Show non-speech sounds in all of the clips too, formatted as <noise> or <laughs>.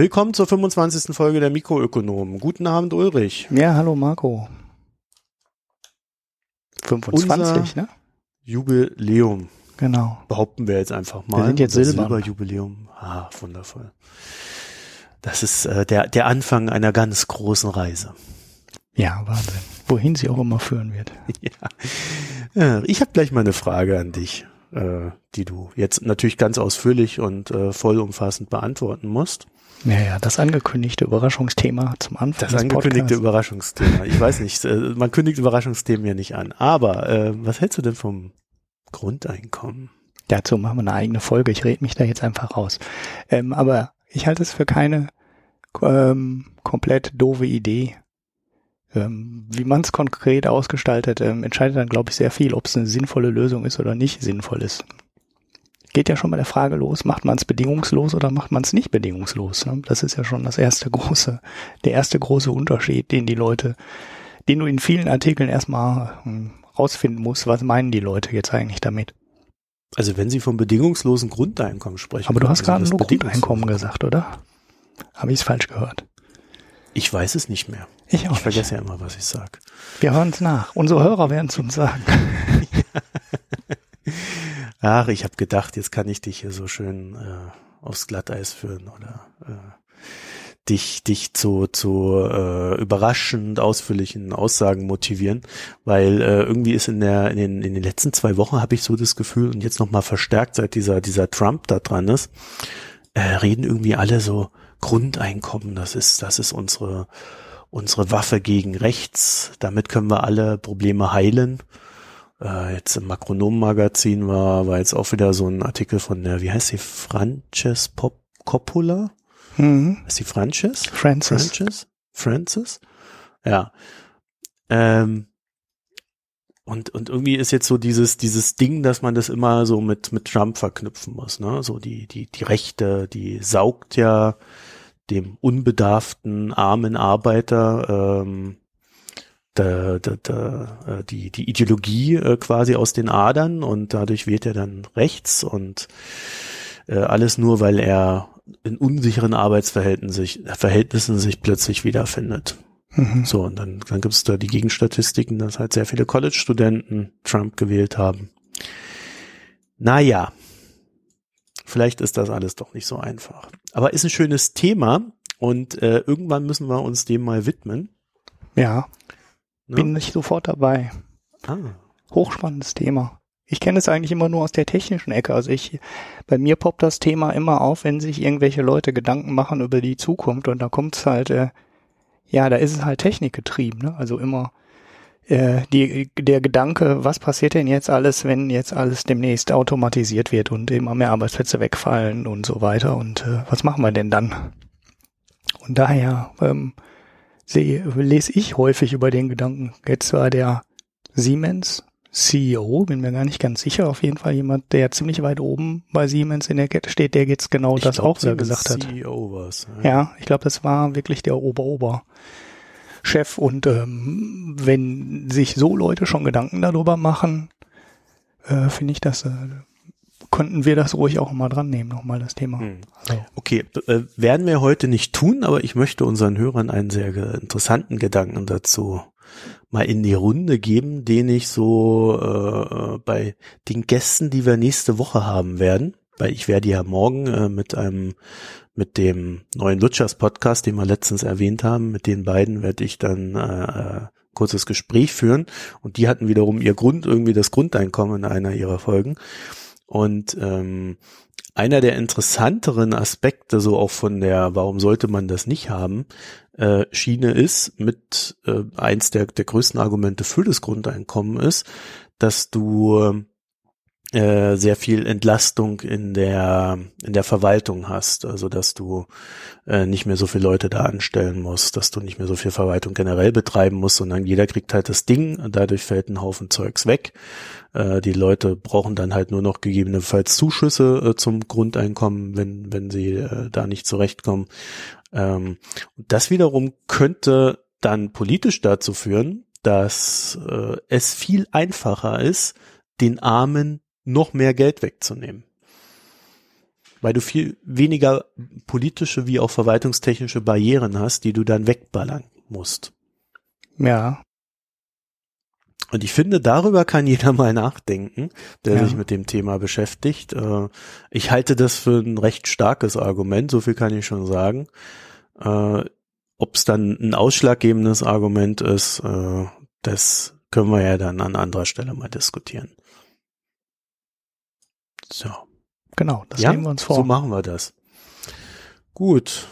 Willkommen zur 25. Folge der Mikroökonomen. Guten Abend, Ulrich. Ja, hallo Marco. 25, Unser ne? Jubiläum. Genau. Behaupten wir jetzt einfach mal. Wir sind jetzt Unser silbern. Silberjubiläum. Ah, wundervoll. Das ist äh, der, der Anfang einer ganz großen Reise. Ja, Wahnsinn. Wohin sie auch immer führen wird. <laughs> Ja. Äh, Ich habe gleich mal eine Frage an dich, äh, die du jetzt natürlich ganz ausführlich und äh, vollumfassend beantworten musst. Naja, das angekündigte Überraschungsthema zum Anfang. Das angekündigte Podcasts. Überraschungsthema. Ich weiß nicht, äh, man kündigt Überraschungsthemen ja nicht an. Aber äh, was hältst du denn vom Grundeinkommen? Dazu machen wir eine eigene Folge. Ich rede mich da jetzt einfach raus. Ähm, aber ich halte es für keine ähm, komplett doofe Idee. Ähm, wie man es konkret ausgestaltet, ähm, entscheidet dann, glaube ich, sehr viel, ob es eine sinnvolle Lösung ist oder nicht sinnvoll ist. Geht ja schon bei der Frage los, macht man es bedingungslos oder macht man es nicht bedingungslos? Ne? Das ist ja schon das erste große, der erste große Unterschied, den die Leute, den du in vielen Artikeln erstmal ähm, rausfinden musst, was meinen die Leute jetzt eigentlich damit? Also wenn Sie vom bedingungslosen Grundeinkommen sprechen. Aber du hast gerade nur Grundeinkommen gesagt, oder? Habe ich es falsch gehört? Ich weiß es nicht mehr. Ich auch Ich nicht. vergesse ja immer, was ich sag. Wir hören es nach. Unsere Hörer werden es uns sagen. <laughs> <laughs> Ach, ich habe gedacht, jetzt kann ich dich hier so schön äh, aufs Glatteis führen oder äh, dich dich zu zu äh, überraschend ausführlichen Aussagen motivieren, weil äh, irgendwie ist in der in den in den letzten zwei Wochen habe ich so das Gefühl und jetzt noch mal verstärkt seit dieser dieser Trump da dran ist, äh, reden irgendwie alle so Grundeinkommen, das ist das ist unsere unsere Waffe gegen rechts, damit können wir alle Probleme heilen. Äh, jetzt im Makronom-Magazin war, war jetzt auch wieder so ein Artikel von der, wie heißt sie, Frances Pop Coppola? Mhm. Ist sie Frances? Francis. Frances? Frances? Ja. Ähm, und, und irgendwie ist jetzt so dieses, dieses Ding, dass man das immer so mit, mit Trump verknüpfen muss, ne? So die, die, die Rechte, die saugt ja dem unbedarften, armen Arbeiter, ähm, da, da, da, äh, die, die Ideologie äh, quasi aus den Adern und dadurch wird er dann rechts und äh, alles nur, weil er in unsicheren Arbeitsverhältnissen sich, Verhältnissen sich plötzlich wiederfindet. Mhm. So, und dann, dann gibt es da die Gegenstatistiken, dass halt sehr viele College-Studenten Trump gewählt haben. Naja, vielleicht ist das alles doch nicht so einfach. Aber ist ein schönes Thema und äh, irgendwann müssen wir uns dem mal widmen. Ja, Ne? bin ich sofort dabei. ah. Hochspannendes Thema. Ich kenne es eigentlich immer nur aus der technischen Ecke. Also ich, bei mir poppt das Thema immer auf, wenn sich irgendwelche Leute Gedanken machen über die Zukunft und da kommt es halt, äh, ja, da ist es halt technikgetrieben, ne? Also immer äh, die, der Gedanke, was passiert denn jetzt alles, wenn jetzt alles demnächst automatisiert wird und immer mehr Arbeitsplätze wegfallen und so weiter und äh, was machen wir denn dann? Und daher ähm, sehe, lese ich häufig über den Gedanken. Jetzt war der Siemens CEO, bin mir gar nicht ganz sicher, auf jeden Fall jemand, der ziemlich weit oben bei Siemens in der Kette steht, der jetzt genau Ich das glaub, auch wieder gesagt hat. CEO war's. Ja, ich glaube, das war wirklich der Ober-Ober-Chef. Und ähm, wenn sich so Leute schon Gedanken darüber machen, äh, finde ich, das äh, könnten wir das ruhig auch mal dran nehmen, nochmal das Thema. Hm. Also, Okay, äh, werden wir heute nicht tun, aber ich möchte unseren Hörern einen sehr interessanten Gedanken dazu mal in die Runde geben, den ich so äh, bei den Gästen, die wir nächste Woche haben werden, weil ich werde ja morgen äh, mit einem mit dem neuen Wirtschaftspodcast, den wir letztens erwähnt haben, mit den beiden werde ich dann äh, äh, kurzes Gespräch führen und die hatten wiederum ihr Grund irgendwie das Grundeinkommen in einer ihrer Folgen und ähm, einer der interessanteren Aspekte, so auch von der, warum sollte man das nicht haben, äh, Schiene ist, mit äh, eins der, der größten Argumente für das Grundeinkommen ist, dass du äh, sehr viel Entlastung in der in der Verwaltung hast, also dass du äh, nicht mehr so viele Leute da anstellen musst, dass du nicht mehr so viel Verwaltung generell betreiben musst, sondern jeder kriegt halt das Ding, dadurch fällt ein Haufen Zeugs weg. Äh, die Leute brauchen dann halt nur noch gegebenenfalls Zuschüsse äh, zum Grundeinkommen, wenn wenn sie äh, da nicht zurechtkommen. Ähm, das wiederum könnte dann politisch dazu führen, dass äh, es viel einfacher ist, den Armen noch mehr Geld wegzunehmen. weil du viel weniger politische wie auch verwaltungstechnische Barrieren hast, die du dann wegballern musst. Ja. Und ich finde, darüber kann jeder <laughs> mal nachdenken, der Ja. sich mit dem Thema beschäftigt. Äh, Ich halte das für ein recht starkes Argument, so viel kann ich schon sagen. Ob es dann ein ausschlaggebendes Argument ist, äh, das können wir ja dann an anderer Stelle mal diskutieren. So. Genau, das ja, nehmen wir uns vor. so machen wir das. Gut.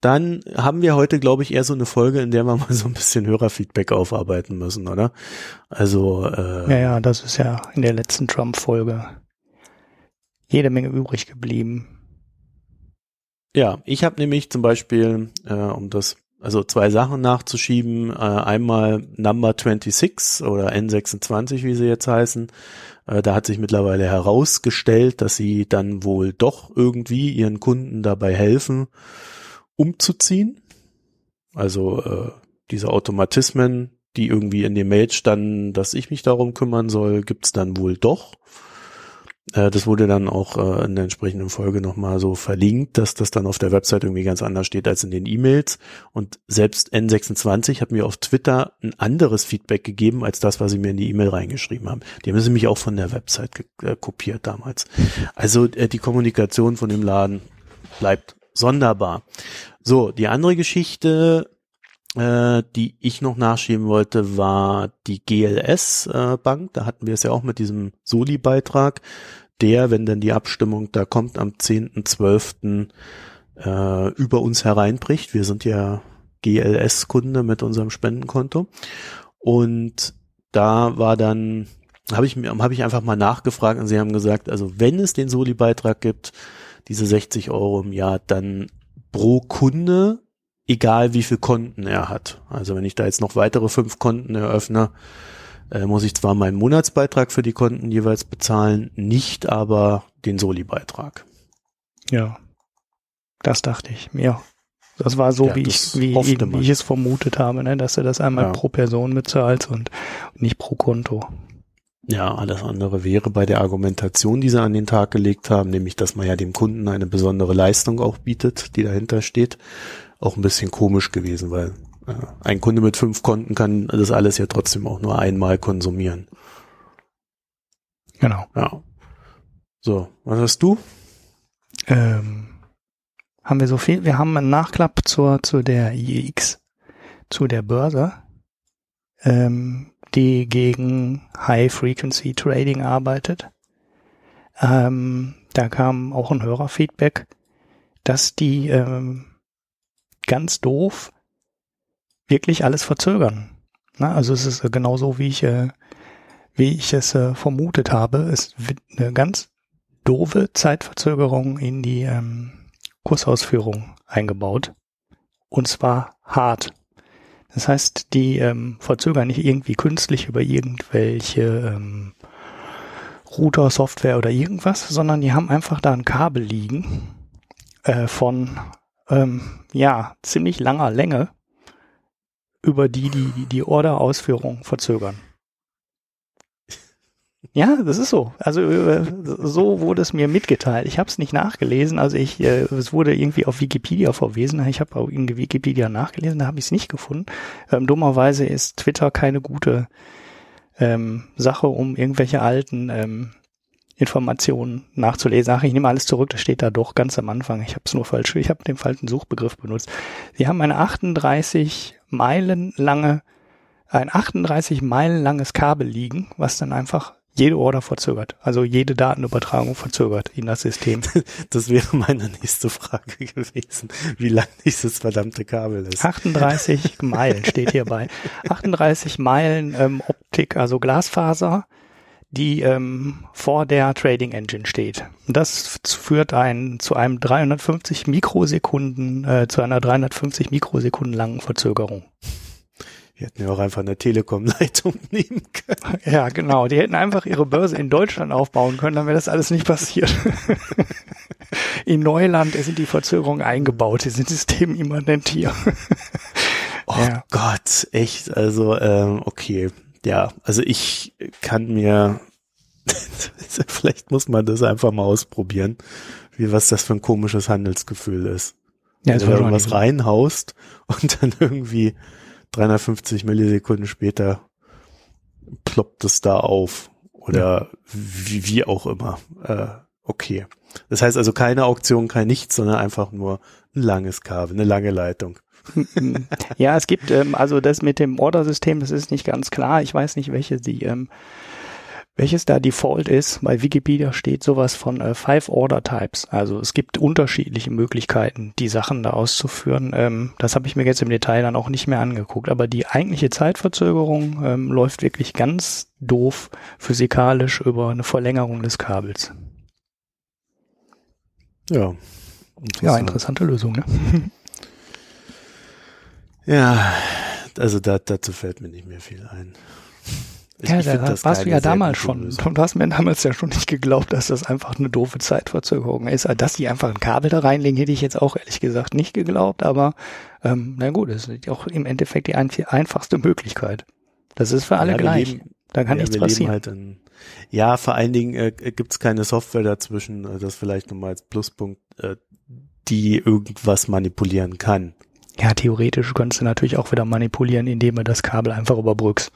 Dann haben wir heute, glaube ich, eher so eine Folge, in der wir <laughs> mal so ein bisschen Hörerfeedback aufarbeiten müssen, oder? Also, äh, ja, ja, das ist ja in der letzten Trump-Folge jede Menge übrig geblieben. Ja, ich habe nämlich zum Beispiel, äh, um das, also zwei Sachen nachzuschieben, äh, einmal Number 26 oder N26, wie sie jetzt heißen. Äh, da hat sich mittlerweile herausgestellt, dass sie dann wohl doch irgendwie ihren Kunden dabei helfen, umzuziehen. Also äh, diese Automatismen, die irgendwie in den Mails standen, dass ich mich darum kümmern soll, gibt's dann wohl doch. Äh, Das wurde dann auch äh, in der entsprechenden Folge nochmal so verlinkt, dass das dann auf der Website irgendwie ganz anders steht als in den E-Mails. Und selbst N26 hat mir auf Twitter ein anderes Feedback gegeben, als das, was sie mir in die E-Mail reingeschrieben haben. Die haben sie nämlich auch von der Website äh, kopiert damals. Also äh, die Kommunikation von dem Laden bleibt sonderbar. So, die andere Geschichte, äh, die ich noch nachschieben wollte, war die GLS-Bank. da hatten wir es ja auch mit diesem Soli-Beitrag, der, wenn dann die Abstimmung da kommt, am 10.12. Äh, über uns hereinbricht. Wir sind ja GLS-Kunde mit unserem Spendenkonto. Und da war dann, habe ich habe ich einfach mal nachgefragt und sie haben gesagt, also wenn es den Soli-Beitrag gibt, diese 60 Euro im Jahr, dann pro Kunde, egal wie viel Konten er hat. Also wenn ich da jetzt noch weitere fünf Konten eröffne, äh, muss ich zwar meinen Monatsbeitrag für die Konten jeweils bezahlen, nicht aber den Soli-Beitrag. Ja, das dachte ich mir. Das war so, Ja, wie, ich, wie, wie ich es vermutet habe, ne? dass du das einmal Ja. pro Person bezahlst und nicht pro Konto. Ja, alles andere wäre bei der Argumentation, die sie an den Tag gelegt haben, nämlich, dass man ja dem Kunden eine besondere Leistung auch bietet, die dahinter steht, auch ein bisschen komisch gewesen, weil äh, ein Kunde mit fünf Konten kann das alles ja trotzdem auch nur einmal konsumieren. Genau. Ja. So, was hast du? Ähm, haben wir so viel? Wir haben einen Nachklapp zur, zu der IEX, zu der Börse, ähm, die gegen High Frequency Trading arbeitet. Ähm, da kam auch ein Hörerfeedback, dass die ähm, ganz doof wirklich alles verzögern. Na, also es ist genauso, wie ich, äh, wie ich es äh, vermutet habe. Es wird eine ganz doofe Zeitverzögerung in die ähm, Kursausführung eingebaut. Und zwar hart. Das heißt, die ähm, verzögern nicht irgendwie künstlich über irgendwelche ähm, Router, Software oder irgendwas, sondern die haben einfach da ein Kabel liegen äh, von ähm, ja ziemlich langer Länge, über die die die Orderausführung verzögern. Ja, das ist so. Also äh, so wurde es mir mitgeteilt. Ich habe es nicht nachgelesen. Also ich, äh, es wurde irgendwie auf Wikipedia verwiesen. Ich habe auch in Wikipedia nachgelesen, da habe ich es nicht gefunden. Ähm, dummerweise ist Twitter keine gute ähm, Sache, um irgendwelche alten ähm, Informationen nachzulesen. Ach, ich nehme alles zurück, das steht da doch ganz am Anfang. Ich habe es nur falsch, ich habe den falschen Suchbegriff benutzt. Sie haben eine 38 Meilen lange, ein 38 Meilen langes Kabel liegen, was dann einfach jede Order verzögert. Also jede Datenübertragung verzögert in das System. <laughs> Das wäre meine nächste Frage gewesen, wie lang dieses verdammte Kabel ist. 38 Meilen steht hierbei. 38 Meilen ähm, Optik, also Glasfaser, die ähm, vor der Trading Engine steht. Das führt ein, zu einem 350 Mikrosekunden, äh, zu einer 350 Mikrosekunden langen Verzögerung. Wir hätten ja auch einfach eine Telekom-Leitung <laughs> nehmen können. Ja, genau. Die hätten einfach ihre Börse in Deutschland aufbauen können, dann wäre das alles nicht passiert. <laughs> In Neuland sind die Verzögerungen eingebaut, die sind systemimmanent hier. Oh Ja. Gott, echt, also ähm, okay. Ja, also ich kann mir <laughs> Vielleicht muss man das einfach mal ausprobieren, wie was das für ein komisches Handelsgefühl ist. Ja, Wenn du irgendwas reinhaust und dann irgendwie 350 Millisekunden später ploppt es da auf oder wie, wie auch immer. Äh, okay. Das heißt also keine Auktion, kein nichts, sondern einfach nur ein langes Kabel, eine lange Leitung. <laughs> Ja, es gibt, ähm, also das mit dem Order-System, das ist nicht ganz klar. Ich weiß nicht, welche die, ähm, welches da Default ist. Bei Wikipedia steht sowas von äh, Five Order Types. Also es gibt unterschiedliche Möglichkeiten, die Sachen da auszuführen. Ähm, das habe ich mir jetzt im Detail dann auch nicht mehr angeguckt. Aber die eigentliche Zeitverzögerung ähm, läuft wirklich ganz doof physikalisch über eine Verlängerung des Kabels. Ja. Ja, interessante Lösung, ne? Ja, also da, dazu fällt mir nicht mehr viel ein. Ich- ja, ich da das warst du ja damals schon. Du hast mir damals ja schon nicht geglaubt, dass das einfach eine doofe Zeitverzögerung ist. Also, Dass die einfach ein Kabel da reinlegen, hätte ich jetzt auch ehrlich gesagt nicht geglaubt, aber ähm, na gut, das ist auch im Endeffekt die ein einfachste Möglichkeit. Das ist für alle Ja, gleich. leben- da kann ja, nichts passieren. Halt in, ja, vor allen Dingen äh, gibt's keine Software dazwischen, äh, das vielleicht nochmal als Pluspunkt, äh, die irgendwas manipulieren kann. Ja, theoretisch könntest du natürlich auch wieder manipulieren, indem du das Kabel einfach überbrückst.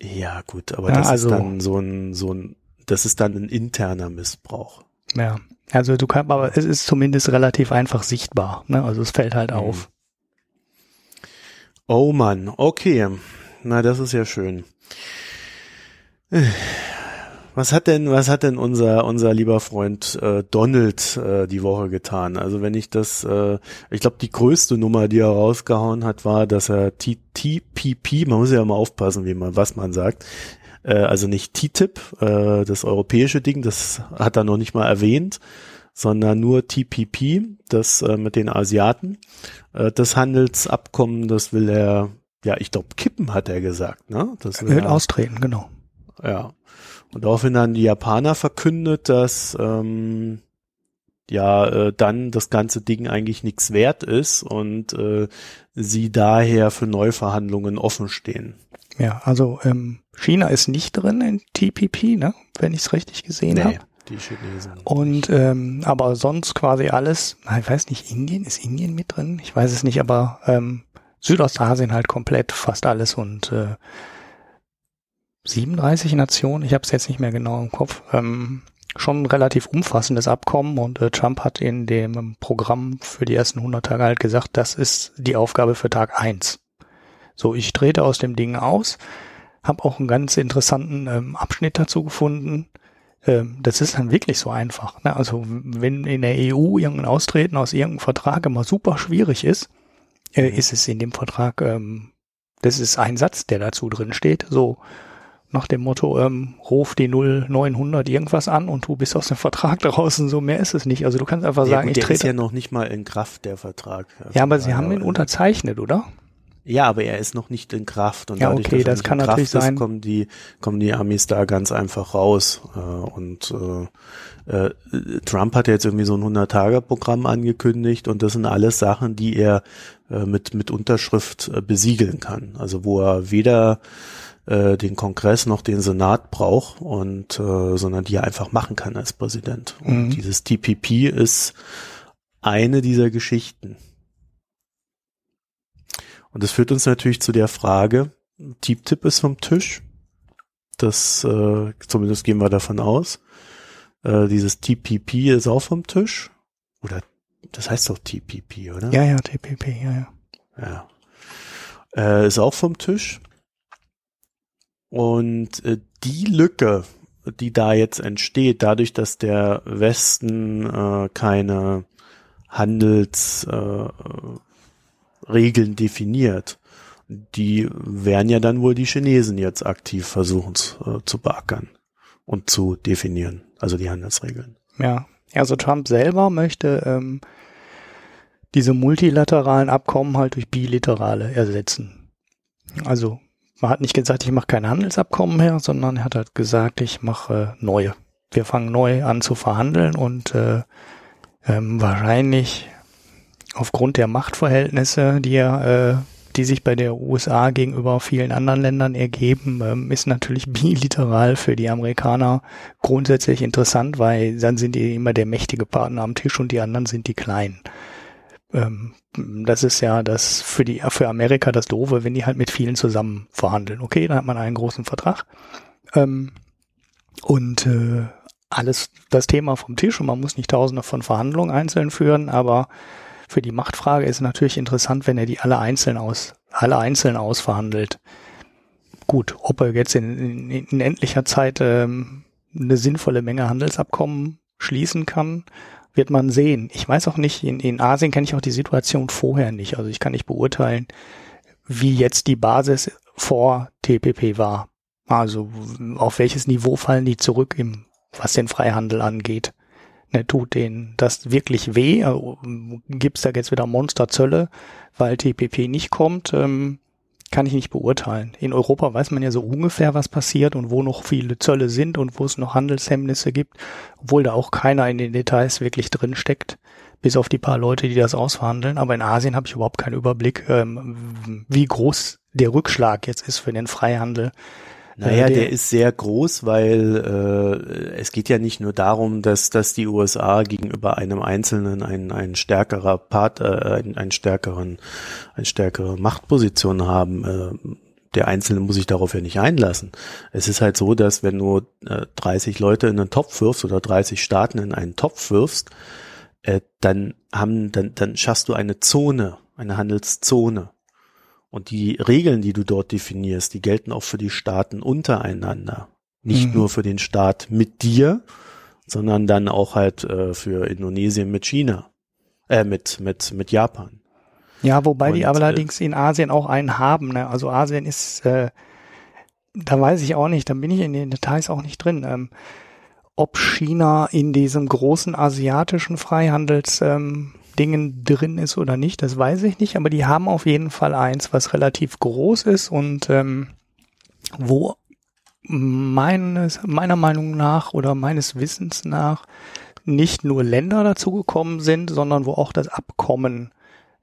Ja, gut, aber Ja, das also- ist dann so ein, so ein, das ist dann ein interner Missbrauch. Ja. Also du kannst, aber es ist zumindest relativ einfach sichtbar. Ne? Also es fällt halt Mhm. auf. Oh Mann, okay. Na, das ist ja schön. Was hat denn, was hat denn unser, unser lieber Freund äh, Donald äh, die Woche getan? Also wenn ich das, äh, ich glaube, die größte Nummer, die er rausgehauen hat, war, dass er T TPP, man muss ja immer aufpassen, wie man, was man sagt, äh, also nicht TTIP, äh, das europäische Ding, das hat er noch nicht mal erwähnt, sondern nur TPP, das äh, mit den Asiaten. Äh, das Handelsabkommen, das will er, ja, ich glaube, kippen, hat er gesagt, ne? Das Er will er- austreten, genau. ja. Und daraufhin dann die Japaner verkündet, dass ähm, ja äh, dann das ganze Ding eigentlich nichts wert ist und äh, sie daher für Neuverhandlungen offen stehen. Ja, also ähm, China ist nicht drin in TPP, ne? wenn ich es richtig gesehen habe. die Chinesen. Und ähm, aber sonst quasi alles, ich weiß nicht, Indien, ist Indien mit drin? Ich weiß es nicht, aber ähm, Südostasien halt komplett, fast alles und äh, 37 Nationen, ich habe es jetzt nicht mehr genau im Kopf, ähm, schon ein relativ umfassendes Abkommen und äh, Trump hat in dem Programm für die ersten 100 Tage halt gesagt, das ist die Aufgabe für Tag eins. So, ich trete aus dem Ding aus, habe auch einen ganz interessanten ähm, Abschnitt dazu gefunden. Ähm, das ist dann wirklich so einfach. Ne? Also wenn in der EU irgendein Austreten aus irgendeinem Vertrag immer super schwierig ist, äh, ist es in dem Vertrag, ähm, das ist ein Satz, der dazu drin steht, so nach dem Motto, ähm, ruf die 0900 irgendwas an und du bist aus dem Vertrag <laughs> draußen, so mehr ist es nicht. Also du kannst einfach Ja, sagen, gut, ich der ist trete. ja noch nicht mal in Kraft, der Vertrag. ja, aber sie haben ihn unterzeichnet, oder? Ja, aber er ist noch nicht in Kraft. Und Ja, dadurch, okay, dass das kann in natürlich Kraft sein. Ist, kommen die, kommen die Amis da ganz einfach raus. Äh, Und äh, äh, Trump hat jetzt irgendwie so ein 100-Tage-Programm angekündigt und das sind alles Sachen, die er äh, mit, mit Unterschrift äh, besiegeln kann. Also wo er weder äh, den Kongress noch den Senat braucht und äh, sondern die er einfach machen kann als Präsident. Und Mhm. dieses TPP ist eine dieser Geschichten. Und das führt uns natürlich zu der Frage, TTIP ist vom Tisch. Das, äh, zumindest gehen wir davon aus. Äh, dieses TPP ist auch vom Tisch. Oder das heißt doch TPP, oder? Ja, ja, TPP, ja, ja. Ja. Äh, ist auch vom Tisch. Und äh, die Lücke, die da jetzt entsteht, dadurch, dass der Westen äh, keine Handelsregeln äh, definiert, die werden ja dann wohl die Chinesen jetzt aktiv versuchen zu, äh, zu beackern und zu definieren, also die Handelsregeln. Ja, also Trump selber möchte ähm, diese multilateralen Abkommen halt durch bilaterale ersetzen. Also man hat nicht gesagt, ich mache keine Handelsabkommen mehr, sondern er hat halt gesagt, ich mache neue. Wir fangen neu an zu verhandeln und äh, ähm, wahrscheinlich aufgrund der Machtverhältnisse, die er, äh, die sich bei der USA gegenüber vielen anderen Ländern ergeben, ähm, ist natürlich <laughs> bilateral für die Amerikaner grundsätzlich interessant, weil dann sind die immer der mächtige Partner am Tisch und die anderen sind die kleinen. Ähm, das ist ja das für die für Amerika das Doofe, wenn die halt mit vielen zusammen verhandeln. Okay, dann hat man einen großen Vertrag ähm, und äh, alles das Thema vom Tisch und man muss nicht tausende von Verhandlungen einzeln führen, aber für die Machtfrage ist natürlich interessant, wenn er die alle einzeln aus, alle einzeln ausverhandelt. Gut, ob er jetzt in, in, in endlicher Zeit ähm, eine sinnvolle Menge Handelsabkommen schließen kann, wird man sehen. Ich weiß auch nicht, in, in Asien kenne ich auch die Situation vorher nicht. Also ich kann nicht beurteilen, wie jetzt die Basis vor TPP war. Also auf welches Niveau fallen die zurück im, was den Freihandel angeht ne, tut denen das wirklich weh? Äh, Gibt es da jetzt wieder Monsterzölle, weil TPP nicht kommt? Ähm, kann ich nicht beurteilen. In Europa weiß man ja so ungefähr, was passiert und wo noch viele Zölle sind und wo es noch Handelshemmnisse gibt, obwohl da auch keiner in den Details wirklich drin steckt, bis auf die paar Leute, die das ausverhandeln. Aber in Asien habe ich überhaupt keinen Überblick, ähm, wie groß der Rückschlag jetzt ist für den Freihandel naja, der, der ist sehr groß, weil äh, es geht ja nicht nur darum, dass, dass die USA gegenüber einem Einzelnen ein, ein stärkerer Part, äh, ein, ein stärkeren, eine stärkere Machtposition haben. Äh, der Einzelne muss sich darauf ja nicht einlassen. Es ist halt so, dass wenn du äh, 30 Leute in einen Topf wirfst oder 30 Staaten in einen Topf wirfst, äh, dann haben, dann, dann schaffst du eine Zone, eine Handelszone. Und die Regeln, die du dort definierst, die gelten auch für die Staaten untereinander. Nicht mhm. nur für den Staat mit dir, sondern dann auch halt äh, für Indonesien mit China, äh, mit, mit, mit Japan. Ja, wobei Und, die aber äh, allerdings in Asien auch einen haben. Ne? Also Asien ist, äh, da weiß ich auch nicht, da bin ich in den Details auch nicht drin. Ähm, ob China in diesem großen asiatischen Freihandels ähm, Dingen drin ist oder nicht, das weiß ich nicht, aber die haben auf jeden Fall eins, was relativ groß ist und ähm, wo meines, meiner Meinung nach oder meines Wissens nach nicht nur Länder dazugekommen sind, sondern wo auch das Abkommen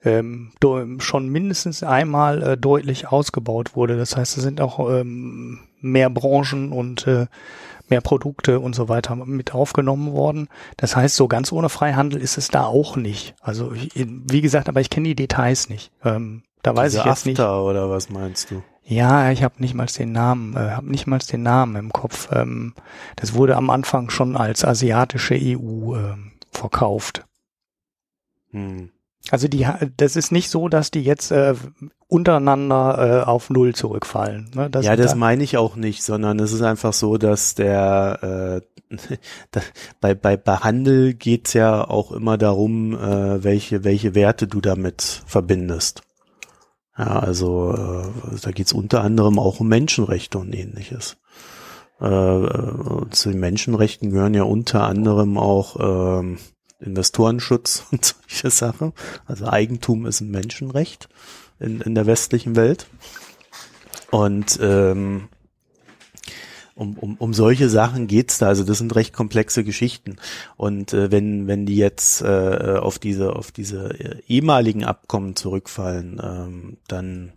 ähm, schon mindestens einmal äh, deutlich ausgebaut wurde. Das heißt, es sind auch ähm, mehr Branchen und äh, mehr Produkte und so weiter mit aufgenommen worden. Das heißt, so ganz ohne Freihandel ist es da auch nicht. Also wie gesagt, aber ich kenne die Details nicht. Ähm, da weiß ich jetzt AFTA nicht. oder was meinst du? Ja, ich habe nicht mal den Namen, äh, habe nicht mal den Namen im Kopf. Ähm, das wurde am Anfang schon als asiatische EU äh, verkauft. Hm. Also die, das ist nicht so, dass die jetzt äh, untereinander äh, auf Null zurückfallen. Ne? Das ja, das da meine ich auch nicht, sondern es ist einfach so, dass der äh, <laughs> da, bei, bei, bei Handel geht's ja auch immer darum, äh, welche, welche Werte du damit verbindest. Ja, also äh, da geht's unter anderem auch um Menschenrechte und ähnliches. Äh, äh zu den Menschenrechten gehören ja unter anderem auch äh, Investorenschutz <laughs> und solche Sachen. Also Eigentum ist ein Menschenrecht in, in der westlichen Welt. Und ähm, um, um, um solche Sachen geht's da. Also das sind recht komplexe Geschichten. Und äh, wenn wenn die jetzt äh, auf diese auf diese äh, ehemaligen Abkommen zurückfallen, ähm, dann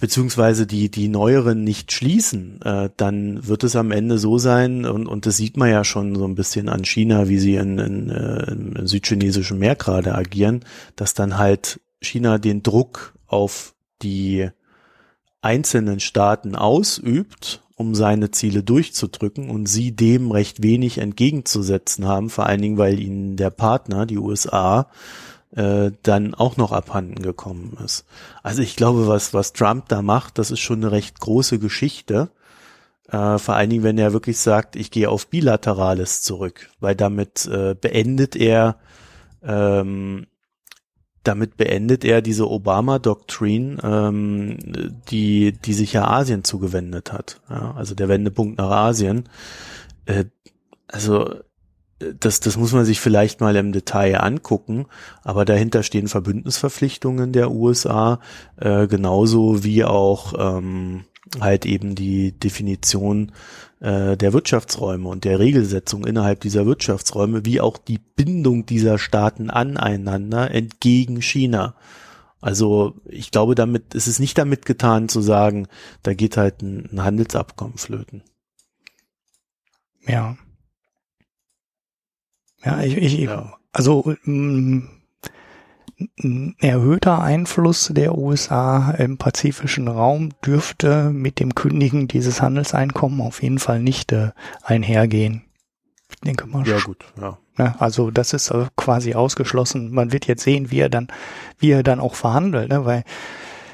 beziehungsweise die, die neueren nicht schließen, äh, dann wird es am Ende so sein, und, und das sieht man ja schon so ein bisschen an China, wie sie in, in, äh, im südchinesischen Meer gerade agieren, dass dann halt China den Druck auf die einzelnen Staaten ausübt, um seine Ziele durchzudrücken und sie dem recht wenig entgegenzusetzen haben, vor allen Dingen, weil ihnen der Partner, die USA, äh, dann auch noch abhanden gekommen ist. Also ich glaube, was, was Trump da macht, das ist schon eine recht große Geschichte. Äh, vor allen Dingen, wenn er wirklich sagt, ich gehe auf Bilaterales zurück, weil damit äh, beendet er ähm, damit beendet er diese Obama-Doktrin, ähm, die, die sich ja Asien zugewendet hat. Ja, also der Wendepunkt nach Asien. Äh, also das, das muss man sich vielleicht mal im Detail angucken, aber dahinter stehen Verbündnisverpflichtungen der USA, äh, genauso wie auch ähm, halt eben die Definition äh, der Wirtschaftsräume und der Regelsetzung innerhalb dieser Wirtschaftsräume, wie auch die Bindung dieser Staaten aneinander entgegen China. Also ich glaube, damit ist es nicht damit getan zu sagen, da geht halt ein, ein Handelsabkommen flöten. Ja. Ja, ich, ich ja. also ein erhöhter Einfluss der USA im pazifischen Raum dürfte mit dem Kündigen dieses Handelseinkommen auf jeden Fall nicht äh, einhergehen. Ich denke mal. Ja gut, ja. Ne? Also das ist äh, quasi ausgeschlossen. Man wird jetzt sehen, wie er dann, wie er dann auch verhandelt, ne? weil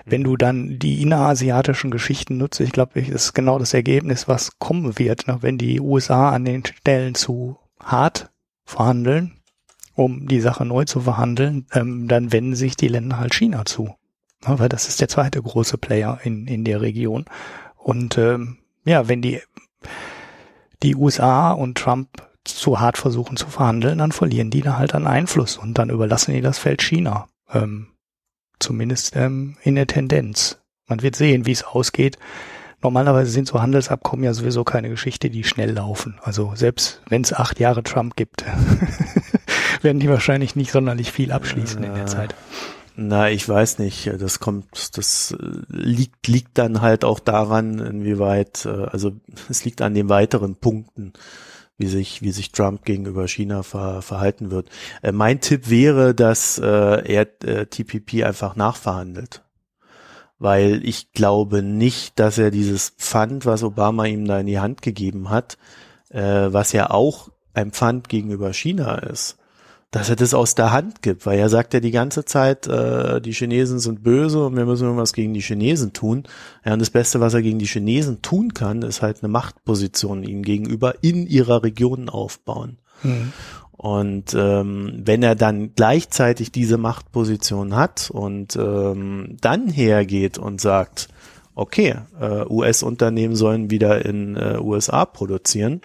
wenn du dann die innerasiatischen Geschichten nutzt, ich glaube, das ist genau das Ergebnis, was kommen wird, ne? wenn die USA an den Stellen zu hart verhandeln, um die Sache neu zu verhandeln, ähm, dann wenden sich die Länder halt China zu. Ne? Weil das ist der zweite große Player in, in der Region. Und ähm, ja, wenn die, die USA und Trump zu hart versuchen zu verhandeln, dann verlieren die da halt an Einfluss und dann überlassen die das Feld China. Ähm, zumindest ähm, in der Tendenz. Man wird sehen, wie es ausgeht. Normalerweise sind so Handelsabkommen ja sowieso keine Geschichte, die schnell laufen. Also selbst wenn es acht Jahre Trump gibt, <laughs> werden die wahrscheinlich nicht sonderlich viel abschließen in der Zeit. Na, ich weiß nicht. Das kommt, das äh, liegt, liegt dann halt auch daran, inwieweit, äh, also <laughs> es liegt an den weiteren Punkten wie sich, wie sich Trump gegenüber China ver, verhalten wird. Äh, mein Tipp wäre, dass äh, er äh, TPP einfach nachverhandelt. Weil ich glaube nicht, dass er dieses Pfand, was Obama ihm da in die Hand gegeben hat, äh, was ja auch ein Pfand gegenüber China ist, dass er das aus der Hand gibt, weil er sagt ja die ganze Zeit, äh, die Chinesen sind böse und wir müssen irgendwas gegen die Chinesen tun. Ja, und das Beste, was er gegen die Chinesen tun kann, ist halt eine Machtposition ihnen gegenüber in ihrer Region aufbauen. Mhm. Und ähm, wenn er dann gleichzeitig diese Machtposition hat und ähm, dann hergeht und sagt, okay, äh, US-Unternehmen sollen wieder in äh, USA produzieren,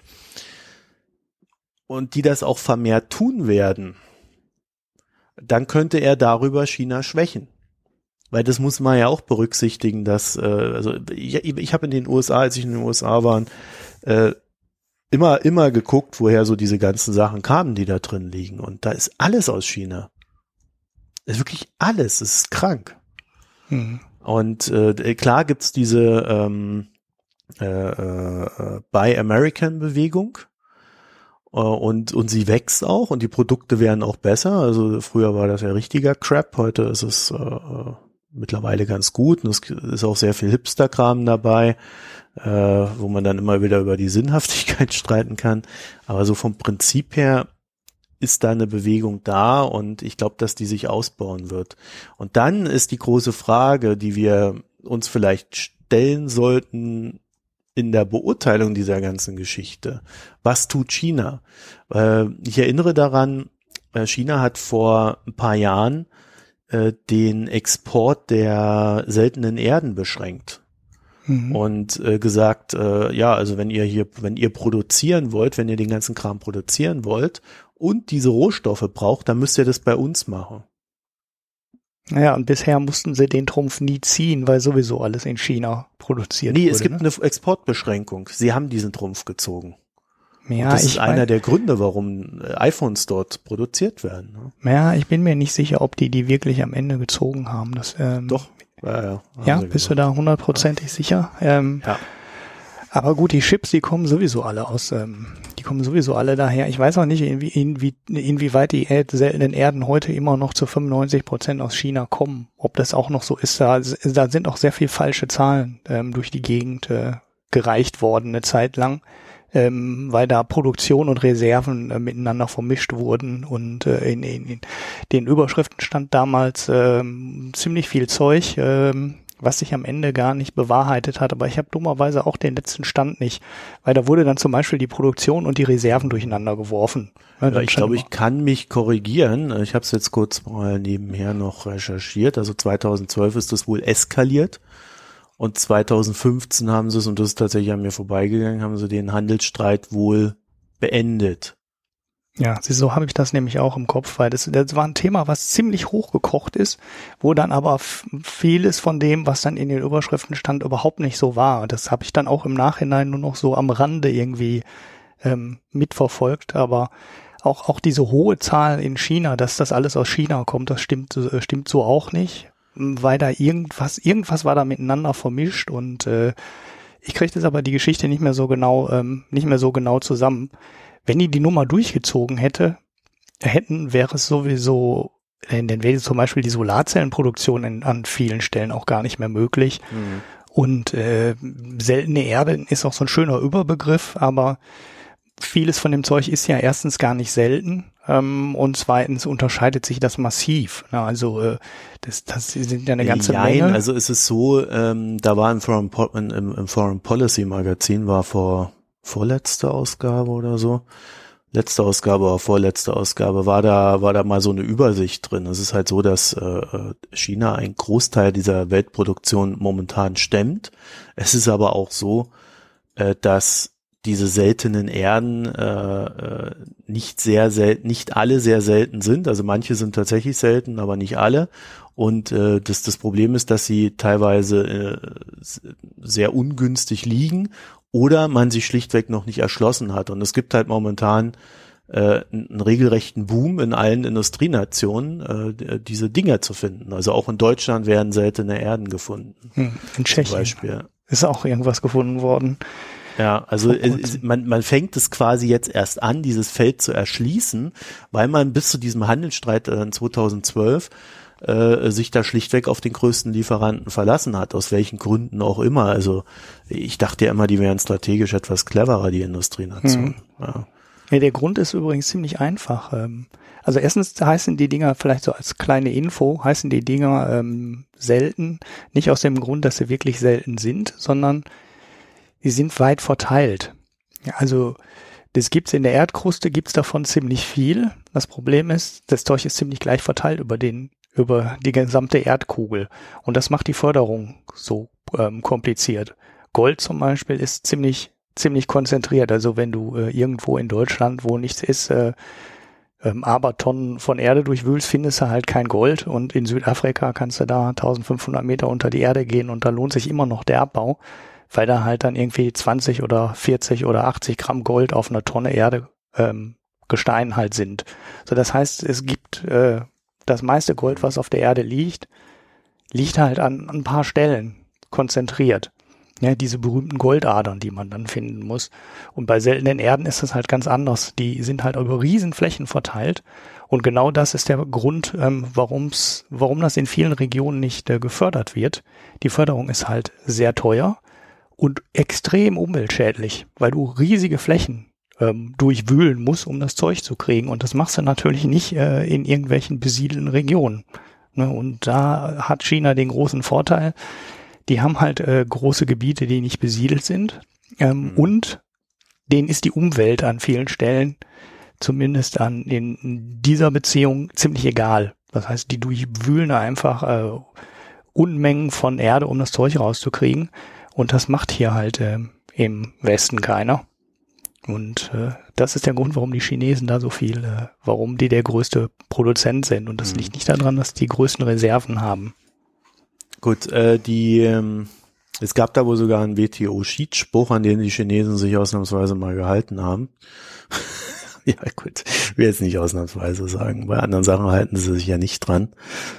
und die das auch vermehrt tun werden, dann könnte er darüber China schwächen. Weil das muss man ja auch berücksichtigen, dass, äh, also ich, ich habe in den USA, als ich in den USA war, äh, immer, immer geguckt, woher so diese ganzen Sachen kamen, die da drin liegen. Und da ist alles aus China. ist wirklich alles, es ist krank. Mhm. Und äh, klar gibt's diese ähm, äh, äh, Buy American Bewegung, äh, und, und sie wächst auch und die Produkte werden auch besser. Also früher war das ja richtiger Crap, heute ist es äh, mittlerweile ganz gut und es ist auch sehr viel Hipster-Kram dabei, äh, wo man dann immer wieder über die Sinnhaftigkeit <laughs> streiten kann. Aber so vom Prinzip her ist da eine Bewegung da und ich glaube, dass die sich ausbauen wird. Und dann ist die große Frage, die wir uns vielleicht stellen sollten, in der Beurteilung dieser ganzen Geschichte. Was tut China? Äh, ich erinnere daran, äh, China hat vor ein paar Jahren äh, den Export der seltenen Erden beschränkt. Mhm. Und äh, gesagt, äh, ja, also wenn ihr hier, wenn ihr produzieren wollt, wenn ihr den ganzen Kram produzieren wollt und diese Rohstoffe braucht, dann müsst ihr das bei uns machen. Naja, und bisher mussten sie den Trumpf nie ziehen, weil sowieso alles in China produziert nee, wurde. Nee, es gibt ne? eine Exportbeschränkung. Sie haben diesen Trumpf gezogen. Ja, und das ist einer der Gründe, warum äh, iPhones dort produziert werden. Ne? Ja, ich bin mir nicht sicher, ob die die wirklich am Ende gezogen haben. Das, ähm, Doch. Ja, ja, ja bist du da hundertprozentig sicher? Ähm, ja. Aber gut, die Chips, die kommen sowieso alle aus, ähm, die kommen sowieso alle daher. Ich weiß auch nicht, inwie, inwie, inwieweit die seltenen Erden heute immer noch zu 95 Prozent aus China kommen. Ob das auch noch so ist, da, da sind auch sehr viel falsche Zahlen ähm, durch die Gegend äh, gereicht worden eine Zeit lang, ähm, weil da Produktion und Reserven äh, miteinander vermischt wurden und äh, in, in, in den Überschriften stand damals ähm, ziemlich viel Zeug. Ähm, was sich am Ende gar nicht bewahrheitet hat. Aber ich habe dummerweise auch den letzten Stand nicht, weil da wurde dann zum Beispiel die Produktion und die Reserven durcheinander geworfen. Ja, ich glaube, ich kann mich korrigieren. Ich habe es jetzt kurz mal nebenher noch recherchiert. Also 2012 ist das wohl eskaliert. Und 2015 haben sie es, und das ist tatsächlich an mir vorbeigegangen, haben sie den Handelsstreit wohl beendet. Ja, so habe ich das nämlich auch im Kopf, weil das, das war ein Thema, was ziemlich hochgekocht ist, wo dann aber vieles von dem, was dann in den Überschriften stand, überhaupt nicht so war. Das habe ich dann auch im Nachhinein nur noch so am Rande irgendwie ähm, mitverfolgt, aber auch, auch diese hohe Zahl in China, dass das alles aus China kommt, das stimmt, äh, stimmt so auch nicht. Weil da irgendwas, irgendwas war da miteinander vermischt und äh, ich kriege das aber die Geschichte nicht mehr so genau, ähm, nicht mehr so genau zusammen. Wenn die die Nummer durchgezogen hätte, hätten, wäre es sowieso, äh, dann wäre zum Beispiel die Solarzellenproduktion in, an vielen Stellen auch gar nicht mehr möglich. Mhm. Und äh, seltene Erde ist auch so ein schöner Überbegriff, aber vieles von dem Zeug ist ja erstens gar nicht selten ähm, und zweitens unterscheidet sich das massiv. Na, also äh, das, das sind ja eine ganze Nein, Menge. Also ist es so, ähm, da war im Foreign, im, im Foreign Policy Magazin war vor vorletzte Ausgabe oder so, letzte Ausgabe oder vorletzte Ausgabe war da war da mal so eine Übersicht drin. Es ist halt so, dass äh, China einen Großteil dieser Weltproduktion momentan stemmt. Es ist aber auch so, äh, dass diese seltenen Erden äh, äh, nicht sehr selten, nicht alle sehr selten sind. Also manche sind tatsächlich selten, aber nicht alle. Und äh, das, das Problem ist, dass sie teilweise äh, sehr ungünstig liegen oder man sich schlichtweg noch nicht erschlossen hat. Und es gibt halt momentan äh, einen regelrechten Boom in allen Industrienationen, äh, diese Dinger zu finden. Also auch in Deutschland werden seltene Erden gefunden. Hm, in Tschechien zum Beispiel. ist auch irgendwas gefunden worden. Ja, also man, man fängt es quasi jetzt erst an, dieses Feld zu erschließen, weil man bis zu diesem Handelsstreit äh, 2012 äh, sich da schlichtweg auf den größten Lieferanten verlassen hat, aus welchen Gründen auch immer. Also ich dachte ja immer, die wären strategisch etwas cleverer, die Industrienation. Hm. Ja. ja, der Grund ist übrigens ziemlich einfach. Ähm, also erstens heißen die Dinger vielleicht so als kleine Info, heißen die Dinger ähm, selten, nicht aus dem Grund, dass sie wirklich selten sind, sondern die sind weit verteilt. Also das gibt's in der Erdkruste, gibt's davon ziemlich viel. Das Problem ist, das Zeug ist ziemlich gleich verteilt über den über die gesamte Erdkugel und das macht die Förderung so ähm, kompliziert. Gold zum Beispiel ist ziemlich ziemlich konzentriert. Also wenn du äh, irgendwo in Deutschland, wo nichts ist, äh, ähm, Abertonnen von Erde durchwühlst, findest du halt kein Gold. Und in Südafrika kannst du da 1500 Meter unter die Erde gehen und da lohnt sich immer noch der Abbau weil da halt dann irgendwie 20 oder 40 oder 80 Gramm Gold auf einer Tonne Erde ähm, Gestein halt sind. So, das heißt, es gibt äh, das meiste Gold, was auf der Erde liegt, liegt halt an, ein paar Stellen konzentriert. Ja, diese berühmten Goldadern, die man dann finden muss. Und bei seltenen Erden ist das halt ganz anders. Die sind halt über Riesenflächen verteilt. Und genau das ist der Grund, ähm, warum's, warum das in vielen Regionen nicht äh, gefördert wird. Die Förderung ist halt sehr teuer und extrem umweltschädlich, weil du riesige Flächen ähm, durchwühlen musst, um das Zeug zu kriegen. Und das machst du natürlich nicht äh, in irgendwelchen besiedelten Regionen. Ne? Und da hat China den großen Vorteil, die haben halt äh, große Gebiete, die nicht besiedelt sind. Ähm, mhm. Und denen ist die Umwelt an vielen Stellen, zumindest an in dieser Beziehung, ziemlich egal. Das heißt, die durchwühlen einfach äh, Unmengen von Erde, um das Zeug rauszukriegen. Und das macht hier halt äh, im Westen keiner. Und äh, das ist der Grund, warum die Chinesen da so viel, äh, warum die der größte Produzent sind. Und das mhm. liegt nicht daran, dass die größten Reserven haben. Gut, äh, die ähm, es gab da wohl sogar einen WTO-Schiedsspruch, an den die Chinesen sich ausnahmsweise mal gehalten haben. <laughs> ja, gut. Will jetzt nicht ausnahmsweise sagen. Bei anderen Sachen halten sie sich ja nicht dran.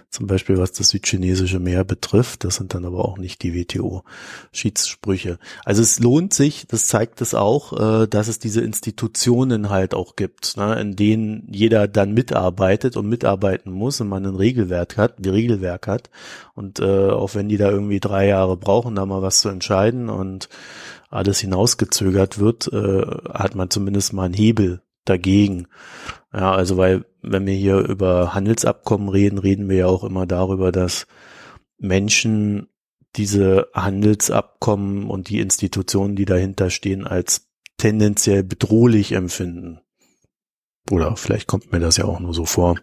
Zum Beispiel, was das südchinesische Meer betrifft. Das sind dann aber auch nicht die WTO-Schiedssprüche. Also es lohnt sich, das zeigt es auch, äh, dass es diese Institutionen halt auch gibt, ne, in denen jeder dann mitarbeitet und mitarbeiten muss und man ein Regelwerk hat, ein Regelwerk hat. Und äh, auch wenn die da irgendwie drei Jahre brauchen, da mal was zu entscheiden und alles hinausgezögert wird, äh, hat man zumindest mal einen Hebel dagegen. Ja, also weil, wenn wir hier über Handelsabkommen reden, reden wir ja auch immer darüber, dass Menschen diese Handelsabkommen und die Institutionen, die dahinter stehen, als tendenziell bedrohlich empfinden. Oder vielleicht kommt mir das ja auch nur so vor.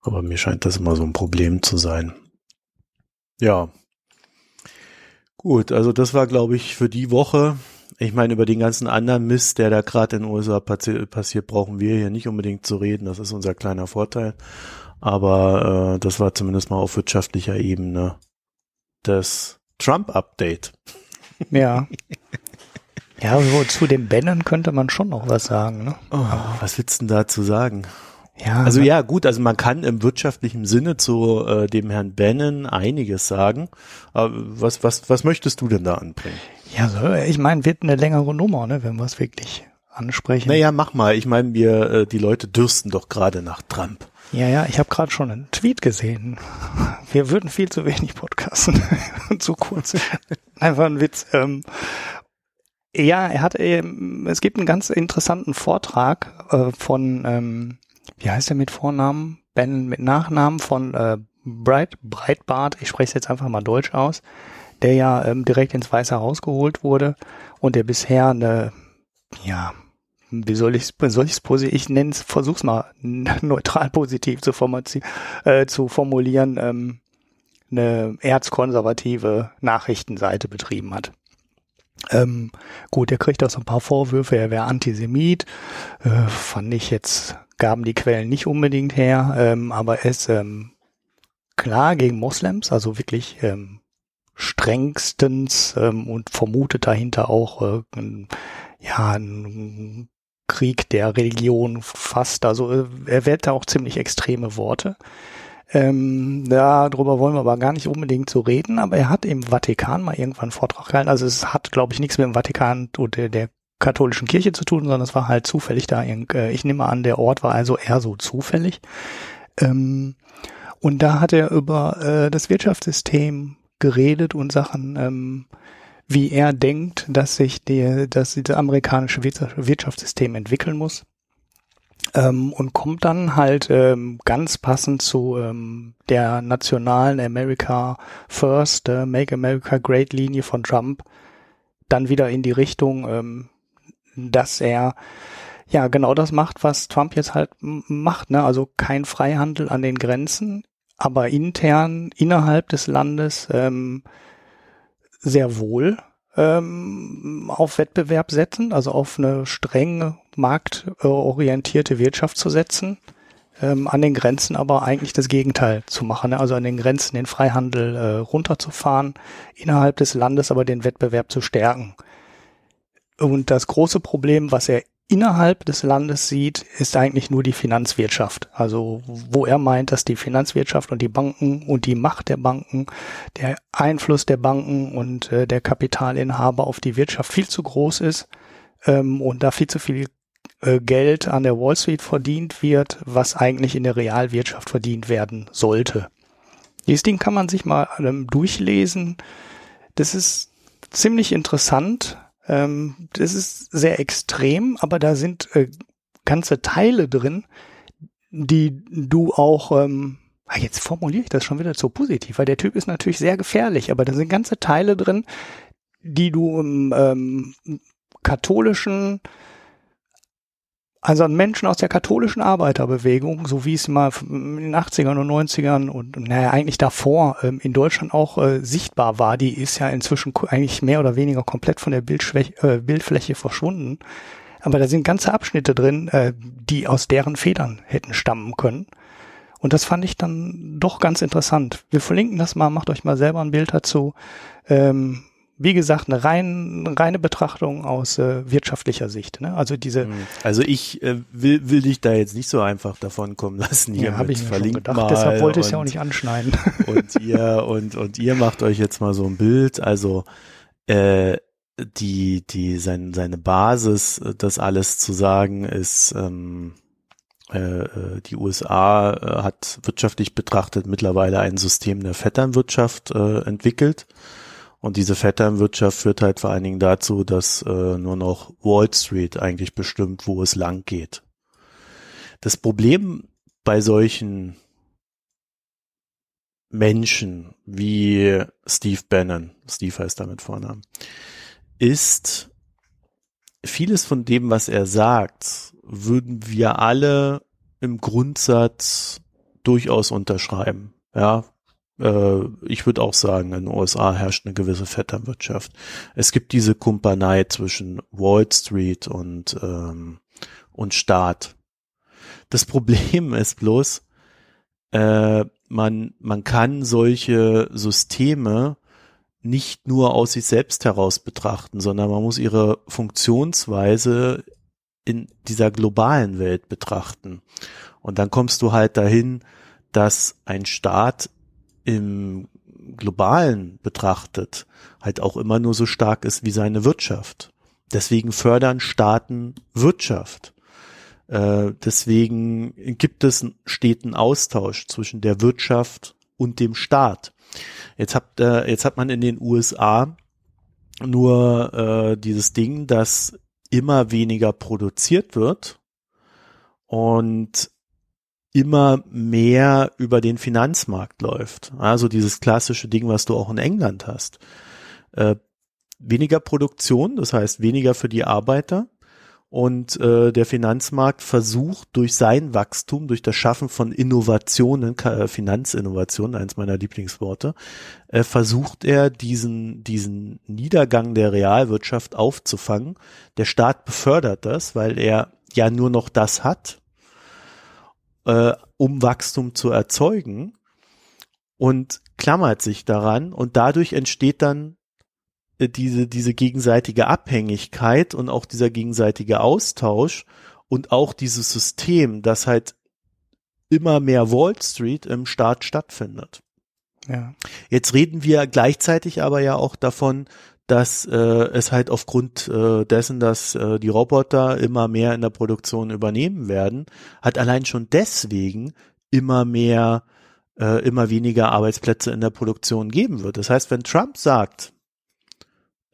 Aber mir scheint das immer so ein Problem zu sein. Ja. Gut, also das war, glaube ich, für die Woche ich meine, über den ganzen anderen Mist, der da gerade in den USA passi passiert, brauchen wir hier nicht unbedingt zu reden. Das ist unser kleiner Vorteil. Aber äh, das war zumindest mal auf wirtschaftlicher Ebene das Trump-Update. <laughs> Ja. Ja, so zu dem Bannon könnte man schon noch was sagen. Ne? Oh, was willst du denn dazu sagen? Ja. Also ja, gut, also man kann im wirtschaftlichen Sinne zu äh, dem Herrn Bannon einiges sagen. Aber was, was, was möchtest du denn da anbringen? Ja, so, ich meine, wird eine längere Nummer, ne, wenn wir es wirklich ansprechen. Naja, mach mal. Ich meine, wir, äh, die Leute dürsten doch gerade nach Trump. Ja, ja, ich habe gerade schon einen Tweet gesehen. Wir würden viel zu wenig podcasten und <laughs> zu kurz. Einfach ein Witz. Ähm, ja, er hat, ähm, es gibt einen ganz interessanten Vortrag äh, von, ähm, wie heißt er mit Vornamen? Ben mit Nachnamen von äh, Breit, Breitbart, ich spreche es jetzt einfach mal deutsch aus, der ja ähm, direkt ins Weiße Haus geholt wurde und der bisher eine, ja, wie soll ich soll ich's positiv, ich nenne es, versuch's mal <laughs> neutral positiv zu, äh, zu formulieren, ähm, eine erzkonservative Nachrichtenseite betrieben hat. Ähm, gut, er kriegt auch so ein paar Vorwürfe, er wäre Antisemit. Äh, fand ich jetzt, gaben die Quellen nicht unbedingt her, ähm, aber er ist ähm, klar gegen Moslems, also wirklich ähm, strengstens ähm, und vermutet dahinter auch äh, ein, ja, ein Krieg der Religion fast. Also äh, er wählt da auch ziemlich extreme Worte. Ähm, darüber wollen wir aber gar nicht unbedingt so reden, aber er hat im Vatikan mal irgendwann einen Vortrag gehalten. Also es hat, glaube ich, nichts mit dem Vatikan und der, der katholischen Kirche zu tun, sondern es war halt zufällig da. Äh, ich nehme an, der Ort war also eher so zufällig. Ähm, und da hat er über äh, das Wirtschaftssystem geredet und Sachen, ähm, wie er denkt, dass sich der, dass das amerikanische Wirtschaftssystem entwickeln muss ähm, und kommt dann halt ähm, ganz passend zu ähm, der nationalen America First, äh, Make America Great Linie von Trump dann wieder in die Richtung, ähm, dass er ja genau das macht, was Trump jetzt halt macht, ne? Also kein Freihandel an den Grenzen, aber intern innerhalb des Landes ähm, sehr wohl ähm, auf Wettbewerb setzen, also auf eine streng marktorientierte Wirtschaft zu setzen, ähm, an den Grenzen aber eigentlich das Gegenteil zu machen, ne? also an den Grenzen den Freihandel äh, runterzufahren, innerhalb des Landes aber den Wettbewerb zu stärken. Und das große Problem, was er innerhalb des Landes sieht, ist eigentlich nur die Finanzwirtschaft. Also wo er meint, dass die Finanzwirtschaft und die Banken und die Macht der Banken, der Einfluss der Banken und äh, der Kapitalinhaber auf die Wirtschaft viel zu groß ist ähm, und da viel zu viel äh, Geld an der Wall Street verdient wird, was eigentlich in der Realwirtschaft verdient werden sollte. Dieses Ding kann man sich mal ähm, durchlesen. Das ist ziemlich interessant, ähm, das ist sehr extrem, aber da sind äh, ganze Teile drin, die du auch, ähm, ah, jetzt formuliere ich das schon wieder zu positiv, weil der Typ ist natürlich sehr gefährlich, aber da sind ganze Teile drin, die du im ähm, katholischen also an Menschen aus der katholischen Arbeiterbewegung, so wie es mal in den 80ern und 90ern und naja, eigentlich davor ähm, in Deutschland auch äh, sichtbar war, die ist ja inzwischen eigentlich mehr oder weniger komplett von der äh, Bildfläche verschwunden. Aber da sind ganze Abschnitte drin, äh, die aus deren Federn hätten stammen können. Und das fand ich dann doch ganz interessant. Wir verlinken das mal, macht euch mal selber ein Bild dazu. Ähm, wie gesagt, eine rein, reine Betrachtung aus äh, wirtschaftlicher Sicht. Ne? Also diese. Hm. Also ich äh, will, will dich da jetzt nicht so einfach davon kommen lassen. Hier ja, habe ich mir schon gedacht. Mal Deshalb wollte ich es ja auch nicht anschneiden. <laughs> Und ihr und und ihr macht euch jetzt mal so ein Bild. Also äh, die die sein, seine Basis, das alles zu sagen, ist ähm, äh, äh die USA äh, hat wirtschaftlich betrachtet mittlerweile ein System der Vetternwirtschaft äh, entwickelt und diese Vetternwirtschaft führt halt vor allen Dingen dazu, dass äh, nur noch Wall Street eigentlich bestimmt, wo es lang geht. Das Problem bei solchen Menschen wie Steve Bannon, Steve heißt damit Vornamen, ist vieles von dem, was er sagt, würden wir alle im Grundsatz durchaus unterschreiben. Ja, ich würde auch sagen, in den USA herrscht eine gewisse Vetternwirtschaft. Es gibt diese Kumpanei zwischen Wall Street und, ähm, und Staat. Das <laughs> Problem ist bloß, äh, man, man kann solche Systeme nicht nur aus sich selbst heraus betrachten, sondern man muss ihre Funktionsweise in dieser globalen Welt betrachten. Und dann kommst du halt dahin, dass ein Staat im globalen betrachtet halt auch immer nur so stark ist wie seine Wirtschaft. Deswegen fördern Staaten Wirtschaft. Äh, deswegen gibt es einen steten Austausch zwischen der Wirtschaft und dem Staat. Jetzt hat, äh, jetzt hat man in den USA nur äh, dieses Ding, dass immer weniger produziert wird und immer mehr über den Finanzmarkt läuft. Also dieses klassische Ding, was du auch in England hast. Äh, weniger Produktion, das heißt weniger für die Arbeiter. Und äh, der Finanzmarkt versucht durch sein Wachstum, durch das Schaffen von Innovationen, äh, Finanzinnovationen, eins meiner Lieblingsworte, äh, versucht er diesen, diesen Niedergang der Realwirtschaft aufzufangen. Der Staat befördert das, weil er ja nur noch das hat, äh, um Wachstum zu erzeugen und klammert sich daran und dadurch entsteht dann äh, diese, diese gegenseitige Abhängigkeit und auch dieser gegenseitige Austausch und auch dieses System, das halt immer mehr Wall Street im Staat stattfindet. Ja. Jetzt reden wir gleichzeitig aber ja auch davon, dass äh, es halt aufgrund äh, dessen, dass äh, die Roboter immer mehr in der Produktion übernehmen werden, hat allein schon deswegen immer mehr, äh, immer weniger Arbeitsplätze in der Produktion geben wird. Das heißt, wenn Trump sagt,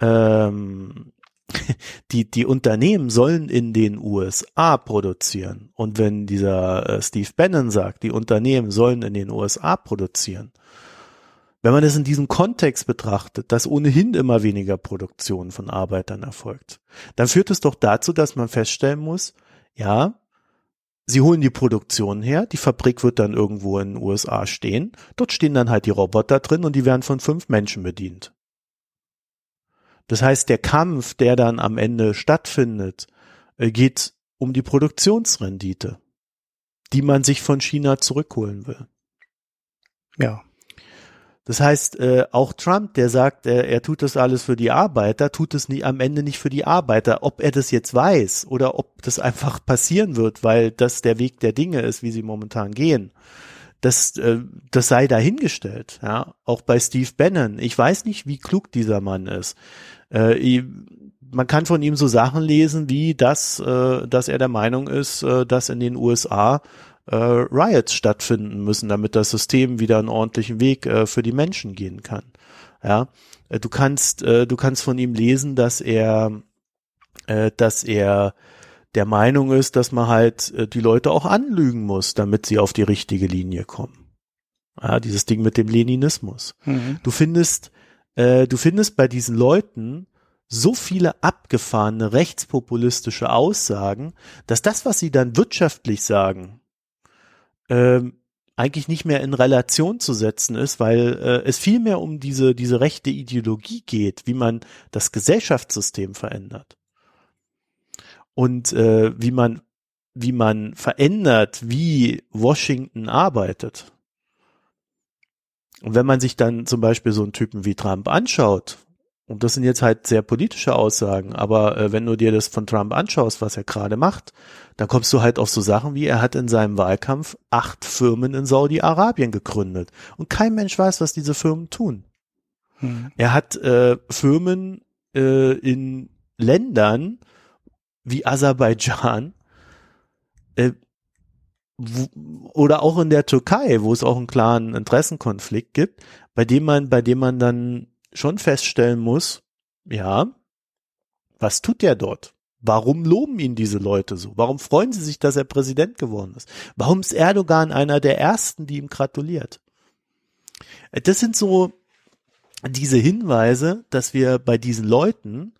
ähm, <laughs> die, die Unternehmen sollen in den USA produzieren. Und wenn dieser äh, Steve Bannon sagt, die Unternehmen sollen in den USA produzieren, wenn man es in diesem Kontext betrachtet, dass ohnehin immer weniger Produktion von Arbeitern erfolgt, dann führt es doch dazu, dass man feststellen muss, ja, sie holen die Produktion her, die Fabrik wird dann irgendwo in den USA stehen, dort stehen dann halt die Roboter drin und die werden von fünf Menschen bedient. Das heißt, der Kampf, der dann am Ende stattfindet, äh, geht um die Produktionsrendite, die man sich von China zurückholen will. Ja. Das heißt, äh, auch Trump, der sagt, äh, er tut das alles für die Arbeiter, tut es nie, am Ende nicht für die Arbeiter. Ob er das jetzt weiß oder ob das einfach passieren wird, weil das der Weg der Dinge ist, wie sie momentan gehen, das, äh, das sei dahingestellt. Ja, auch bei Steve Bannon. Ich weiß nicht, wie klug dieser Mann ist. Äh, man kann von ihm so Sachen lesen, wie das, äh, dass er der Meinung ist, äh, dass in den USA äh, Riots stattfinden müssen, damit das System wieder einen ordentlichen Weg äh, für die Menschen gehen kann. Ja, äh, du kannst, äh, du kannst von ihm lesen, dass er, äh, dass er der Meinung ist, dass man halt äh, die Leute auch anlügen muss, damit sie auf die richtige Linie kommen. Ja, dieses Ding mit dem Leninismus. Mhm. Du findest, äh, du findest bei diesen Leuten so viele abgefahrene rechtspopulistische Aussagen, dass das, was sie dann wirtschaftlich sagen, ähm, eigentlich nicht mehr in Relation zu setzen ist, weil äh, es viel mehr um diese, diese rechte Ideologie geht, wie man das Gesellschaftssystem verändert. Und äh, wie man, wie man verändert, wie Washington arbeitet. Und wenn man sich dann zum Beispiel so einen Typen wie Trump anschaut, und das sind jetzt halt sehr politische Aussagen, aber äh, wenn du dir das von Trump anschaust, was er gerade macht, dann kommst du halt auf so Sachen wie, er hat in seinem Wahlkampf acht Firmen in Saudi-Arabien gegründet. Und kein Mensch weiß, was diese Firmen tun. Hm. Er hat äh, Firmen äh, in Ländern wie Aserbaidschan, äh, oder auch in der Türkei, wo es auch einen klaren Interessenkonflikt gibt, bei dem man, bei dem man dann schon feststellen muss, ja, was tut der dort? Warum loben ihn diese Leute so? Warum freuen sie sich, dass er Präsident geworden ist? Warum ist Erdogan einer der ersten, die ihm gratuliert? Das sind so diese Hinweise, dass wir bei diesen Leuten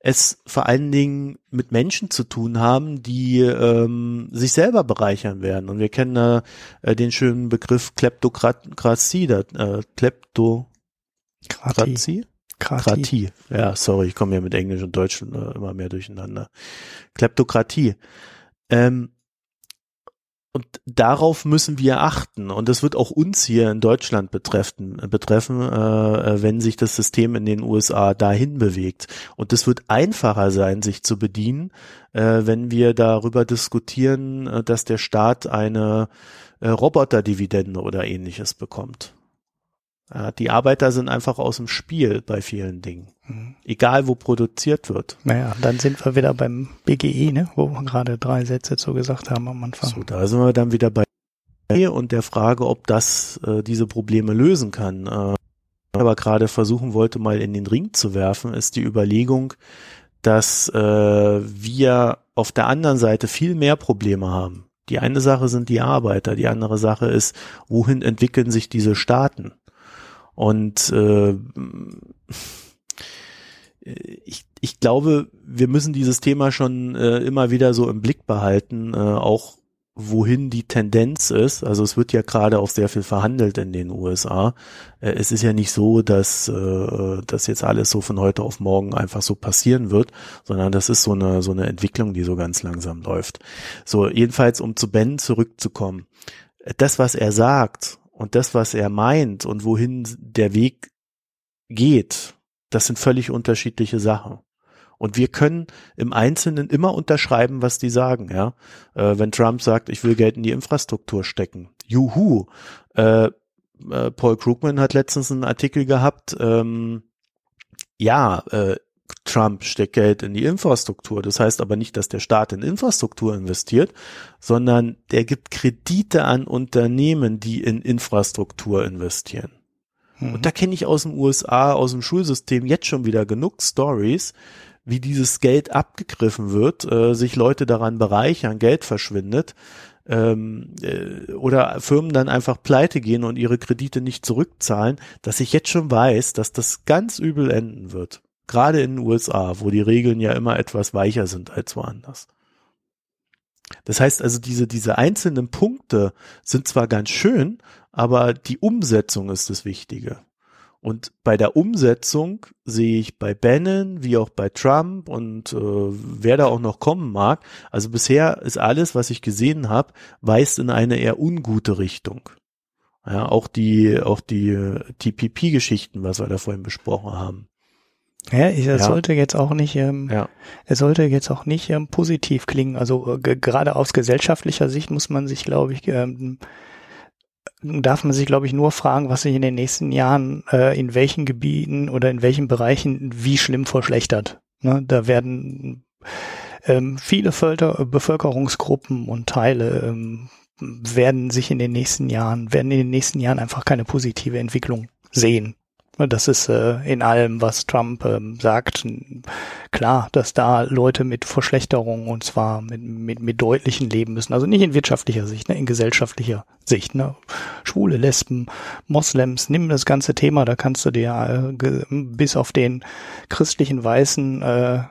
es vor allen Dingen mit Menschen zu tun haben, die ähm, sich selber bereichern werden. Und wir kennen äh, den schönen Begriff Kleptokratie, äh, Kleptokratie? Kratie. Ja, sorry, ich komme ja mit Englisch und Deutsch äh, immer mehr durcheinander. Kleptokratie. Ähm, und darauf müssen wir achten. Und das wird auch uns hier in Deutschland betreffen, betreffen äh, wenn sich das System in den USA dahin bewegt. Und es wird einfacher sein, sich zu bedienen, äh, wenn wir darüber diskutieren, äh, dass der Staat eine äh, Roboterdividende oder ähnliches bekommt. Ja, die Arbeiter sind einfach aus dem Spiel bei vielen Dingen. Mhm. Egal, wo produziert wird. Naja, dann sind wir wieder beim BGE, ne? wo wir gerade drei Sätze zu gesagt haben am Anfang. So, da sind wir dann wieder bei und der Frage, ob das äh, diese Probleme lösen kann. Äh, aber gerade versuchen wollte, mal in den Ring zu werfen, ist die Überlegung, dass äh, wir auf der anderen Seite viel mehr Probleme haben. Die eine Sache sind die Arbeiter, die andere Sache ist, wohin entwickeln sich diese Staaten? Und äh, ich, ich glaube, wir müssen dieses Thema schon äh, immer wieder so im Blick behalten, äh, auch wohin die Tendenz ist. Also es wird ja gerade auch sehr viel verhandelt in den USA. Äh, es ist ja nicht so, dass äh, das jetzt alles so von heute auf morgen einfach so passieren wird, sondern das ist so eine so eine Entwicklung, die so ganz langsam läuft. So jedenfalls, um zu Ben zurückzukommen, das, was er sagt und das, was er meint und wohin der Weg geht, das sind völlig unterschiedliche Sachen. Und wir können im Einzelnen immer unterschreiben, was die sagen, ja. Äh, wenn Trump sagt, ich will Geld in die Infrastruktur stecken. Juhu. Äh, äh, Paul Krugman hat letztens einen Artikel gehabt, ähm, ja, äh, Trump steckt Geld in die Infrastruktur. Das heißt aber nicht, dass der Staat in Infrastruktur investiert, sondern der gibt Kredite an Unternehmen, die in Infrastruktur investieren. Mhm. Und da kenne ich aus den USA, aus dem Schulsystem jetzt schon wieder genug Stories, wie dieses Geld abgegriffen wird, äh, sich Leute daran bereichern, Geld verschwindet ähm, äh, oder Firmen dann einfach pleite gehen und ihre Kredite nicht zurückzahlen, dass ich jetzt schon weiß, dass das ganz übel enden wird. Gerade in den USA, wo die Regeln ja immer etwas weicher sind als woanders. Das heißt also, diese, diese einzelnen Punkte sind zwar ganz schön, aber die Umsetzung ist das Wichtige. Und bei der Umsetzung sehe ich bei Bannon wie auch bei Trump und äh, wer da auch noch kommen mag, also bisher ist alles, was ich gesehen habe, weist in eine eher ungute Richtung. Ja, auch die, auch die äh, TPP-Geschichten, was wir da vorhin besprochen haben. Ja, ich, es ja. sollte jetzt auch nicht, ähm, ja. es sollte jetzt auch nicht ähm, positiv klingen. Also äh, gerade aus gesellschaftlicher Sicht muss man sich, glaube ich, ähm, darf man sich, glaube ich, nur fragen, was sich in den nächsten Jahren äh, in welchen Gebieten oder in welchen Bereichen wie schlimm verschlechtert. Ne? Da werden ähm, viele Völker, Bevölkerungsgruppen und Teile ähm, werden sich in den nächsten Jahren, werden in den nächsten Jahren einfach keine positive Entwicklung sehen. Das ist äh, in allem, was Trump ähm, sagt, klar, dass da Leute mit Verschlechterungen und zwar mit, mit, mit deutlichen leben müssen. Also nicht in wirtschaftlicher Sicht, ne, in gesellschaftlicher Sicht. Ne. Schwule, Lesben, Moslems, nimm das ganze Thema, da kannst du dir äh, bis auf den christlichen Weißen äh,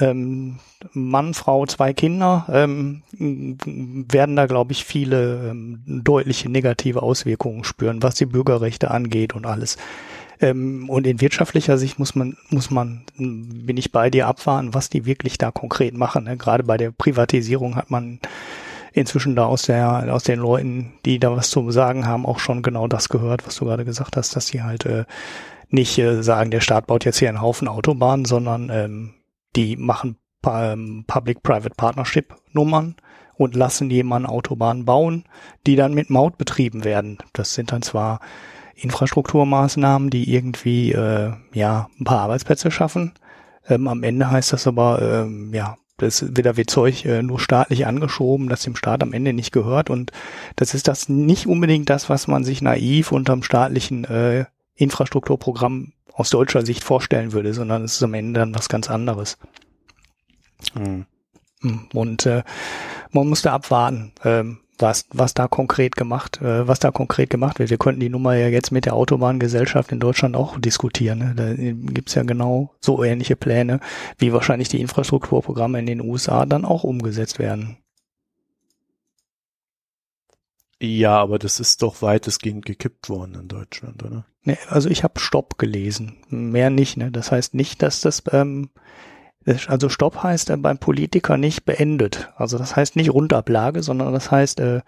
ähm, Mann, Frau, zwei Kinder, ähm, werden da, glaube ich, viele ähm, deutliche negative Auswirkungen spüren, was die Bürgerrechte angeht und alles. Ähm, und in wirtschaftlicher Sicht muss man, muss man, bin ich bei dir abwarten, was die wirklich da konkret machen. Ne? Gerade bei der Privatisierung hat man inzwischen da aus der, aus den Leuten, die da was zu sagen haben, auch schon genau das gehört, was du gerade gesagt hast, dass die halt äh, nicht äh, sagen, der Staat baut jetzt hier einen Haufen Autobahnen, sondern ähm, die machen ähm, Public-Private Partnership-Nummern und lassen jemanden Autobahnen bauen, die dann mit Maut betrieben werden. Das sind dann zwar Infrastrukturmaßnahmen, die irgendwie äh, ja ein paar Arbeitsplätze schaffen. Ähm, am Ende heißt das aber ähm, ja das wieder wird Zeug äh, nur staatlich angeschoben, das dem Staat am Ende nicht gehört und das ist das nicht unbedingt das, was man sich naiv unterm staatlichen äh, Infrastrukturprogramm aus deutscher Sicht vorstellen würde, sondern es ist am Ende dann was ganz anderes. Mhm. Und äh, man muss da abwarten. Ähm, was, was da konkret gemacht, äh, was da konkret gemacht wird. Wir könnten die Nummer ja jetzt mit der Autobahngesellschaft in Deutschland auch diskutieren. Ne? Da gibt's ja genau so ähnliche Pläne, wie wahrscheinlich die Infrastrukturprogramme in den USA dann auch umgesetzt werden. Ja, aber das ist doch weitestgehend gekippt worden in Deutschland, oder? Nee, also ich habe Stopp gelesen, mehr nicht. Ne? Das heißt nicht, dass das ähm, Also Stopp heißt beim Politiker nicht beendet. Also das heißt nicht Rundablage, sondern das heißt äh,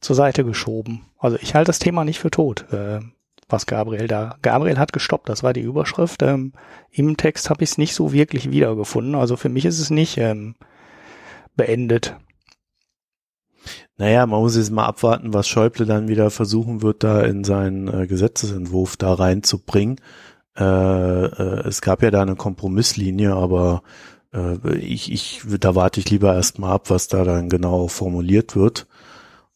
zur Seite geschoben. Also ich halte das Thema nicht für tot, äh, was Gabriel da. Gabriel hat gestoppt, das war die Überschrift. Ähm, Im Text habe ich es nicht so wirklich wiedergefunden. Also für mich ist es nicht ähm, beendet. Naja, man muss jetzt mal abwarten, was Schäuble dann wieder versuchen wird, da in seinen äh, Gesetzesentwurf da reinzubringen. Äh, äh, es gab ja da eine Kompromisslinie, aber äh, ich, ich, da warte ich lieber erstmal ab, was da dann genau formuliert wird.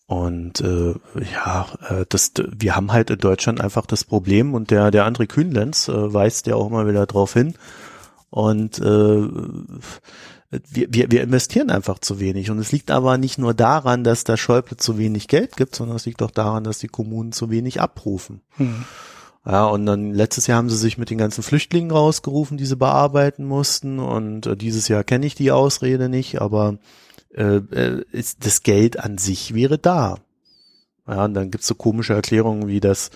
Und äh, ja, äh, das, wir haben halt in Deutschland einfach das Problem und der, der André Kühnlenz äh, weist ja auch mal wieder drauf hin. Und äh, wir, wir, wir investieren einfach zu wenig. Und es liegt aber nicht nur daran, dass der Schäuble zu wenig Geld gibt, sondern es liegt auch daran, dass die Kommunen zu wenig abrufen. Hm. Ja, und dann letztes Jahr haben sie sich mit den ganzen Flüchtlingen rausgerufen, die sie bearbeiten mussten. Und äh, dieses Jahr kenne ich die Ausrede nicht, aber äh, äh, ist, das Geld an sich wäre da. Ja, und dann gibt's so komische Erklärungen wie das,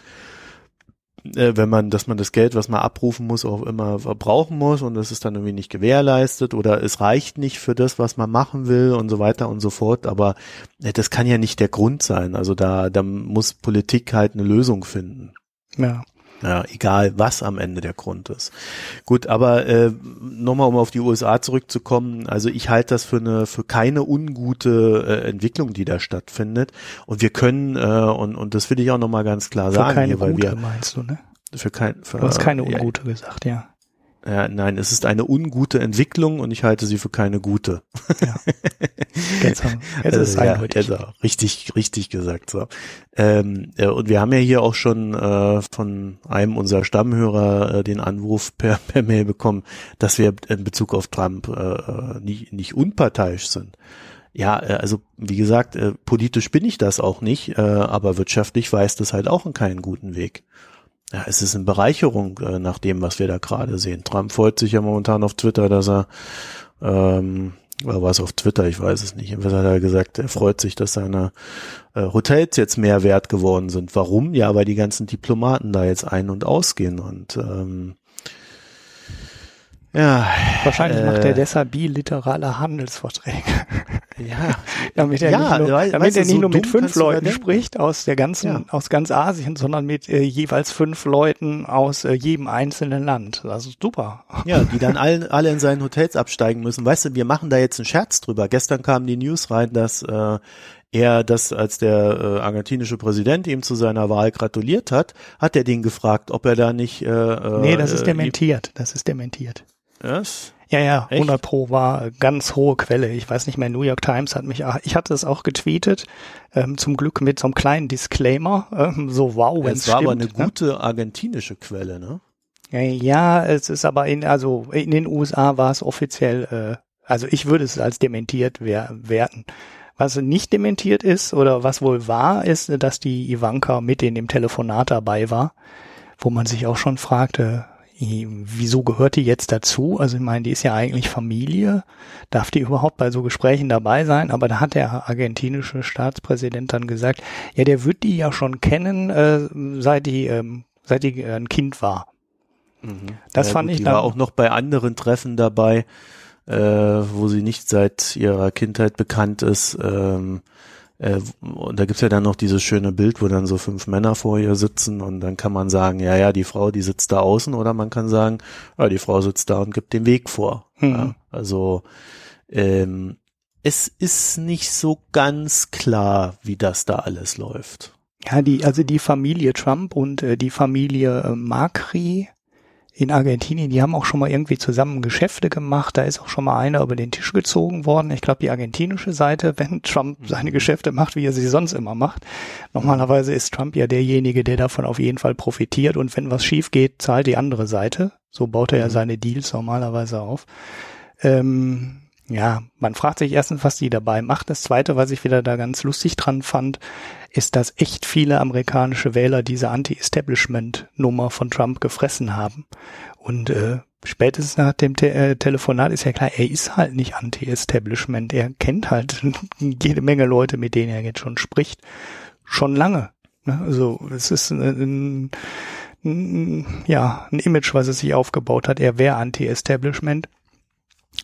äh, wenn man, dass man das Geld, was man abrufen muss, auch immer verbrauchen muss und das ist dann irgendwie nicht gewährleistet oder es reicht nicht für das, was man machen will und so weiter und so fort. Aber äh, das kann ja nicht der Grund sein. Also da, da muss Politik halt eine Lösung finden. Ja. Ja, egal was am Ende der Grund ist. Gut, aber äh, nochmal, um auf die USA zurückzukommen, also ich halte das für eine für keine ungute äh, Entwicklung, die da stattfindet. Und wir können, äh, und, und das will ich auch nochmal ganz klar für sagen, keine hier, weil gute, wir meinst du, ne? für kein für, Du hast keine ja, ungute gesagt, ja. Ja, nein, es ist eine ungute Entwicklung und ich halte sie für keine gute. Ja. <laughs> Ist es Also, ja, eindeutig. auch richtig, richtig gesagt. So. Ähm, äh, und wir haben ja hier auch schon äh, von einem unserer Stammhörer äh, den Anruf per, <laughs> per Mail bekommen, dass wir in Bezug auf Trump äh, äh, nicht, nicht unparteiisch sind. Ja, äh, also wie gesagt, äh, politisch bin ich das auch nicht, äh, aber wirtschaftlich weist es halt auch in keinen guten Weg. Ja, es ist eine Bereicherung äh, nach dem, was wir da gerade sehen. Trump freut sich ja momentan auf Twitter, dass er ähm, oder war es auf Twitter, ich weiß es nicht. Jedenfalls hat er gesagt, er freut sich, dass seine äh, Hotels jetzt mehr wert geworden sind. Warum? Ja, weil die ganzen Diplomaten da jetzt ein- und ausgehen und ähm, ja. Wahrscheinlich äh, macht er deshalb bilaterale Handelsverträge. Ja, <laughs> damit er Ja, nicht nur, wei- damit er nicht so nur mit fünf Leuten spricht aus der ganzen, Ja. aus ganz Asien, sondern mit äh, jeweils fünf Leuten aus äh, jedem einzelnen Land. Das ist super. Ja, die dann alle, alle in seinen Hotels absteigen müssen. Weißt du, wir machen da jetzt einen Scherz drüber. Gestern kamen die News rein, dass äh, er das, als der äh, argentinische Präsident ihm zu seiner Wahl gratuliert hat, hat er den gefragt, ob er da nicht. Äh, äh, nee, das ist äh, dementiert. Das ist dementiert. Was? Ja, ja, Echt? 100 Pro war ganz hohe Quelle. Ich weiß nicht mehr, New York Times hat mich, ich hatte es auch getweetet, ähm, zum Glück mit so einem kleinen Disclaimer, ähm, so wow, wenn Es war aber eine stimmt, ne? gute argentinische Quelle, ne? Ja, es ist aber in, also in den USA war es offiziell, äh, also ich würde es als dementiert wer werten. Was nicht dementiert ist oder was wohl wahr ist, dass die Ivanka mit in dem Telefonat dabei war, wo man sich auch schon fragte, wieso gehört die jetzt dazu? Also ich meine, die ist ja eigentlich Familie. Darf die überhaupt bei so Gesprächen dabei sein? Aber da hat der argentinische Staatspräsident dann gesagt, ja, der wird die ja schon kennen, äh, seit die, ähm, seit die äh, ein Kind war. Das Ja, fand gut, ich die dann. war auch noch bei anderen Treffen dabei, äh, wo sie nicht seit ihrer Kindheit bekannt ist. Ähm, äh, und da gibt's ja dann noch dieses schöne Bild, wo dann so fünf Männer vor ihr sitzen und dann kann man sagen, ja, ja, die Frau, die sitzt da außen oder man kann sagen, ja, die Frau sitzt da und gibt den Weg vor. Mhm. Ja, also ähm, es ist nicht so ganz klar, wie das da alles läuft. Ja, die, also die Familie Trump und äh, die Familie äh, Macri in Argentinien, die haben auch schon mal irgendwie zusammen Geschäfte gemacht. Da ist auch schon mal einer über den Tisch gezogen worden. Ich glaube, die argentinische Seite, <laughs> wenn Trump seine Geschäfte macht, wie er sie sonst immer macht. Normalerweise ist Trump ja derjenige, der davon auf jeden Fall profitiert. Und wenn was schief geht, zahlt die andere Seite. So baut er ja seine Deals normalerweise auf. Ähm, ja, man fragt sich erstens, was die dabei macht. Das zweite, was ich wieder da ganz lustig dran fand, ist, dass echt viele amerikanische Wähler diese Anti-Establishment-Nummer von Trump gefressen haben. Und äh, spätestens nach dem Te äh, Telefonat ist ja klar, er ist halt nicht Anti-Establishment. Er kennt halt <laughs> jede Menge Leute, mit denen er jetzt schon spricht. Schon lange. Ne? Also es ist ein, ein, ja, ein Image, was er sich aufgebaut hat. Er wäre Anti-Establishment.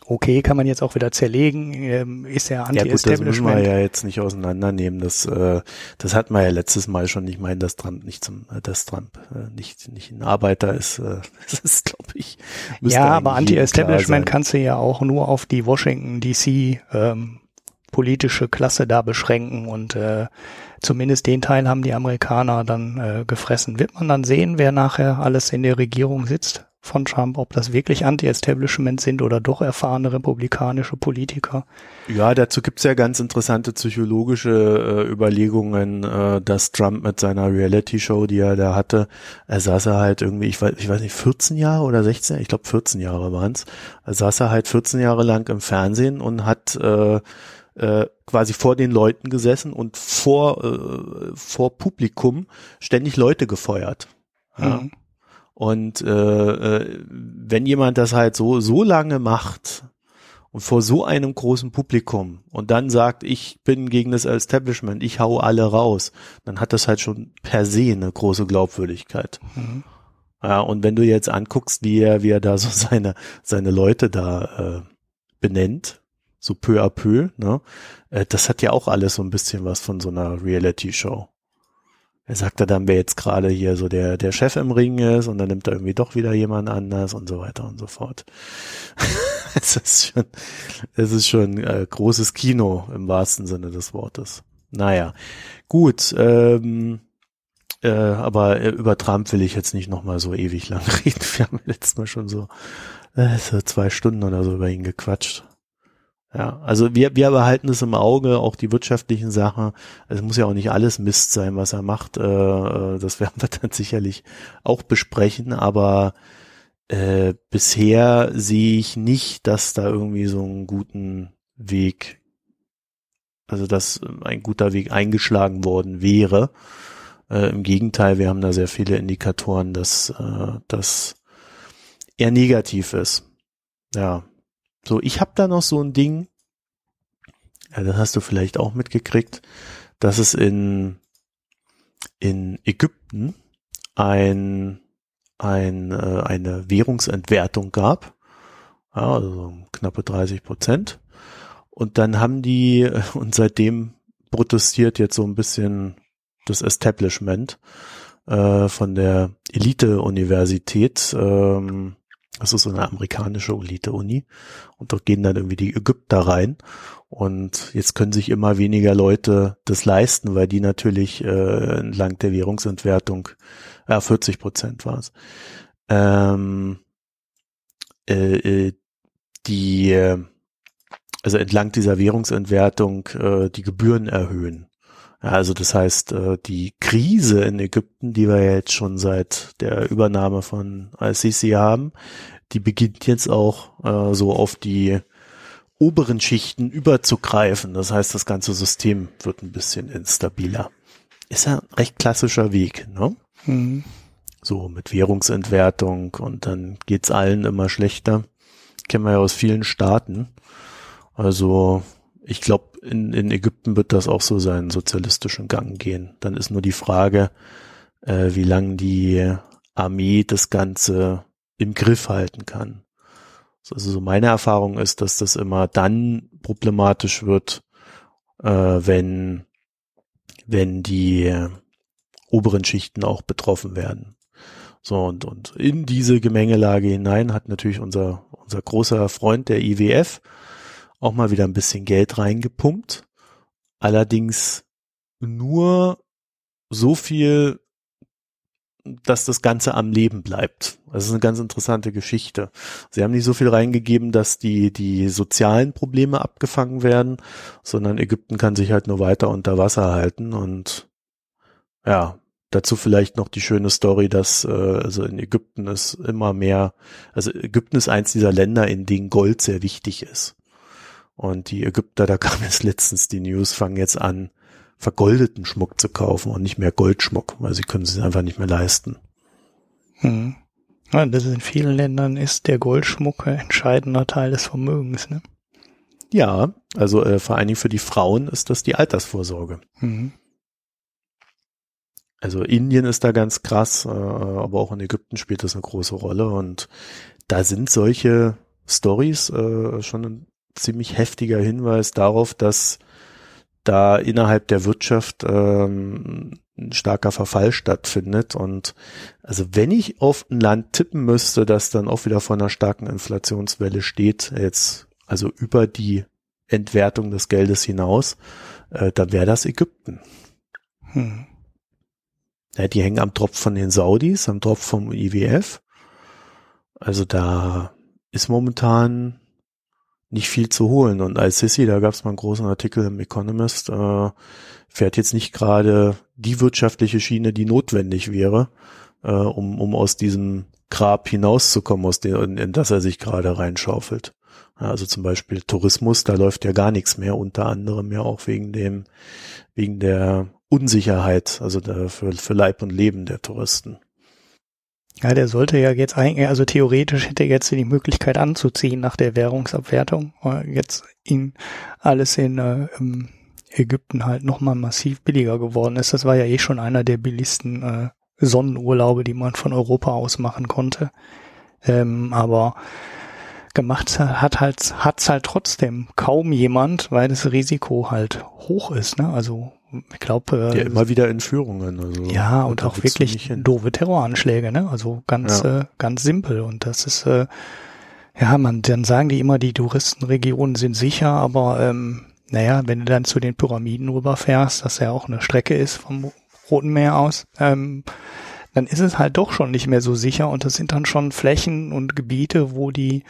Okay, kann man jetzt auch wieder zerlegen, ähm, ist ja Ja gut, das müssen wir Anti-Establishment. ja jetzt nicht auseinandernehmen. Das, äh, das hatten wir ja letztes Mal schon. Ich meine, dass Trump nicht zum, äh, dass Trump äh, nicht nicht ein Arbeiter ist. Äh, <laughs> das ist, glaube ich. Ja, aber Anti-Establishment kannst du ja auch nur auf die Washington DC ähm, politische Klasse da beschränken und äh, zumindest den Teil haben die Amerikaner dann äh, gefressen. Wird man dann sehen, wer nachher alles in der Regierung sitzt von Trump, ob das wirklich Anti-Establishment sind oder doch erfahrene republikanische Politiker. Ja, dazu gibt's ja ganz interessante psychologische äh, Überlegungen, äh, dass Trump mit seiner Reality-Show, die er da hatte, er saß er halt irgendwie, ich weiß, ich weiß nicht, 14 Jahre oder 16, ich glaube 14 Jahre waren's, er saß er halt 14 Jahre lang im Fernsehen und hat äh, äh, quasi vor den Leuten gesessen und vor, äh, vor Publikum ständig Leute gefeuert. Ja. Mhm. Und äh, äh, wenn jemand das halt so so lange macht und vor so einem großen Publikum und dann sagt, ich bin gegen das Establishment, ich hau alle raus, dann hat das halt schon per se eine große Glaubwürdigkeit. Mhm. Ja, und wenn du jetzt anguckst, wie er, wie er da so <laughs> seine, seine Leute da äh, benennt, so peu à peu, ne, äh, das hat ja auch alles so ein bisschen was von so einer Reality-Show. Er sagt dann, wer jetzt gerade hier so der, der Chef im Ring ist und dann nimmt er irgendwie doch wieder jemand anders und so weiter und so fort. <laughs> es ist schon, es ist schon äh, großes Kino im wahrsten Sinne des Wortes. Naja, gut, ähm, äh, aber äh, über Trump will ich jetzt nicht nochmal so ewig lang <laughs> reden. Wir haben letztes Mal schon so, äh, so zwei Stunden oder so über ihn gequatscht. Ja, also wir, wir behalten es im Auge, auch die wirtschaftlichen Sachen. Es muss ja auch nicht alles Mist sein, was er macht. Äh, äh, das <laughs> werden wir dann sicherlich auch besprechen, aber äh, bisher sehe ich nicht, dass da irgendwie so einen guten Weg, also dass ein guter Weg eingeschlagen worden wäre. Äh, Im Gegenteil, wir haben da sehr viele Indikatoren, dass äh, das eher negativ ist. Ja, so, ich habe da noch so ein Ding, ja, das hast du vielleicht auch mitgekriegt, dass es in, in Ägypten ein, ein, äh, eine Währungsentwertung gab, ja, also so knappe 30 Prozent. Und dann haben die, <laughs> und seitdem protestiert jetzt so ein bisschen das Establishment äh, von der Elite-Universität, ähm, das ist so eine amerikanische Elite-Uni. Und dort gehen dann irgendwie die Ägypter rein. Und jetzt können sich immer weniger Leute das leisten, weil die natürlich äh, entlang der Währungsentwertung, ja, 40 Prozent war es, ähm, äh, äh, die, äh, also entlang dieser Währungsentwertung äh, die Gebühren erhöhen. Also das heißt, äh, die Krise in Ägypten, die wir jetzt schon seit der Übernahme von Al-Sisi haben, die beginnt jetzt auch äh, so auf die oberen Schichten überzugreifen. Das heißt, das ganze System wird ein bisschen instabiler. Ist ja ein recht klassischer Weg, ne? Mhm. So mit Währungsentwertung und dann geht's allen immer schlechter. Kennen wir ja aus vielen Staaten. Also ich glaube, in, in Ägypten wird das auch so seinen sozialistischen Gang gehen. Dann ist nur die Frage, äh, wie lange die Armee das Ganze im Griff halten kann. Also so meine Erfahrung ist, dass das immer dann problematisch wird, äh, wenn, wenn die oberen Schichten auch betroffen werden. So, und, und in diese Gemengelage hinein hat natürlich unser, unser großer Freund, der IWF, auch mal wieder ein bisschen Geld reingepumpt. Allerdings nur so viel, dass das Ganze am Leben bleibt. Das ist eine ganz interessante Geschichte. Sie haben nicht so viel reingegeben, dass die, die sozialen Probleme abgefangen werden, sondern Ägypten kann sich halt nur weiter unter Wasser halten und ja, dazu vielleicht noch die schöne Story, dass äh, also in Ägypten ist immer mehr, also Ägypten ist eins dieser Länder, in denen Gold sehr wichtig ist. Und die Ägypter, da kam jetzt letztens die News, fangen jetzt an, vergoldeten Schmuck zu kaufen und nicht mehr Goldschmuck, weil sie können es sich einfach nicht mehr leisten. Mhm. Ja, das in vielen Ländern ist der Goldschmuck ein entscheidender Teil des Vermögens. Ne? Ja, also äh, vor allen Dingen für die Frauen ist das die Altersvorsorge. Mhm. Also Indien ist da ganz krass, äh, aber auch in Ägypten spielt das eine große Rolle und da sind solche Stories, äh, schon ziemlich heftiger Hinweis darauf, dass da innerhalb der Wirtschaft ähm, ein starker Verfall stattfindet. Und also wenn ich auf ein Land tippen müsste, das dann auch wieder vor einer starken Inflationswelle steht, jetzt also über die Entwertung des Geldes hinaus, äh, dann wäre das Ägypten. Hm. Ja, die hängen am Tropf von den Saudis, am Tropf vom IWF. Also da ist momentan nicht viel zu holen. Und als Sissy, da gab es mal einen großen Artikel im Economist, äh, fährt jetzt nicht gerade die wirtschaftliche Schiene, die notwendig wäre, äh, um, um aus diesem Grab hinauszukommen, aus dem, in, in das er sich gerade reinschaufelt. Also zum Beispiel Tourismus, da läuft ja gar nichts mehr, unter anderem ja auch wegen dem, wegen der Unsicherheit, also der, für, für Leib und Leben der Touristen. Ja, der sollte ja jetzt eigentlich, also theoretisch hätte er jetzt die Möglichkeit anzuziehen nach der Währungsabwertung. Jetzt ihn alles in äh, Ägypten halt nochmal massiv billiger geworden ist. Das war ja eh schon einer der billigsten äh, Sonnenurlaube, die man von Europa aus machen konnte. Ähm, aber gemacht hat halt hat's halt trotzdem kaum jemand, weil das Risiko halt hoch ist. Ne? Also ich glaube äh, ja, immer wieder Entführungen. Also ja und auch wirklich doofe Terroranschläge. Ne? Also ganz ja. äh, ganz simpel und das ist äh, ja man dann sagen die immer die Touristenregionen sind sicher, aber ähm, naja wenn du dann zu den Pyramiden rüberfährst, das ja auch eine Strecke ist vom Roten Meer aus. Ähm, dann ist es halt doch schon nicht mehr so sicher und das sind dann schon Flächen und Gebiete, wo die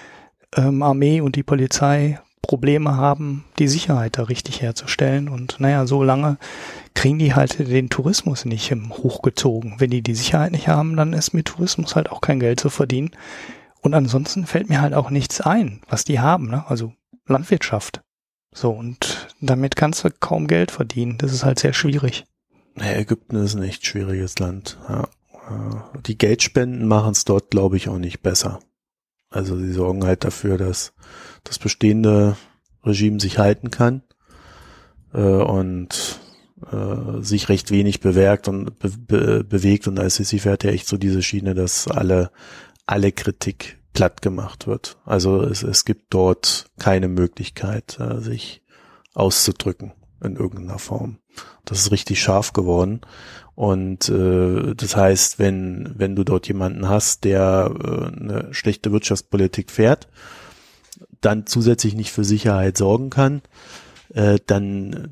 ähm, Armee und die Polizei Probleme haben, die Sicherheit da richtig herzustellen. Und naja, so lange kriegen die halt den Tourismus nicht hochgezogen. Wenn die die Sicherheit nicht haben, dann ist mit Tourismus halt auch kein Geld zu verdienen. Und ansonsten fällt mir halt auch nichts ein, was die haben. Ne? Also Landwirtschaft. So, und damit kannst du kaum Geld verdienen. Das ist halt sehr schwierig. Ja, Ägypten ist ein echt schwieriges Land. Ja. Die Geldspenden machen es dort, glaube ich, auch nicht besser. Also sie sorgen halt dafür, dass das bestehende Regime sich halten kann äh, und äh, sich recht wenig bewerkt und be be bewegt. Und ICC fährt ja echt so diese Schiene, dass alle, alle Kritik platt gemacht wird. Also es, es gibt dort keine Möglichkeit, äh, sich auszudrücken in irgendeiner Form. Das ist richtig scharf geworden. Und äh, das heißt, wenn, wenn du dort jemanden hast, der äh, eine schlechte Wirtschaftspolitik fährt, dann zusätzlich nicht für Sicherheit sorgen kann, äh, dann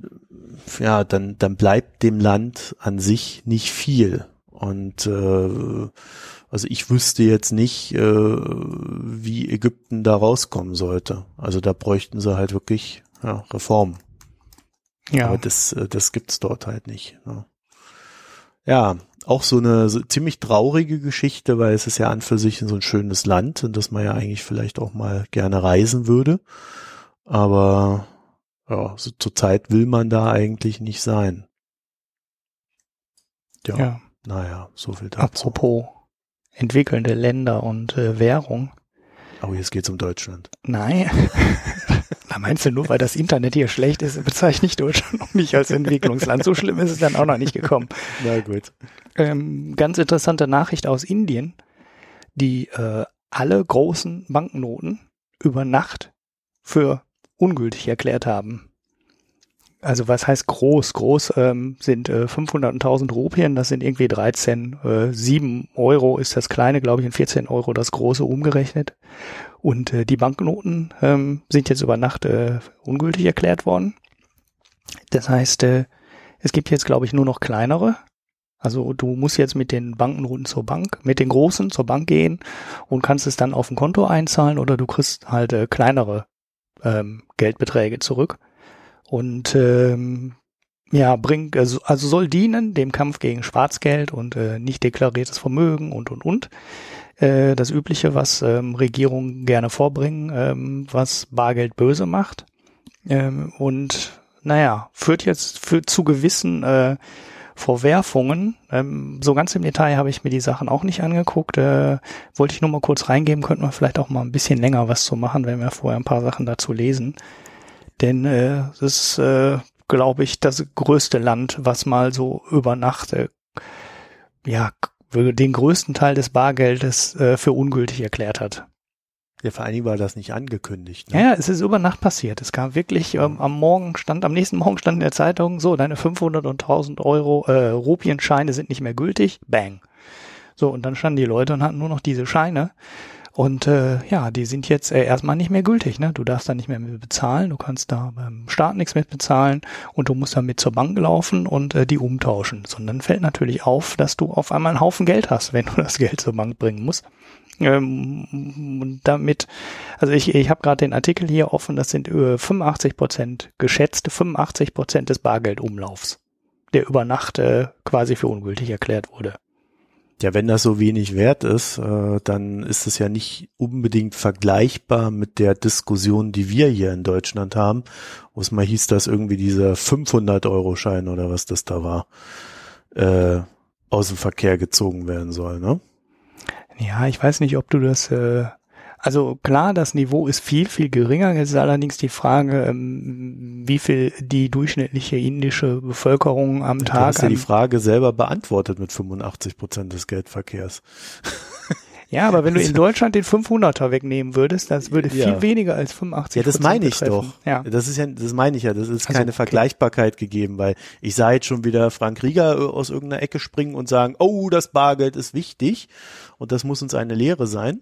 ja, dann, dann bleibt dem Land an sich nicht viel. Und äh, also ich wüsste jetzt nicht, äh, wie Ägypten da rauskommen sollte. Also da bräuchten sie halt wirklich ja, Reformen. Ja. Aber das, äh, das gibt's dort halt nicht. Ja. Ne? Ja, auch so eine so ziemlich traurige Geschichte, weil es ist ja an für sich so ein schönes Land und dass man ja eigentlich vielleicht auch mal gerne reisen würde. Aber ja, so zur Zeit will man da eigentlich nicht sein. Ja, ja. naja, so viel dazu. Apropos entwickelnde Länder und äh, Währung. Oh, jetzt geht's um Deutschland. Nein. <laughs> Da meinst du nur, weil das Internet hier schlecht ist, bezeichne ich Deutschland noch nicht als Entwicklungsland. So schlimm ist es dann auch noch nicht gekommen. <laughs> Na gut. Ähm, ganz interessante Nachricht aus Indien, die äh, alle großen Banknoten über Nacht für ungültig erklärt haben. Also was heißt groß? Groß ähm, sind äh, 500 und 1000 Rupien, das sind irgendwie 13, äh, 7 Euro ist das kleine, glaube ich, und 14 Euro das große umgerechnet. Und äh, die Banknoten ähm, sind jetzt über Nacht äh, ungültig erklärt worden. Das heißt, äh, es gibt jetzt, glaube ich, nur noch kleinere. Also du musst jetzt mit den Banknoten zur Bank, mit den großen zur Bank gehen und kannst es dann auf ein Konto einzahlen oder du kriegst halt äh, kleinere ähm, Geldbeträge zurück. Und ähm, ja, bringt, also, also soll dienen dem Kampf gegen Schwarzgeld und äh, nicht deklariertes Vermögen und und und äh, das Übliche, was ähm, Regierungen gerne vorbringen, ähm, was Bargeld böse macht. Ähm, und naja, führt jetzt führt zu gewissen äh, Vorwerfungen. Ähm, so ganz im Detail habe ich mir die Sachen auch nicht angeguckt. Äh, wollte ich nur mal kurz reingeben, könnten wir vielleicht auch mal ein bisschen länger was zu machen, wenn wir vorher ein paar Sachen dazu lesen. Denn äh, das ist, äh, glaube ich, das größte Land, was mal so über Nacht äh, ja den größten Teil des Bargeldes äh, für ungültig erklärt hat. Ja, vor allen Dingen war das nicht angekündigt. Ne? Ja, es ist über Nacht passiert. Es kam wirklich ähm, am Morgen stand, am nächsten Morgen stand in der Zeitung so, deine 500 und 1000 Euro äh, Rupienscheine sind nicht mehr gültig. Bang. So und dann standen die Leute und hatten nur noch diese Scheine. Und äh, ja, die sind jetzt äh, erstmal nicht mehr gültig. Ne? Du darfst da nicht mehr bezahlen, du kannst da beim Staat nichts mehr bezahlen und du musst damit zur Bank laufen und äh, die umtauschen. Sondern fällt natürlich auf, dass du auf einmal einen Haufen Geld hast, <laughs> wenn du das Geld zur Bank bringen musst. Ähm, damit, also ich, ich habe gerade den Artikel hier offen, das sind über 85 Prozent, geschätzte 85 Prozent des Bargeldumlaufs, der über Nacht äh, quasi für ungültig erklärt wurde. Ja, wenn das so wenig wert ist, äh, dann ist es ja nicht unbedingt vergleichbar mit der Diskussion, die wir hier in Deutschland haben, wo es mal hieß, dass irgendwie dieser 500-Euro-Schein oder was das da war, äh, aus dem Verkehr gezogen werden soll, ne? Ja, ich weiß nicht, ob du das, äh, also klar, das Niveau ist viel, viel geringer. Jetzt ist allerdings die Frage, ähm, wie viel die durchschnittliche indische Bevölkerung am Du Tag. hast ja die Frage selber beantwortet mit 85 Prozent des Geldverkehrs. <laughs> ja, aber wenn du in Deutschland den 500er wegnehmen würdest, das würde viel Ja. weniger als 85% Ja, das meine ich betreffen. doch. Ja. Das ist ja, das meine ich ja. Das ist Also, keine okay. Vergleichbarkeit gegeben, weil ich sah jetzt schon wieder Frank Rieger äh, aus irgendeiner Ecke springen und sagen, oh, das Bargeld ist wichtig und das muss uns eine Lehre sein.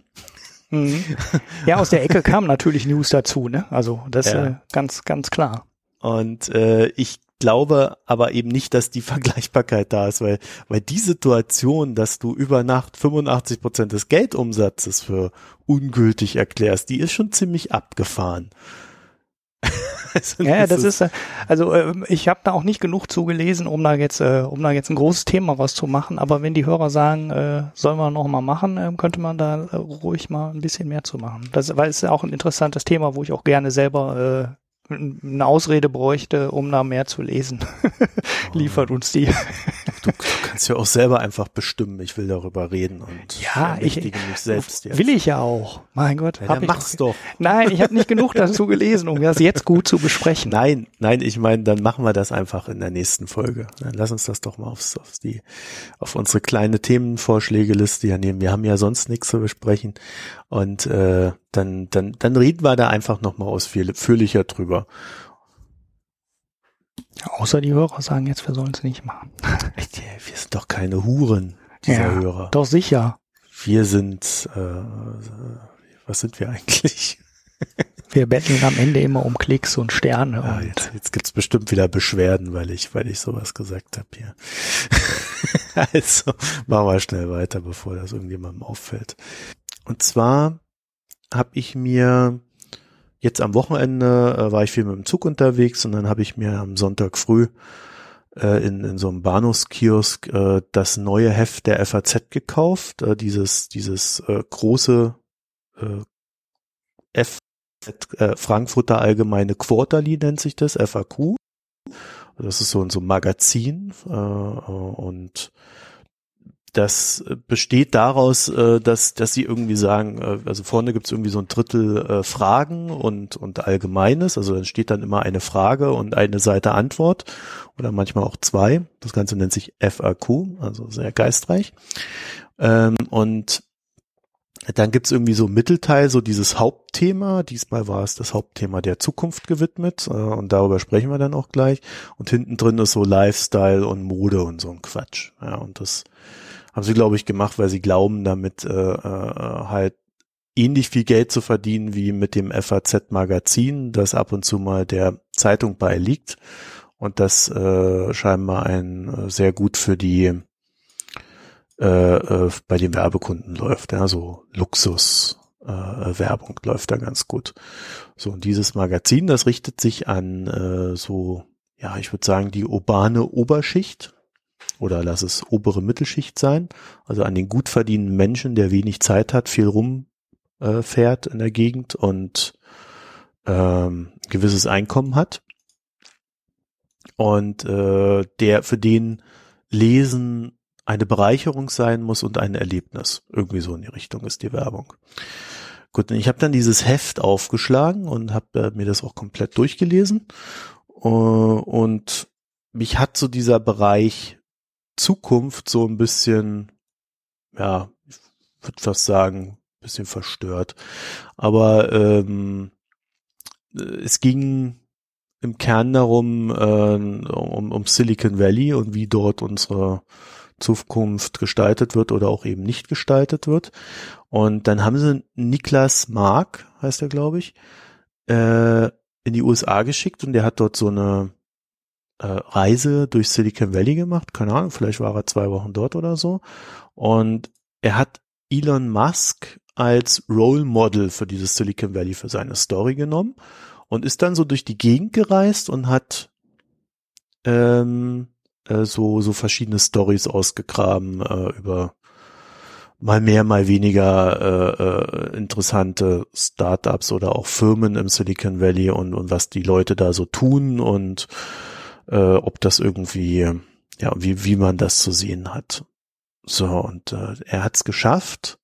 Mhm. <laughs> Ja, aus der Ecke kam natürlich News dazu, ne? Also das Ja. äh, ganz, ganz klar. Und äh, ich glaube aber eben nicht, dass die <laughs> Vergleichbarkeit da ist, weil, weil die Situation, dass du über Nacht 85 Prozent des Geldumsatzes für ungültig erklärst, die ist schon ziemlich abgefahren. <laughs> Also Ja, das ist, äh, also äh, ich habe da auch nicht genug zugelesen, um da jetzt, äh, um da jetzt ein großes Thema rauszumachen. Aber wenn die Hörer sagen, äh, sollen wir noch mal machen, ähm, könnte man da äh, ruhig mal ein bisschen mehr zu machen. Das, weil es ist ja auch ein interessantes Thema, wo ich auch gerne selber äh, eine Ausrede bräuchte, um da mehr zu lesen. <laughs> Liefert uns die. Du, du kannst ja auch selber einfach bestimmen, ich will darüber reden und Ja, ich- mich selbst jetzt. Will ich ja auch. Mein Gott. Ja, hab dann ich mach's doch. Nein, ich habe nicht genug dazu gelesen, um das jetzt gut zu besprechen. Nein, nein, ich meine, dann machen wir das einfach in der nächsten Folge. Dann lass uns das doch mal aufs, aufs die, auf unsere kleine Themenvorschlägeliste hier nehmen. Wir haben ja sonst nichts zu besprechen. Und äh, dann, dann, dann reden wir da einfach nochmal ausführlicher drüber. Außer die Hörer sagen jetzt, wir sollen es nicht machen. <laughs> Wir sind doch keine Huren, dieser Ja, Hörer. Doch sicher. Wir sind, äh, was sind wir eigentlich? <laughs> Wir betteln am Ende immer um Klicks und Sterne. Ja, und jetzt, jetzt gibt's bestimmt wieder Beschwerden, weil ich, weil ich sowas gesagt habe hier. <laughs> also machen wir schnell weiter, bevor das irgendjemandem auffällt. Und zwar habe ich mir jetzt am Wochenende äh, war ich viel mit dem Zug unterwegs und dann habe ich mir am Sonntag früh äh, in, in so einem Bahnhofskiosk äh, das neue Heft der FAZ gekauft, äh, dieses dieses äh, große äh, F äh, Frankfurter Allgemeine Quarterly nennt sich das, FAQ. Das ist so, so ein Magazin äh, und das besteht daraus, äh, dass, dass sie irgendwie sagen, äh, also vorne gibt's irgendwie so ein Drittel äh, Fragen und, und Allgemeines, also dann steht dann immer eine Frage und eine Seite Antwort oder manchmal auch zwei. Das Ganze nennt sich FAQ, also sehr geistreich. Ähm, und dann gibt's irgendwie so Mittelteil so dieses Hauptthema. Diesmal war es das Hauptthema der Zukunft gewidmet äh, und darüber sprechen wir dann auch gleich. Und hinten drin ist so Lifestyle und Mode und so ein Quatsch. Ja, und das haben sie, glaube ich, gemacht, weil sie glauben, damit äh, äh, halt ähnlich viel Geld zu verdienen wie mit dem FAZ-Magazin, das ab und zu mal der Zeitung beiliegt und das äh, scheinbar ein äh, sehr gut für die äh, äh, bei den Werbekunden läuft. Ja, so Luxus. Äh, Werbung läuft da ganz gut. So, und dieses Magazin, das richtet sich an äh, so, ja, ich würde sagen, die urbane Oberschicht oder lass es obere Mittelschicht sein, also an den gut verdienenden Menschen, der wenig Zeit hat, viel rumfährt äh, in der Gegend und ähm, gewisses Einkommen hat. Und äh, der für den Lesen eine Bereicherung sein muss und ein Erlebnis. Irgendwie so in die Richtung ist die Werbung. Gut, ich habe dann dieses Heft aufgeschlagen und habe äh, mir das auch komplett durchgelesen. Äh, und mich hat so dieser Bereich Zukunft so ein bisschen, ja, ich würde fast sagen, bisschen verstört. Aber ähm, es ging im Kern darum, äh, um, um Silicon Valley und wie dort unsere Zukunft gestaltet wird oder auch eben nicht gestaltet wird. Und dann haben sie Niklas Mark, heißt er, glaube ich, äh, in die USA geschickt und der hat dort so eine äh, Reise durch Silicon Valley gemacht. Keine Ahnung, vielleicht war er zwei Wochen dort oder so. Und er hat Elon Musk als Role Model für dieses Silicon Valley für seine Story genommen und ist dann so durch die Gegend gereist und hat ähm, äh, so so verschiedene Stories ausgegraben äh, über mal mehr, mal weniger äh, äh, interessante Startups oder auch Firmen im Silicon Valley und, und was die Leute da so tun und äh, ob das irgendwie, ja, wie, wie man das zu sehen hat. So, und äh, er hat es geschafft,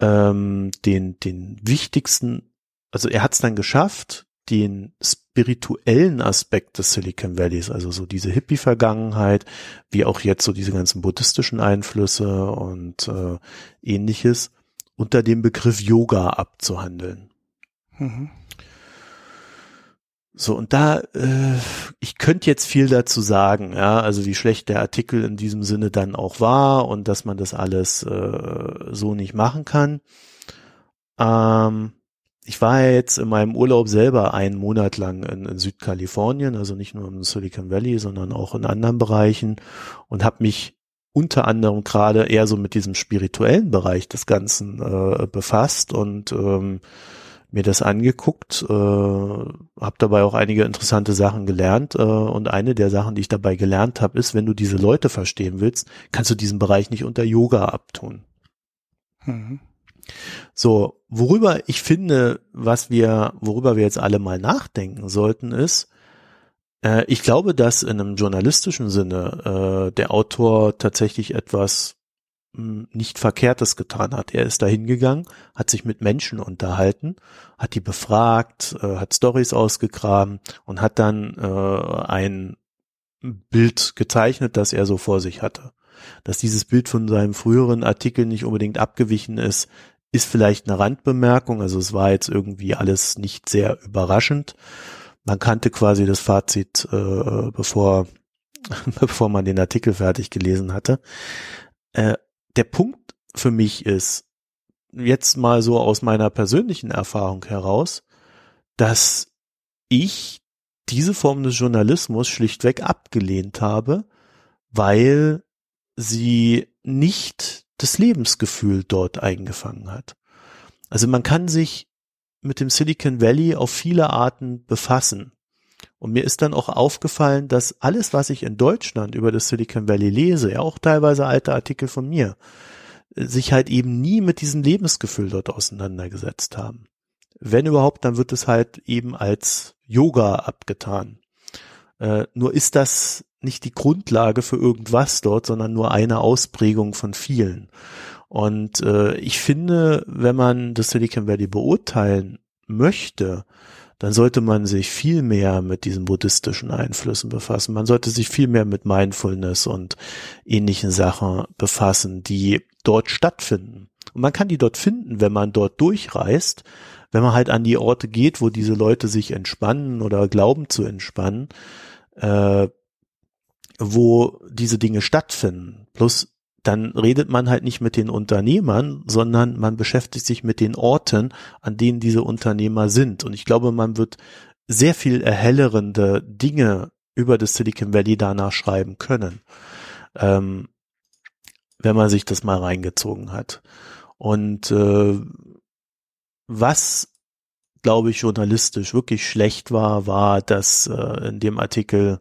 ähm, den, den wichtigsten, also er hat es dann geschafft, den spirituellen Aspekt des Silicon Valleys, also so diese Hippie-Vergangenheit, wie auch jetzt so diese ganzen buddhistischen Einflüsse und äh, ähnliches, unter dem Begriff Yoga abzuhandeln. Mhm. So, und da, äh, ich könnte jetzt viel dazu sagen, ja, also wie schlecht der Artikel in diesem Sinne dann auch war und dass man das alles äh, so nicht machen kann. Ähm, ich war ja jetzt in meinem Urlaub selber einen Monat lang in, in Südkalifornien, also nicht nur im Silicon Valley, sondern auch in anderen Bereichen und habe mich unter anderem gerade eher so mit diesem spirituellen Bereich des Ganzen äh, befasst und ähm, mir das angeguckt, äh, habe dabei auch einige interessante Sachen gelernt äh, und eine der Sachen, die ich dabei gelernt habe, ist, wenn du diese Leute verstehen willst, kannst du diesen Bereich nicht unter Yoga abtun. Mhm. So, worüber ich finde, was wir, worüber wir jetzt alle mal nachdenken sollten, ist, äh, ich glaube, dass in einem journalistischen Sinne äh, der Autor tatsächlich etwas nicht Verkehrtes getan hat. Er ist da hingegangen, hat sich mit Menschen unterhalten, hat die befragt, äh, hat Stories ausgegraben und hat dann äh, ein Bild gezeichnet, das er so vor sich hatte. Dass dieses Bild von seinem früheren Artikel nicht unbedingt abgewichen ist, ist vielleicht eine Randbemerkung. Also es war jetzt irgendwie alles nicht sehr überraschend. Man kannte quasi das Fazit, äh, bevor, <laughs> bevor man den Artikel fertig gelesen hatte. Äh, der Punkt für mich ist, jetzt mal so aus meiner persönlichen Erfahrung heraus, dass ich diese Form des Journalismus schlichtweg abgelehnt habe, weil sie nicht das Lebensgefühl dort eingefangen hat. Also man kann sich mit dem Silicon Valley auf viele Arten befassen. Und mir ist dann auch aufgefallen, dass alles, was ich in Deutschland über das Silicon Valley lese, ja auch teilweise alte Artikel von mir, sich halt eben nie mit diesem Lebensgefühl dort auseinandergesetzt haben. Wenn überhaupt, dann wird es halt eben als Yoga abgetan. Äh, nur ist das nicht die Grundlage für irgendwas dort, sondern nur eine Ausprägung von vielen. Und äh, ich finde, wenn man das Silicon Valley beurteilen möchte, dann sollte man sich viel mehr mit diesen buddhistischen Einflüssen befassen. Man sollte sich viel mehr mit Mindfulness und ähnlichen Sachen befassen, die dort stattfinden. Und man kann die dort finden, wenn man dort durchreist, wenn man halt an die Orte geht, wo diese Leute sich entspannen oder glauben zu entspannen, äh, wo diese Dinge stattfinden. Plus dann redet man halt nicht mit den Unternehmern, sondern man beschäftigt sich mit den Orten, an denen diese Unternehmer sind. Und ich glaube, man wird sehr viel erhellerende Dinge über das Silicon Valley danach schreiben können, ähm, wenn man sich das mal reingezogen hat. Und äh, was, glaube ich, journalistisch wirklich schlecht war, war, dass äh, in dem Artikel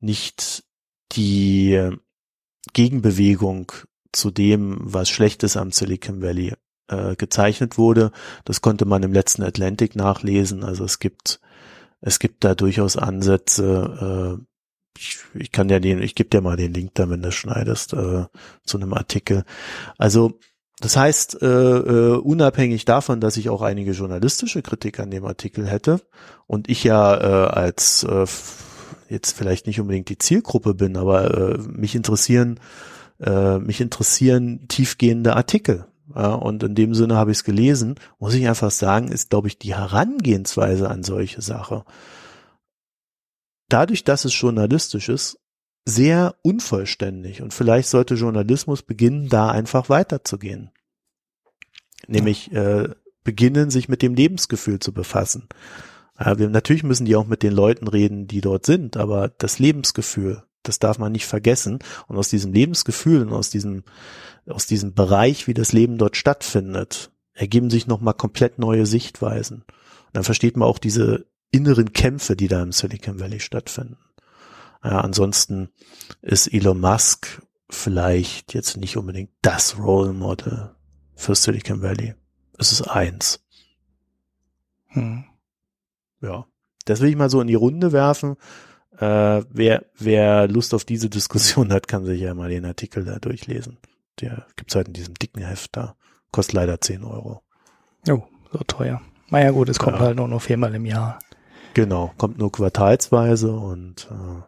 nicht die Gegenbewegung zu dem, was Schlechtes am Silicon Valley äh, gezeichnet wurde. Das konnte man im letzten Atlantic nachlesen. Also es gibt es gibt da durchaus Ansätze. Äh, ich, ich kann ja den, ich gebe dir mal den Link da, wenn du schneidest, äh, zu einem Artikel. Also das heißt, äh, äh, unabhängig davon, dass ich auch einige journalistische Kritik an dem Artikel hätte und ich ja äh, als äh, jetzt vielleicht nicht unbedingt die Zielgruppe bin, aber äh, mich interessieren, äh, mich interessieren tiefgehende Artikel. Ja, und in dem Sinne habe ich es gelesen, muss ich einfach sagen, ist, glaube ich, die Herangehensweise an solche Sache. Dadurch, dass es journalistisch ist, sehr unvollständig. Und vielleicht sollte Journalismus beginnen, da einfach weiterzugehen. Nämlich äh, beginnen, sich mit dem Lebensgefühl zu befassen. Ja, wir, natürlich müssen die auch mit den Leuten reden, die dort sind, aber das Lebensgefühl, das darf man nicht vergessen. Und aus diesem Lebensgefühl und aus diesem, aus diesem Bereich, wie das Leben dort stattfindet, ergeben sich nochmal komplett neue Sichtweisen. Und dann versteht man auch diese inneren Kämpfe, die da im Silicon Valley stattfinden. Ja, ansonsten ist Elon Musk vielleicht jetzt nicht unbedingt das Role Model für Silicon Valley. Es ist eins. Hm. Ja, das will ich mal so in die Runde werfen. Äh, wer, wer Lust auf diese Diskussion hat, kann sich ja mal den Artikel da durchlesen. Der gibt's halt in diesem dicken Heft da. Kostet leider 10 Euro. Oh, so teuer. Naja gut, es kommt ja. halt nur noch viermal im Jahr. Genau, kommt nur quartalsweise und äh,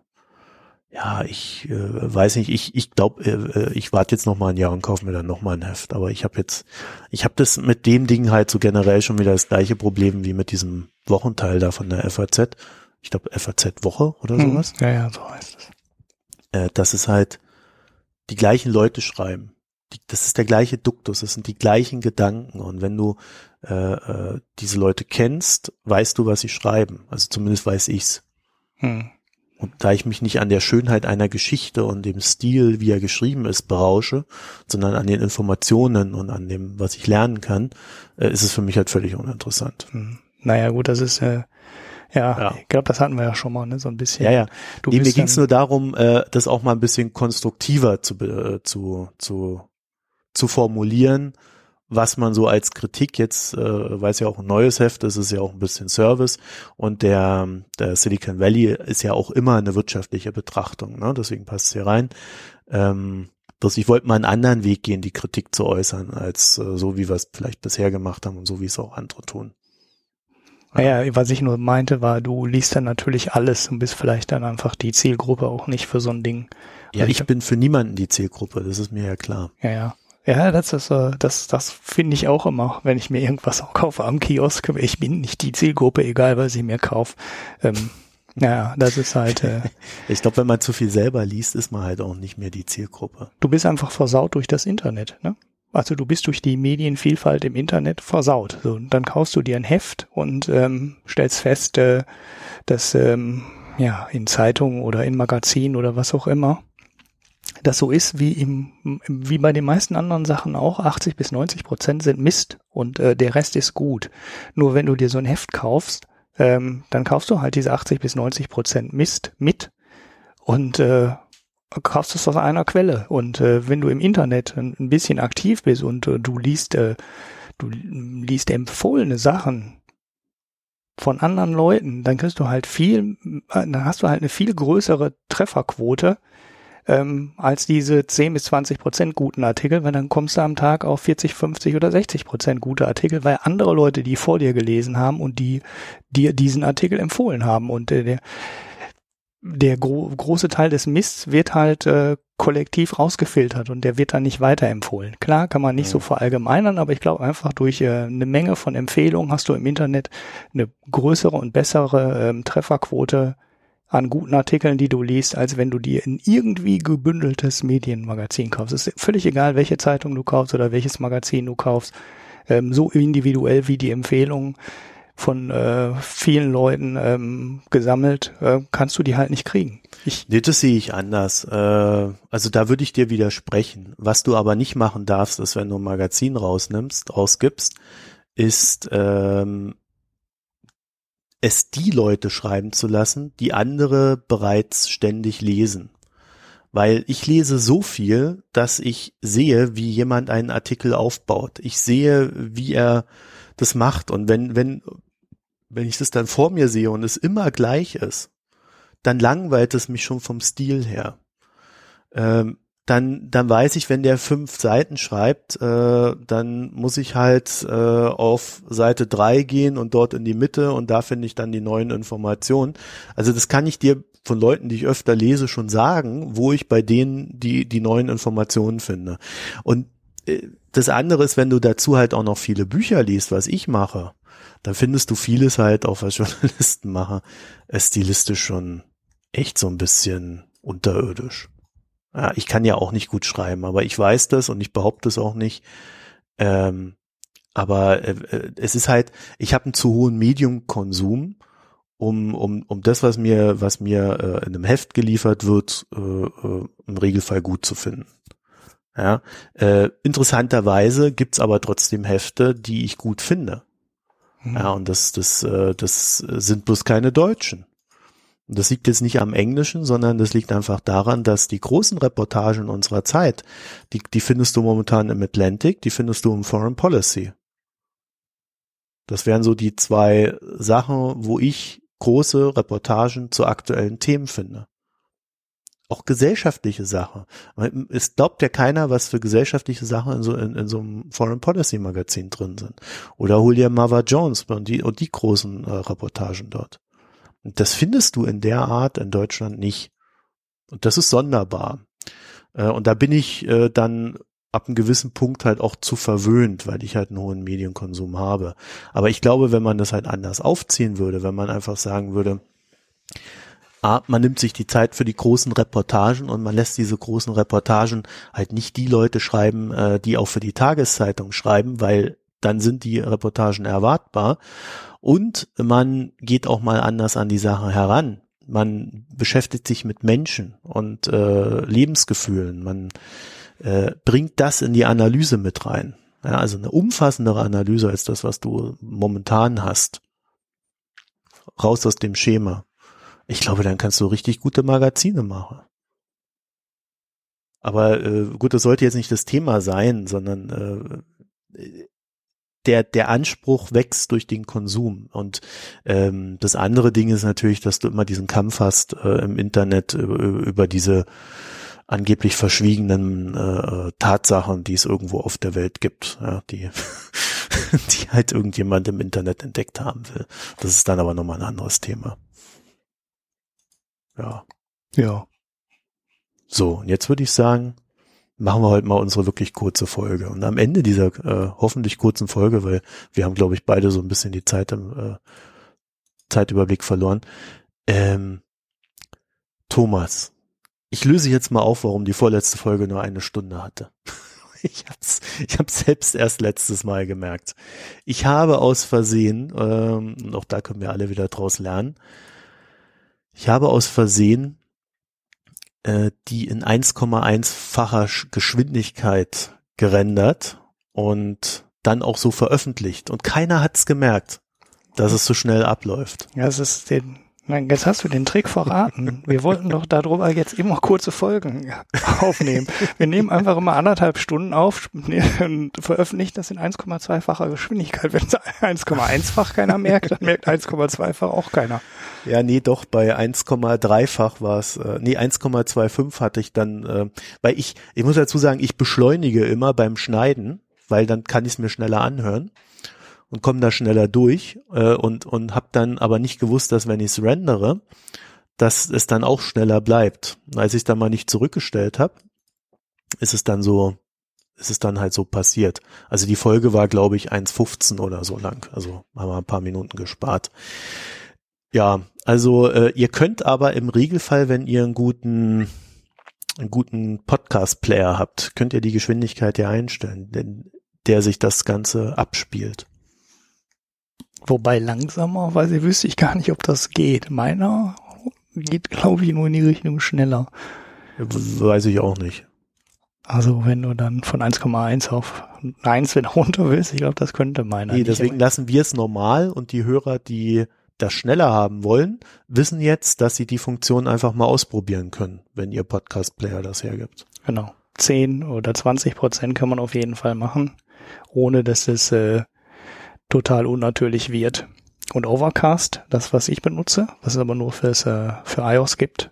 ja, ich äh, weiß nicht, ich ich glaube, äh, äh, ich warte jetzt noch mal ein Jahr und kaufe mir dann noch mal ein Heft. Aber ich habe jetzt, ich habe das mit dem Ding halt so generell schon wieder das gleiche Problem wie mit diesem Wochenteil da von der FAZ. Ich glaube FAZ Woche oder hm, sowas. Ja, ja, so heißt es. Äh, dass es halt die gleichen Leute schreiben. Die, das ist der gleiche Duktus, das sind die gleichen Gedanken. Und wenn du äh, äh, diese Leute kennst, weißt du, was sie schreiben. Also zumindest weiß ich's. Hm. Und da ich mich nicht an der Schönheit einer Geschichte und dem Stil, wie er geschrieben ist, berausche, sondern an den Informationen und an dem, was ich lernen kann, äh, ist es für mich halt völlig uninteressant. Hm. Naja, gut, das ist äh, ja, ja, ich glaube, das hatten wir ja schon mal, ne, so ein bisschen. Ja, ja. Du nee, mir ging es nur darum, äh, das auch mal ein bisschen konstruktiver zu, äh, zu, zu, zu formulieren was man so als Kritik jetzt, äh, weil es ja auch ein neues Heft ist, ist ja auch ein bisschen Service und der, der Silicon Valley ist ja auch immer eine wirtschaftliche Betrachtung, ne? deswegen passt es hier rein. Ähm, bloß ich wollte mal einen anderen Weg gehen, die Kritik zu äußern, als äh, so, wie wir es vielleicht bisher gemacht haben und so, wie es auch andere tun. Naja, was ich nur meinte, war, du liest dann natürlich alles und bist vielleicht dann einfach die Zielgruppe auch nicht für so ein Ding. Ja, ich, ich bin für niemanden die Zielgruppe, das ist mir ja klar. Ja, ja. Ja, das ist, äh, das, das finde ich auch immer, wenn ich mir irgendwas auch kaufe am Kiosk. Ich bin nicht die Zielgruppe, egal was ich mir kaufe. Ähm, ja, das ist halt. Äh, <laughs> ich glaube, wenn man zu viel selber liest, ist man halt auch nicht mehr die Zielgruppe. Du bist einfach versaut durch das Internet, ne? Also du bist durch die Medienvielfalt im Internet versaut. So, dann kaufst du dir ein Heft und ähm, stellst fest, äh, dass ähm, ja in Zeitungen oder in Magazinen oder was auch immer das so ist wie im, wie bei den meisten anderen Sachen auch, 80 bis 90 Prozent sind Mist und äh, der Rest ist gut. Nur wenn du dir so ein Heft kaufst, ähm, dann kaufst du halt diese 80 bis 90 Prozent Mist mit und äh, kaufst es aus einer Quelle. Und äh, wenn du im Internet ein, ein bisschen aktiv bist und äh, du liest, äh, du liest empfohlene Sachen von anderen Leuten, dann kriegst du halt viel, äh, dann hast du halt eine viel größere Trefferquote, ähm, als diese 10 bis 20 Prozent guten Artikel, weil dann kommst du am Tag auf 40, 50 oder 60 Prozent gute Artikel, weil andere Leute die vor dir gelesen haben und die dir diesen Artikel empfohlen haben und äh, der der gro große Teil des Mists wird halt äh, kollektiv rausgefiltert und der wird dann nicht weiterempfohlen. Klar kann man nicht ja. so verallgemeinern, aber ich glaube einfach durch äh, eine Menge von Empfehlungen hast du im Internet eine größere und bessere ähm, Trefferquote an guten Artikeln, die du liest, als wenn du dir ein irgendwie gebündeltes Medienmagazin kaufst. Es ist völlig egal, welche Zeitung du kaufst oder welches Magazin du kaufst. Ähm, so individuell wie die Empfehlungen von äh, vielen Leuten ähm, gesammelt, äh, kannst du die halt nicht kriegen. Ich nee, das sehe ich anders. Äh, also da würde ich dir widersprechen. Was du aber nicht machen darfst, ist, wenn du ein Magazin rausnimmst, rausgibst, ist ähm, es die Leute schreiben zu lassen, die andere bereits ständig lesen. Weil ich lese so viel, dass ich sehe, wie jemand einen Artikel aufbaut. Ich sehe, wie er das macht. Und wenn, wenn, wenn ich das dann vor mir sehe und es immer gleich ist, dann langweilt es mich schon vom Stil her. Ähm, dann, dann weiß ich, wenn der fünf Seiten schreibt, äh, dann muss ich halt äh, auf Seite drei gehen und dort in die Mitte und da finde ich dann die neuen Informationen. Also das kann ich dir von Leuten, die ich öfter lese, schon sagen, wo ich bei denen die, die neuen Informationen finde. Und äh, das andere ist, wenn du dazu halt auch noch viele Bücher liest, was ich mache, dann findest du vieles halt auch, was <laughs> Journalisten machen, äh, stilistisch schon echt so ein bisschen unterirdisch. Ja, ich kann ja auch nicht gut schreiben, aber ich weiß das und ich behaupte es auch nicht. Ähm, aber äh, äh es ist halt, ich habe einen zu hohen Mediumkonsum, um, um, um das, was mir, was mir äh, in einem Heft geliefert wird, äh, äh, im Regelfall gut zu finden. Ja, äh, interessanterweise gibt's aber trotzdem Hefte, die ich gut finde. Mhm. Ja, und das, das, äh, das sind bloß keine Deutschen. Und das liegt jetzt nicht am Englischen, sondern das liegt einfach daran, dass die großen Reportagen unserer Zeit, die, die findest du momentan im Atlantic, die findest du im Foreign Policy. Das wären so die zwei Sachen, wo ich große Reportagen zu aktuellen Themen finde. Auch gesellschaftliche Sachen. Es glaubt ja keiner, was für gesellschaftliche Sachen in so, in, in so einem Foreign Policy Magazin drin sind. Oder hol dir Mava Jones und die, und die großen äh, Reportagen dort. Und das findest du in der Art in Deutschland nicht. Und das ist sonderbar. Äh, und da bin ich äh, dann ab einem gewissen Punkt halt auch zu verwöhnt, weil ich halt einen hohen Medienkonsum habe. Aber ich glaube, wenn man das halt anders aufziehen würde, wenn man einfach sagen würde, ah, man nimmt sich die Zeit für die großen Reportagen und man lässt diese großen Reportagen halt nicht die Leute schreiben, äh, die auch für die Tageszeitung schreiben, weil dann sind die Reportagen erwartbar und man geht auch mal anders an die Sache heran. Man beschäftigt sich mit Menschen und äh, Lebensgefühlen. Man äh, bringt das in die Analyse mit rein. Ja, also eine umfassendere Analyse als das, was du momentan hast. Raus aus dem Schema. Ich glaube, dann kannst du richtig gute Magazine machen. Aber äh, gut, das sollte jetzt nicht das Thema sein, sondern äh, der, der Anspruch wächst durch den Konsum. Und ähm, das andere Ding ist natürlich, dass du immer diesen Kampf hast äh, im Internet über, über diese angeblich verschwiegenen äh, Tatsachen, die es irgendwo auf der Welt gibt, ja, die, <laughs> die halt irgendjemand im Internet entdeckt haben will. Das ist dann aber nochmal ein anderes Thema. Ja. Ja. So, und jetzt würde ich sagen, machen wir heute mal unsere wirklich kurze Folge. Und am Ende dieser äh, hoffentlich kurzen Folge, weil wir haben, glaube ich, beide so ein bisschen die Zeit im äh, Zeitüberblick verloren. Ähm, Thomas, ich löse jetzt mal auf, warum die vorletzte Folge nur eine Stunde hatte. <laughs> Ich hab's, ich hab's selbst erst letztes Mal gemerkt. Ich habe aus Versehen, ähm, und auch da können wir alle wieder draus lernen, ich habe aus Versehen äh, die in 1,1-facher Geschwindigkeit gerendert und dann auch so veröffentlicht. Und keiner hat's gemerkt, dass es so schnell abläuft. Ja, es ist den Nein, jetzt hast du den Trick verraten. Wir wollten doch darüber jetzt immer kurze Folgen aufnehmen. Wir nehmen einfach immer anderthalb Stunden auf und veröffentlichen das in 1,2-facher Geschwindigkeit. Wenn es 1,1-fach keiner merkt, dann merkt 1,2-fach auch keiner. Ja, nee, doch, bei 1,3-fach war es, äh, nee, 1,25 hatte ich dann, äh, weil ich, ich muss dazu sagen, ich beschleunige immer beim Schneiden, weil dann kann ich es mir schneller anhören und komme da schneller durch äh, und, und habe dann aber nicht gewusst, dass wenn ich es rendere, dass es dann auch schneller bleibt. Als ich dann mal nicht zurückgestellt habe, ist es dann so, ist es dann halt so passiert. Also die Folge war, glaube ich, 1,15 oder so lang. Also haben wir ein paar Minuten gespart. Ja, also äh, ihr könnt aber im Regelfall, wenn ihr einen guten einen guten Podcast-Player habt, könnt ihr die Geschwindigkeit ja einstellen, denn der sich das Ganze abspielt. Wobei langsamer, weil sie wüsste ich gar nicht, ob das geht. Meiner geht, glaube ich, nur in die Richtung schneller. Weiß ich auch nicht. Also wenn du dann von 1,1 auf 1 wieder runter willst, ich glaube, das könnte meiner. Nee, deswegen nicht. lassen wir es normal und die Hörer, die das schneller haben wollen, wissen jetzt, dass sie die Funktion einfach mal ausprobieren können, wenn ihr Podcast-Player das hergibt. Genau. 10 oder 20 Prozent kann man auf jeden Fall machen, ohne dass es äh, total unnatürlich wird. Und Overcast, das was ich benutze, was es aber nur fürs, äh, für iOS gibt,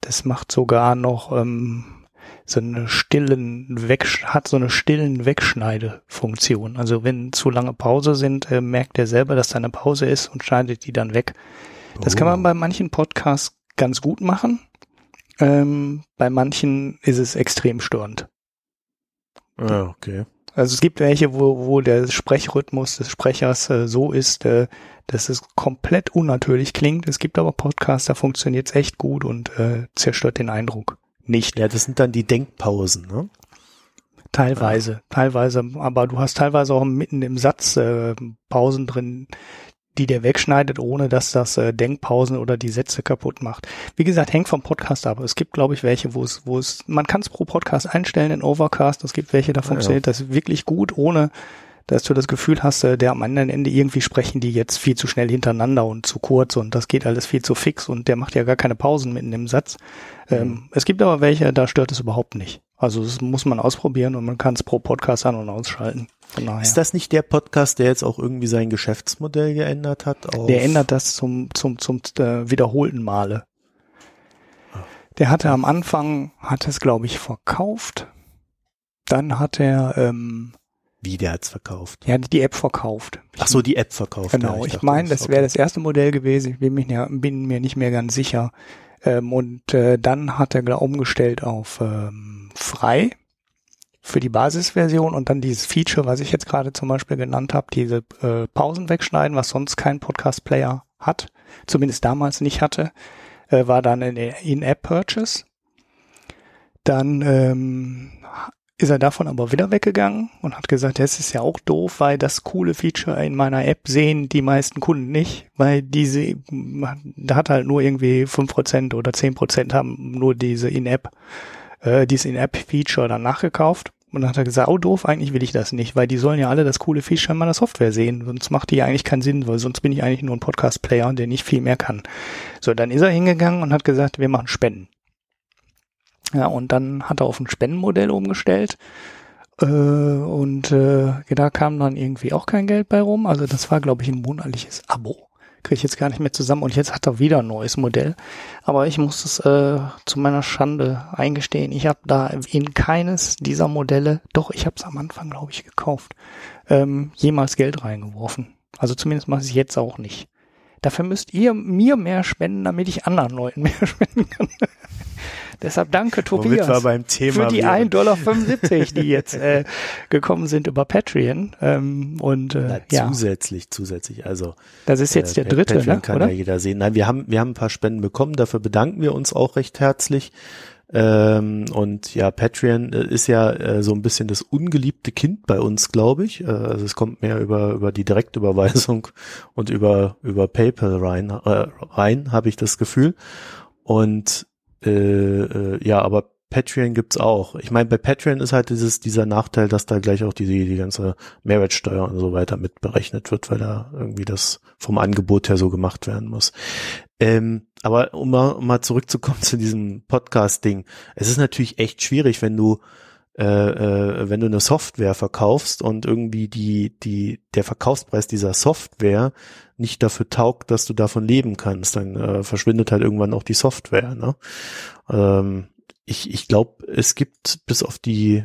das macht sogar noch ähm, so eine stillen Weg hat so eine stillen Wegschneidefunktion. Also wenn zu lange Pause sind, äh, merkt er selber, dass da eine Pause ist und schneidet die dann weg. Das oh. kann man oh. bei manchen Podcasts ganz gut machen. Ähm, bei manchen ist es extrem störend. Ah, okay. Also es gibt welche, wo, wo der Sprechrhythmus des Sprechers äh, so ist, äh, dass es komplett unnatürlich klingt. Es gibt aber Podcasts, da funktioniert es echt gut und äh, zerstört den Eindruck nicht. Ja, das sind dann die Denkpausen, ne? Teilweise, ja. teilweise, aber du hast teilweise auch mitten im Satz äh, Pausen drin, die der wegschneidet, ohne dass das äh, Denkpausen oder die Sätze kaputt macht. Wie gesagt, hängt vom Podcast ab. Es gibt, glaube ich, welche, wo es, wo es, man kann es pro Podcast einstellen in Overcast. Es gibt welche, da funktioniert ja. das wirklich gut, ohne dass du das Gefühl hast, äh, der am anderen Ende irgendwie sprechen die jetzt viel zu schnell hintereinander und zu kurz und das geht alles viel zu fix und der macht ja gar keine Pausen mitten im Satz. Ähm, mhm. es gibt aber welche, da stört es überhaupt nicht. Also das muss man ausprobieren und man kann es pro Podcast an- und ausschalten. Ist das nicht der Podcast, der jetzt auch irgendwie sein Geschäftsmodell geändert hat? der ändert das zum, zum, zum äh, wiederholten Male. Der hatte am Anfang, hat es glaube ich verkauft. Dann hat er ähm, wie, der hat's verkauft? Ja, die App verkauft. Ach so, die App verkauft. Genau, ja, ich, ich meine, das, das wäre das erste Modell gewesen. Ich bin, mich, bin mir nicht mehr ganz sicher. Ähm, und äh, dann hat er umgestellt auf ähm, frei für die Basisversion und dann dieses Feature, was ich jetzt gerade zum Beispiel genannt habe, diese äh, Pausen wegschneiden, was sonst kein Podcast-Player hat, zumindest damals nicht hatte, äh, war dann in In-App-Purchase. Dann ähm, ist er davon aber wieder weggegangen und hat gesagt, das ist ja auch doof, weil das coole Feature in meiner App sehen die meisten Kunden nicht, weil diese, da hat halt nur irgendwie fünf Prozent oder zehn Prozent haben nur diese In-App, äh, dieses In-App-Feature dann nachgekauft. Und dann hat er gesagt, oh doof, eigentlich will ich das nicht, weil die sollen ja alle das coole Feature in meiner Software sehen. Sonst macht die ja eigentlich keinen Sinn, weil sonst bin ich eigentlich nur ein Podcast-Player, der nicht viel mehr kann. So, dann ist er hingegangen und hat gesagt, wir machen Spenden. Ja, und dann hat er auf ein Spendenmodell umgestellt. Äh, und äh, da kam dann irgendwie auch kein Geld bei rum. Also das war, glaube ich, ein monatliches Abo. Kriege ich jetzt gar nicht mehr zusammen. Und jetzt hat er wieder ein neues Modell. Aber ich muss es äh, zu meiner Schande eingestehen. Ich habe da in keines dieser Modelle, doch, ich habe es am Anfang, glaube ich, gekauft, ähm, jemals Geld reingeworfen. Also zumindest mache ich es jetzt auch nicht. Dafür müsst ihr mir mehr spenden, damit ich anderen Leuten <laughs> mehr spenden kann. Deshalb danke Tobias für die 1,75 Dollar, die <laughs> jetzt äh, gekommen sind über Patreon. Ähm, und äh, ja. Zusätzlich, zusätzlich. Also das ist jetzt äh, der dritte, Patreon ne? kann oder? ja jeder sehen. Nein, wir haben wir haben ein paar Spenden bekommen. Dafür bedanken wir uns auch recht herzlich. Ähm, und ja, Patreon äh, ist ja äh, so ein bisschen das ungeliebte Kind bei uns, glaube ich. Äh, also es kommt mehr über über die Direktüberweisung und über über PayPal rein äh, rein, habe ich das Gefühl. Und äh, äh, ja, aber Patreon gibt's auch. Ich meine, bei Patreon ist halt dieses, dieser Nachteil, dass da gleich auch die, die ganze Mehrwertsteuer und so weiter mit berechnet wird, weil da irgendwie das vom Angebot her so gemacht werden muss. Ähm, aber um mal, um mal zurückzukommen <laughs> zu diesem Podcast-Ding. Es ist natürlich echt schwierig, wenn du äh, äh, wenn du eine Software verkaufst und irgendwie die, die, der Verkaufspreis dieser Software nicht dafür taugt, dass du davon leben kannst, dann äh, verschwindet halt irgendwann auch die Software. Ne? Ähm, ich ich glaube, es gibt bis auf die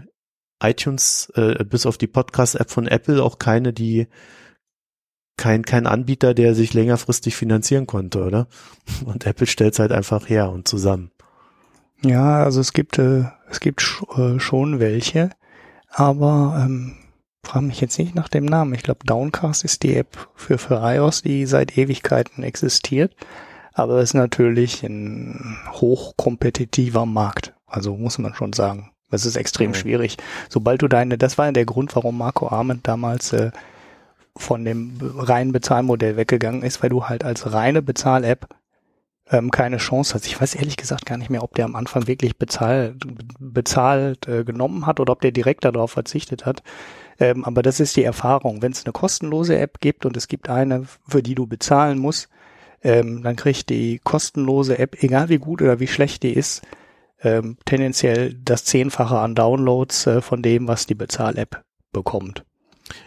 iTunes, äh, bis auf die Podcast-App von Apple auch keine, die kein, kein Anbieter, der sich längerfristig finanzieren konnte, oder? <laughs> Und Apple stellt es halt einfach her und zusammen. Ja, also es gibt, äh, es gibt sch äh, schon welche, aber ähm, frage mich jetzt nicht nach dem Namen. Ich glaube, Downcast ist die App für, für iOS, die seit Ewigkeiten existiert. Aber es ist natürlich ein hochkompetitiver Markt. Also muss man schon sagen. Das ist extrem mhm. schwierig. Sobald du deine, das war ja der Grund, warum Marco Arment damals äh, von dem reinen Bezahlmodell weggegangen ist, weil du halt als reine Bezahl-App ähm, keine Chance hast. Ich weiß ehrlich gesagt gar nicht mehr, ob der am Anfang wirklich bezahlt, bezahlt äh, genommen hat oder ob der direkt darauf verzichtet hat. Ähm, aber das ist die Erfahrung. Wenn es eine kostenlose App gibt und es gibt eine, für die du bezahlen musst, ähm, dann kriegt die kostenlose App, egal wie gut oder wie schlecht die ist, ähm, tendenziell das Zehnfache an Downloads äh, von dem, was die Bezahl-App bekommt.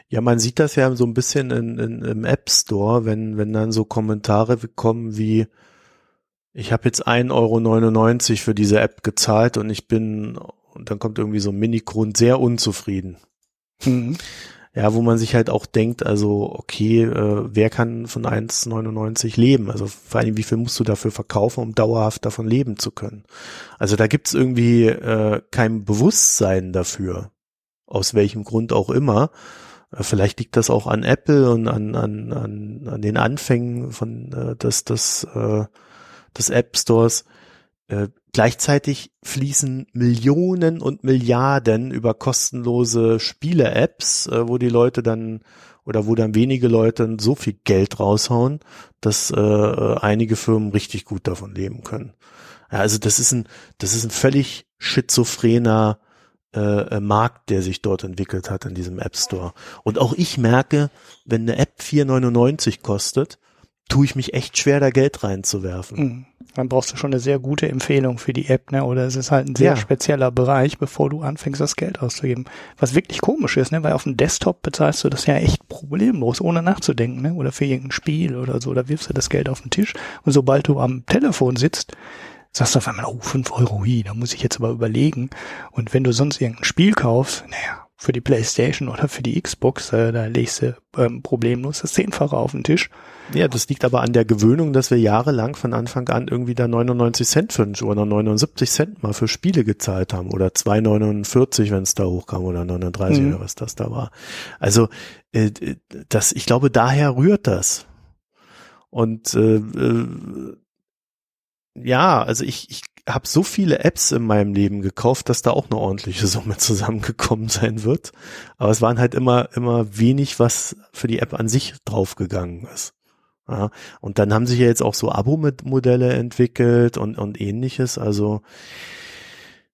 Ja, man sieht das ja so ein bisschen in, in, im App Store, wenn, wenn dann so Kommentare kommen wie, ich habe jetzt 1,99 Euro für diese App gezahlt und ich bin, und dann kommt irgendwie so ein Mini-Grund sehr unzufrieden. Mhm. Ja, wo man sich halt auch denkt, also okay, äh, wer kann von 1,99 leben? Also vor allem, wie viel musst du dafür verkaufen, um dauerhaft davon leben zu können? Also da gibt's irgendwie äh, kein Bewusstsein dafür aus welchem Grund auch immer. Äh, vielleicht liegt das auch an Apple und an, an, an, an den Anfängen von äh, des, des, äh, des App Stores. Äh, gleichzeitig fließen Millionen und Milliarden über kostenlose Spiele-Apps, äh, wo die Leute dann oder wo dann wenige Leute so viel Geld raushauen, dass äh, einige Firmen richtig gut davon leben können. Ja, also das ist ein, das ist ein völlig schizophrener äh, Markt, der sich dort entwickelt hat in diesem App Store. Und auch ich merke, wenn eine App 4,99 kostet, tue ich mich echt schwer, da Geld reinzuwerfen. Mhm. Dann brauchst du schon eine sehr gute Empfehlung für die App, ne? Oder es ist halt ein sehr ja. spezieller Bereich, bevor du anfängst, das Geld auszugeben. Was wirklich komisch ist, ne? Weil auf dem Desktop bezahlst du das ja echt problemlos, ohne nachzudenken, ne? Oder für irgendein Spiel oder so, da wirfst du das Geld auf den Tisch. Und sobald du am Telefon sitzt, sagst du auf einmal, oh, fünf Euro, hi, da muss ich jetzt aber überlegen. Und wenn du sonst irgendein Spiel kaufst, naja, für die Playstation oder für die Xbox, äh, da legst du ähm, problemlos das Zehnfache auf den Tisch. Ja, das liegt aber an der Gewöhnung, dass wir jahrelang von Anfang an irgendwie da 99 Cent für oder 79 Cent mal für Spiele gezahlt haben oder 2,49, wenn es da hochkam oder 39 mhm. oder was das da war. Also äh, das, ich glaube, daher rührt das. Und äh, äh, ja, also ich, ich habe so viele Apps in meinem Leben gekauft, dass da auch eine ordentliche Summe zusammengekommen sein wird. Aber es waren halt immer, immer wenig, was für die App an sich draufgegangen ist. Ja, und dann haben sich ja jetzt auch so Abo-Modelle entwickelt und, und ähnliches. Also,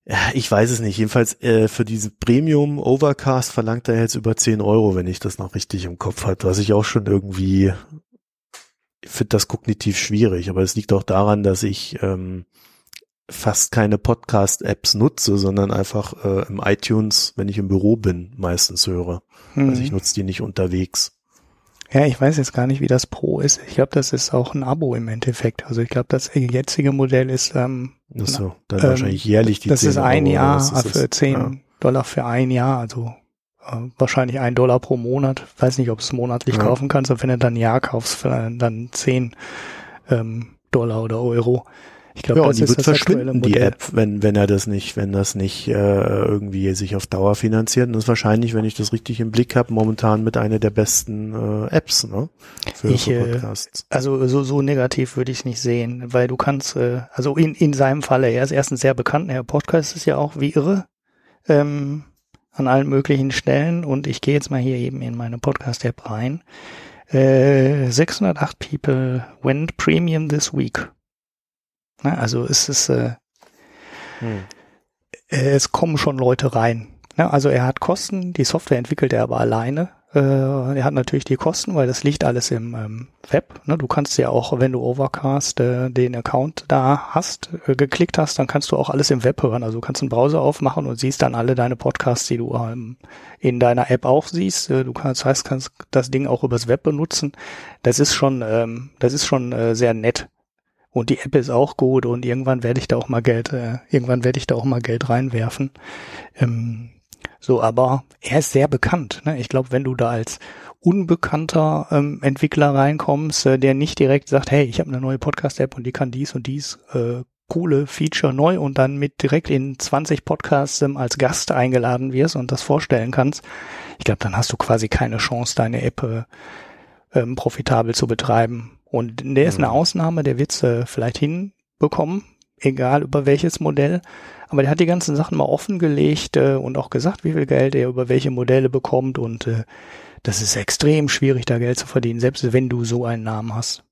ja, ich weiß es nicht. Jedenfalls äh, für diesen Premium Overcast verlangt er jetzt über 10 Euro, wenn ich das noch richtig im Kopf hat, was ich auch schon irgendwie finde das kognitiv schwierig, aber es liegt auch daran, dass ich ähm, fast keine Podcast-Apps nutze, sondern einfach äh, im iTunes, wenn ich im Büro bin, meistens höre. Mhm. Also ich nutze die nicht unterwegs. Ja, ich weiß jetzt gar nicht, wie das Pro ist. Ich glaube, das ist auch ein Abo im Endeffekt. Also ich glaube, das jetzige Modell ist ähm, Ach so, dann ähm, wahrscheinlich jährlich die Das 10 ist ein Euro, Jahr für 10 ja. Dollar für ein Jahr, also äh, wahrscheinlich ein Dollar pro Monat. Weiß nicht, ob du es monatlich ja. kaufen kannst, aber wenn du dann ein Jahr kaufst, dann 10 ähm, Dollar oder Euro. Ich glaube, ja, das und die wird verschwinden, die App, wenn, wenn er das nicht, wenn das nicht äh, irgendwie sich auf Dauer finanziert. Und das ist wahrscheinlich, wenn ich das richtig im Blick habe, momentan mit einer der besten äh, Apps, ne? Für, ich, für äh, Podcasts. also so, so negativ würde ich es nicht sehen, weil du kannst, äh, also in, in seinem Falle, er ist erstens sehr bekannt, er Podcast ist ja auch wie irre. Ähm, an allen möglichen Stellen und ich gehe jetzt mal hier eben in meine Podcast-App rein. Äh, 608 People went premium this week. Na, also es ist, äh, hm. Äh, es kommen schon Leute rein. Ja, also er hat Kosten, die Software entwickelt er aber alleine. Äh, er hat natürlich die Kosten, weil das liegt alles im ähm, Web. Ne? Du kannst ja auch, wenn du Overcast äh, den Account da hast, äh, geklickt hast, dann kannst du auch alles im Web hören. Also du kannst einen Browser aufmachen und siehst dann alle deine Podcasts, die du ähm, in deiner App auch siehst. Äh, du kannst, heißt, kannst das Ding auch übers Web benutzen. Das ist schon, ähm, das ist schon äh, sehr nett. Und die App ist auch gut und irgendwann werde ich da auch mal Geld, äh, irgendwann werde ich da auch mal Geld reinwerfen. Ähm, so, aber er ist sehr bekannt. Ne? Ich glaube, wenn du da als unbekannter ähm, Entwickler reinkommst, äh, der nicht direkt sagt, hey, ich habe eine neue Podcast-App und die kann dies und dies äh, coole Feature neu und dann mit direkt in 20 Podcasts ähm, als Gast eingeladen wirst und das vorstellen kannst, ich glaube, dann hast du quasi keine Chance, deine App äh, ähm, profitabel zu betreiben. Und der ist eine mhm. Ausnahme, der wird's äh, vielleicht hinbekommen, egal über welches Modell. Aber der hat die ganzen Sachen mal offengelegt äh, und auch gesagt, wie viel Geld er über welche Modelle bekommt. Und äh, das ist extrem schwierig, da Geld zu verdienen, selbst wenn du so einen Namen hast.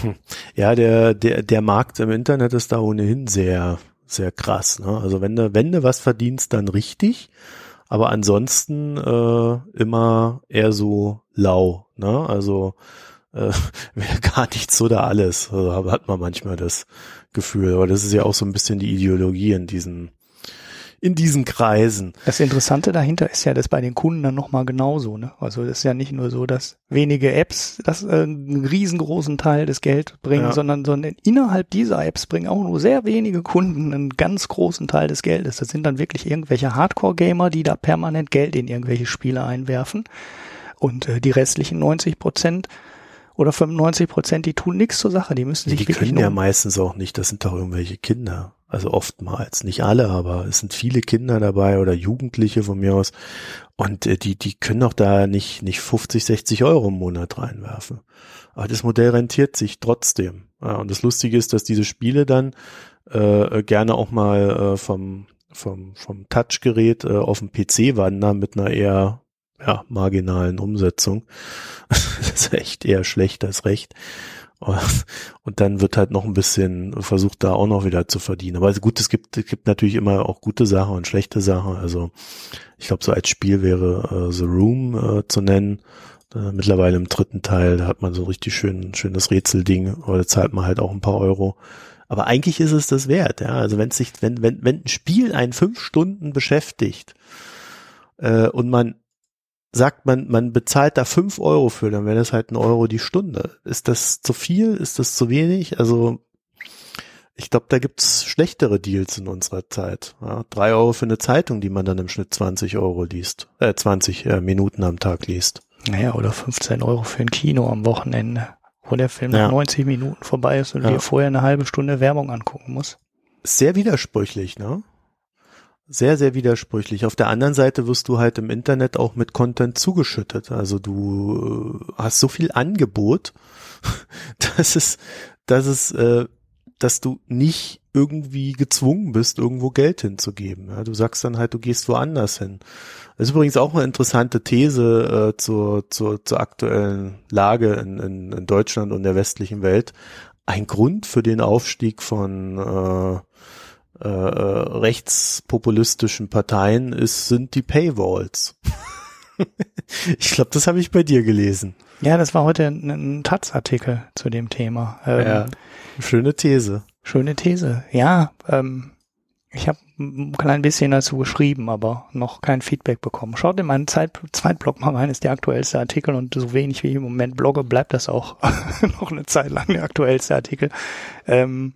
Hm. Ja, der, der, der Markt im Internet ist da ohnehin sehr, sehr krass. Ne? Also wenn du, wenn du was verdienst, dann richtig. Aber ansonsten äh, immer eher so lau. Ne? Also äh, <laughs> wäre gar nichts oder alles. Also hat man manchmal das Gefühl. Aber das ist ja auch so ein bisschen die Ideologie in diesen in diesen Kreisen. Das Interessante dahinter ist ja, dass bei den Kunden dann nochmal genauso, ne? Also das ist ja nicht nur so, dass wenige Apps das äh, einen riesengroßen Teil des Geld bringen, ja. sondern, sondern innerhalb dieser Apps bringen auch nur sehr wenige Kunden einen ganz großen Teil des Geldes. Das sind dann wirklich irgendwelche Hardcore-Gamer, die da permanent Geld in irgendwelche Spiele einwerfen. Und äh, die restlichen 90 Prozent oder 95 Prozent, die tun nichts zur Sache. Die müssen sich die wirklich können ja meistens auch nicht. Das sind doch irgendwelche Kinder. Also oftmals, nicht alle, aber es sind viele Kinder dabei oder Jugendliche von mir aus. Und äh, die, die können doch da nicht, nicht 50, 60 Euro im Monat reinwerfen. Aber das Modell rentiert sich trotzdem. Ja, und das Lustige ist, dass diese Spiele dann äh, gerne auch mal äh, vom, vom, vom Touchgerät äh, auf dem PC wandern mit einer eher ja, marginalen Umsetzung. <laughs> das ist echt eher schlecht als recht. Und dann wird halt noch ein bisschen versucht, da auch noch wieder zu verdienen. Aber gut, es gibt, es gibt natürlich immer auch gute Sachen und schlechte Sachen. Also ich glaube, so als Spiel wäre äh, The Room äh, zu nennen. Äh, mittlerweile im dritten Teil, da hat man so richtig schön, schönes Rätselding, aber da zahlt man halt auch ein paar Euro. Aber eigentlich ist es das wert, ja. Also wenn sich, wenn, wenn, wenn ein Spiel einen fünf Stunden beschäftigt äh, und man sagt man, man bezahlt da fünf Euro für, dann wäre das halt ein Euro die Stunde. Ist das zu viel? Ist das zu wenig? Also ich glaube, da gibt's schlechtere Deals in unserer Zeit. Ja, drei Euro für eine Zeitung, die man dann im Schnitt 20 Euro liest, äh, 20 äh, Minuten am Tag liest. Naja, oder 15 Euro für ein Kino am Wochenende, wo der Film ja. nach 90 Minuten vorbei ist und ja. dir vorher eine halbe Stunde Werbung angucken muss. Sehr widersprüchlich, ne? Sehr, sehr widersprüchlich. Auf der anderen Seite wirst du halt im Internet auch mit Content zugeschüttet. Also du äh, hast so viel Angebot, <laughs> dass es, dass es, äh, dass du nicht irgendwie gezwungen bist, irgendwo Geld hinzugeben. Du sagst dann halt, du gehst woanders hin. Das ist übrigens auch eine interessante These äh, zur, zur, zur aktuellen Lage in, in, in Deutschland und der westlichen Welt. Ein Grund für den Aufstieg von äh, äh, äh, rechtspopulistischen Parteien ist, sind die Paywalls. <laughs> ich glaube, das habe ich bei dir gelesen. Ja, das war heute ein, ein Taz-Artikel zu dem Thema. Ähm, ja, schöne These. Schöne These. Ja, ähm, ich habe ein klein bisschen dazu geschrieben, aber noch kein Feedback bekommen. Schaut in meinen Zeit Zweitblog mal rein, ist der aktuellste Artikel und so wenig wie ich im Moment blogge, bleibt das auch <laughs> noch eine Zeit lang der aktuellste Artikel. Ähm,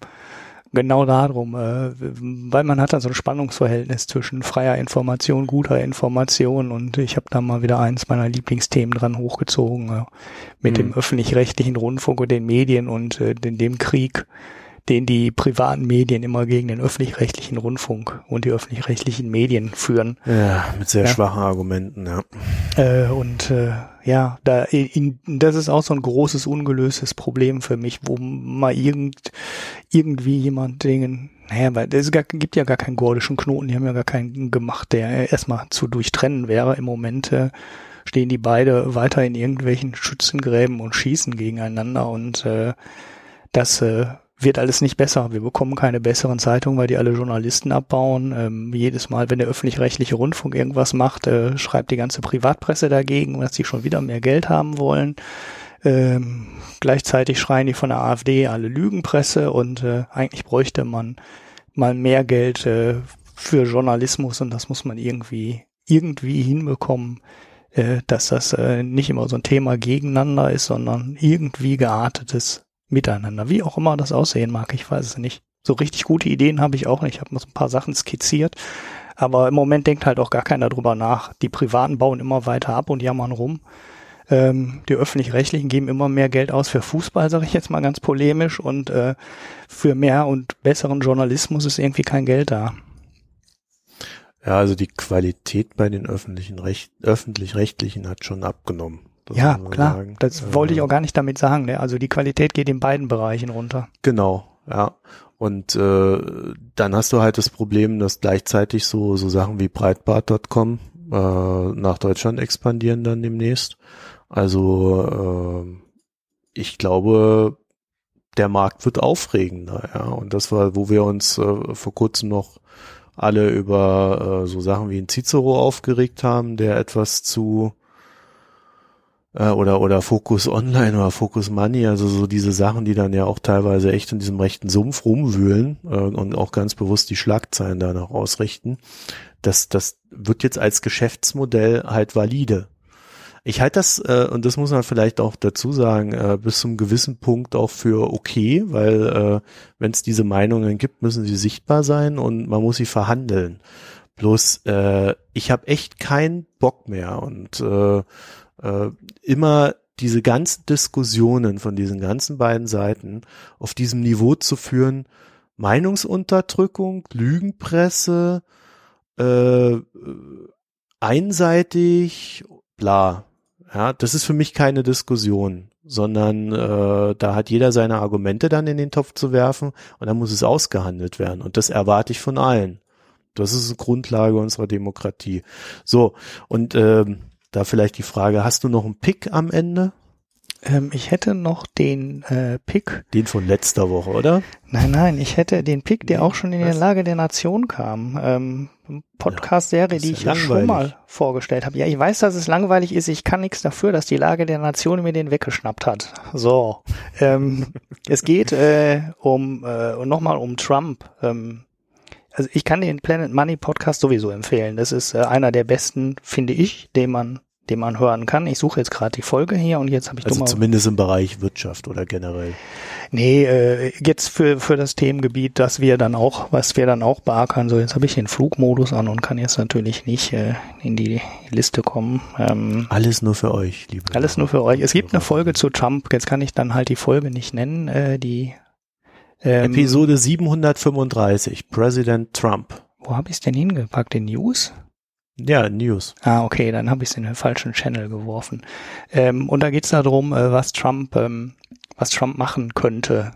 genau darum, äh, weil man hat dann so ein Spannungsverhältnis zwischen freier Information, guter Information und ich habe da mal wieder eins meiner Lieblingsthemen dran hochgezogen äh, mit mhm. dem öffentlich-rechtlichen Rundfunk und den Medien und äh, dem Krieg den die privaten Medien immer gegen den öffentlich-rechtlichen Rundfunk und die öffentlich-rechtlichen Medien führen. Ja, mit sehr ja. schwachen Argumenten, ja. Äh, und äh, ja, da in, das ist auch so ein großes ungelöstes Problem für mich, wo mal irgend irgendwie jemand Dingen naja, weil es gibt ja gar keinen gordischen Knoten, die haben ja gar keinen gemacht, der erstmal zu durchtrennen wäre. Im Moment äh, stehen die beide weiter in irgendwelchen Schützengräben und schießen gegeneinander und äh, das äh, wird alles nicht besser. Wir bekommen keine besseren Zeitungen, weil die alle Journalisten abbauen. Ähm, jedes Mal, wenn der öffentlich-rechtliche Rundfunk irgendwas macht, äh, schreibt die ganze Privatpresse dagegen, dass sie schon wieder mehr Geld haben wollen. Ähm, gleichzeitig schreien die von der AfD alle Lügenpresse und äh, eigentlich bräuchte man mal mehr Geld äh, für Journalismus und das muss man irgendwie irgendwie hinbekommen, äh, dass das äh, nicht immer so ein Thema gegeneinander ist, sondern irgendwie geartetes miteinander. Wie auch immer das aussehen mag, ich weiß es nicht. So richtig gute Ideen habe ich auch nicht. Ich habe noch so ein paar Sachen skizziert. Aber im Moment denkt halt auch gar keiner drüber nach. Die Privaten bauen immer weiter ab und jammern rum. Ähm, die öffentlich-rechtlichen geben immer mehr Geld aus für Fußball, sage ich jetzt mal ganz polemisch. Und äh, für mehr und besseren Journalismus ist irgendwie kein Geld da. Ja, also die Qualität bei den öffentlichen Recht, öffentlich-rechtlichen hat schon abgenommen. Ja, klar. Sagen. Das wollte ich auch gar nicht damit sagen. Ne? Also die Qualität geht in beiden Bereichen runter. Genau, ja. Und äh, dann hast du halt das Problem, dass gleichzeitig so so Sachen wie Breitbart.com äh, nach Deutschland expandieren dann demnächst. Also äh, ich glaube, der Markt wird aufregender, ja. Und das war, wo wir uns äh, vor kurzem noch alle über äh, so Sachen wie ein Cicero aufgeregt haben, der etwas zu äh, oder oder Focus Online oder Focus Money, also so diese Sachen, die dann ja auch teilweise echt in diesem rechten Sumpf rumwühlen äh, und auch ganz bewusst die Schlagzeilen danach ausrichten. Das das wird jetzt als Geschäftsmodell halt valide. Ich halte das, äh, und das muss man vielleicht auch dazu sagen, äh, bis zum gewissen Punkt auch für okay, weil äh, wenn es diese Meinungen gibt, müssen sie sichtbar sein und man muss sie verhandeln. Bloß äh, ich habe echt keinen Bock mehr und äh, äh, immer diese ganzen Diskussionen von diesen ganzen beiden Seiten auf diesem Niveau zu führen, Meinungsunterdrückung, Lügenpresse, äh, einseitig, bla. Ja, das ist für mich keine Diskussion, sondern äh, da hat jeder seine Argumente dann in den Topf zu werfen und dann muss es ausgehandelt werden. Und das erwarte ich von allen. Das ist eine Grundlage unserer Demokratie. So, und ähm, da vielleicht die Frage, hast du noch einen Pick am Ende? Ähm, ich hätte noch den äh, Pick. Den von letzter Woche, oder? Nein, nein, ich hätte den Pick, der auch schon in der Lage der Nation kam. Ähm, Podcast-Serie, ja, die ich ja schon mal vorgestellt habe. Ja, ich weiß, dass es langweilig ist. Ich kann nichts dafür, dass die Lage der Nation mir den weggeschnappt hat. So, ähm, <laughs> es geht äh, um äh, nochmal um Trump. Ähm, also ich kann den Planet Money Podcast sowieso empfehlen. Das ist äh, einer der besten, finde ich, den man den man hören kann. Ich suche jetzt gerade die Folge hier und jetzt habe ich also zumindest im Bereich Wirtschaft oder generell. Nee, äh, jetzt für für das Themengebiet, das wir dann auch, was wir dann auch beackern. So, jetzt habe ich den Flugmodus an und kann jetzt natürlich nicht äh, in die Liste kommen. Ähm, alles nur für euch, liebe. Alles nur für euch. Es gibt eine Folge zu Trump. Jetzt kann ich dann halt die Folge nicht nennen. Äh, die ähm, Episode 735, President Trump. Wo habe ich es denn hingepackt? In News? Ja, News. Ah, okay, dann habe ich es in den falschen Channel geworfen. Ähm, und da geht es darum, äh, was Trump, ähm, was Trump machen könnte.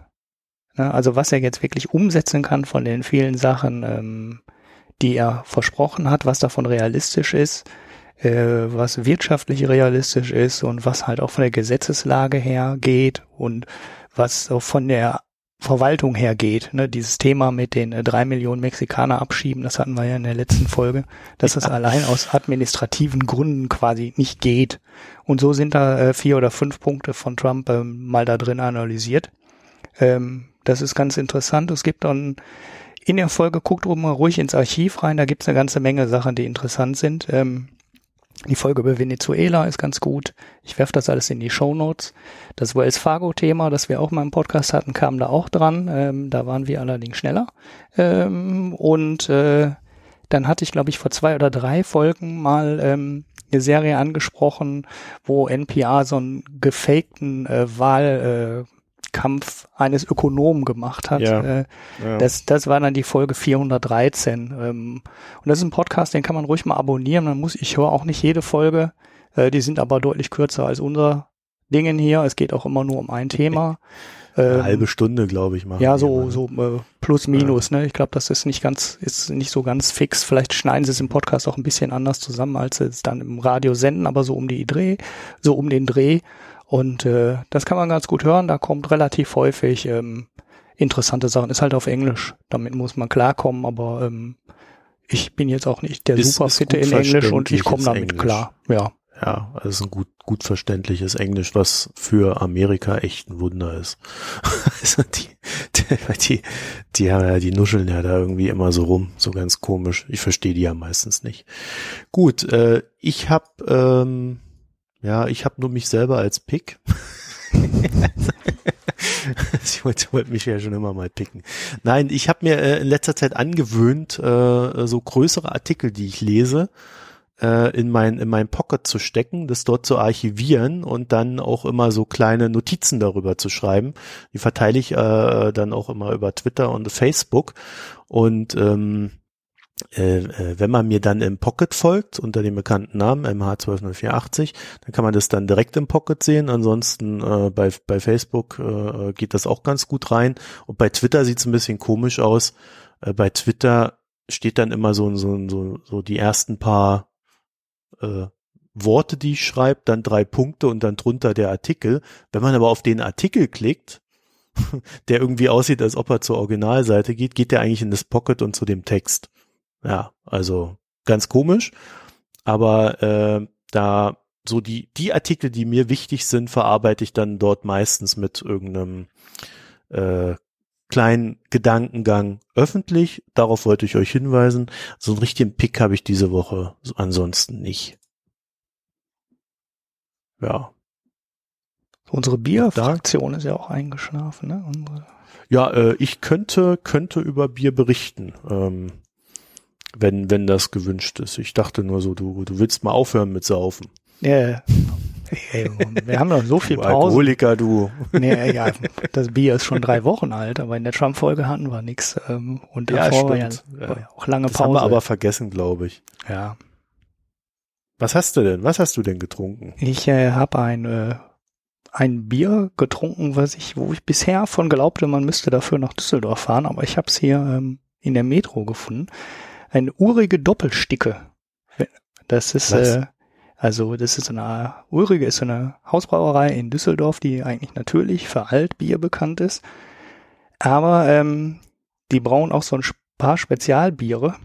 Ne? Also was er jetzt wirklich umsetzen kann von den vielen Sachen, ähm, die er versprochen hat, was davon realistisch ist, äh, was wirtschaftlich realistisch ist und was halt auch von der Gesetzeslage her geht und was auch von der Verwaltung hergeht. Ne? Dieses Thema mit den äh, drei Millionen Mexikaner abschieben, das hatten wir ja in der letzten Folge, dass ja. das allein aus administrativen Gründen quasi nicht geht. Und so sind da äh, vier oder fünf Punkte von Trump ähm, mal da drin analysiert. Ähm, das ist ganz interessant. Es gibt dann in der Folge, guckt mal ruhig ins Archiv rein, da gibt's eine ganze Menge Sachen, die interessant sind. Ähm, die Folge über Venezuela ist ganz gut. Ich werfe das alles in die Show Notes. Das Wells Fargo-Thema, das wir auch mal im Podcast hatten, kam da auch dran. Ähm, da waren wir allerdings schneller. Ähm, und äh, dann hatte ich, glaube ich, vor zwei oder drei Folgen mal ähm, eine Serie angesprochen, wo NPR so einen gefakten äh, Wahl äh, Kampf eines Ökonomen gemacht hat. Ja, äh, ja. Das, das war dann die Folge 413. Ähm, und das ist ein Podcast, den kann man ruhig mal abonnieren. Man muss, ich höre auch nicht jede Folge. Äh, die sind aber deutlich kürzer als unser Dingen hier. Es geht auch immer nur um ein Thema. <laughs> Eine ähm, halbe Stunde, glaube ich, machen. Ja, so, so äh, plus minus, ja. ne? Ich glaube, das ist nicht ganz, ist nicht so ganz fix. Vielleicht schneiden sie es im Podcast auch ein bisschen anders zusammen, als sie es dann im Radio senden, aber so um die Dreh, so um den Dreh. Und äh, das kann man ganz gut hören. Da kommt relativ häufig ähm, interessante Sachen. Ist halt auf Englisch. Damit muss man klarkommen, aber ähm, ich bin jetzt auch nicht der ist, Superfitte in Englisch und ich komme damit Englisch. klar. Ja. Ja, also ist ein gut, gut verständliches Englisch, was für Amerika echt ein Wunder ist. <laughs> also die, die, die, die haben ja, die nuscheln ja da irgendwie immer so rum, so ganz komisch. Ich verstehe die ja meistens nicht. Gut, äh, ich habe ähm, ja, ich habe nur mich selber als Pick. <laughs> ich wollte, wollte mich ja schon immer mal picken. Nein, ich habe mir äh, in letzter Zeit angewöhnt, äh, so größere Artikel, die ich lese, äh, in mein in mein Pocket zu stecken, das dort zu archivieren und dann auch immer so kleine Notizen darüber zu schreiben. Die verteile ich äh, dann auch immer über Twitter und Facebook und ähm, äh, äh, wenn man mir dann im Pocket folgt, unter dem bekannten Namen MH12084, dann kann man das dann direkt im Pocket sehen. Ansonsten äh, bei, bei Facebook äh, geht das auch ganz gut rein. Und bei Twitter sieht es ein bisschen komisch aus. Äh, bei Twitter steht dann immer so, so, so, so die ersten paar äh, Worte, die ich schreibe, dann drei Punkte und dann drunter der Artikel. Wenn man aber auf den Artikel klickt, <laughs> der irgendwie aussieht, als ob er zur Originalseite geht, geht der eigentlich in das Pocket und zu dem Text. Ja, also ganz komisch. Aber äh, da so die, die Artikel, die mir wichtig sind, verarbeite ich dann dort meistens mit irgendeinem äh, kleinen Gedankengang öffentlich. Darauf wollte ich euch hinweisen. So einen richtigen Pick habe ich diese Woche ansonsten nicht. Ja. Unsere Bierfraktion ist ja auch eingeschlafen, ne? Unsere ja, äh, ich könnte, könnte über Bier berichten. Ähm, wenn, wenn das gewünscht ist. Ich dachte nur so, du, du willst mal aufhören mit Saufen. Ja, Ey, wir haben noch so viel Pause. Alkoholiker, du. Nee, ja, das Bier ist schon drei Wochen alt, aber in der Trump-Folge hatten wir nix. Ähm, und Ja, davor war ja, war ja auch lange Das haben Pause. wir aber vergessen, glaube ich. ja. Was hast du denn? Was hast du denn getrunken? Ich äh, habe ein, äh, ein Bier getrunken, was ich, wo ich bisher von glaubte, man müsste dafür nach Düsseldorf fahren, aber ich habe es hier ähm, in der Metro gefunden. Eine urige Doppelsticke. Das ist äh, also das ist eine urige ist so eine Hausbrauerei in Düsseldorf, die eigentlich natürlich für Altbier bekannt ist. Aber ähm, die brauen auch so ein paar Spezialbiere.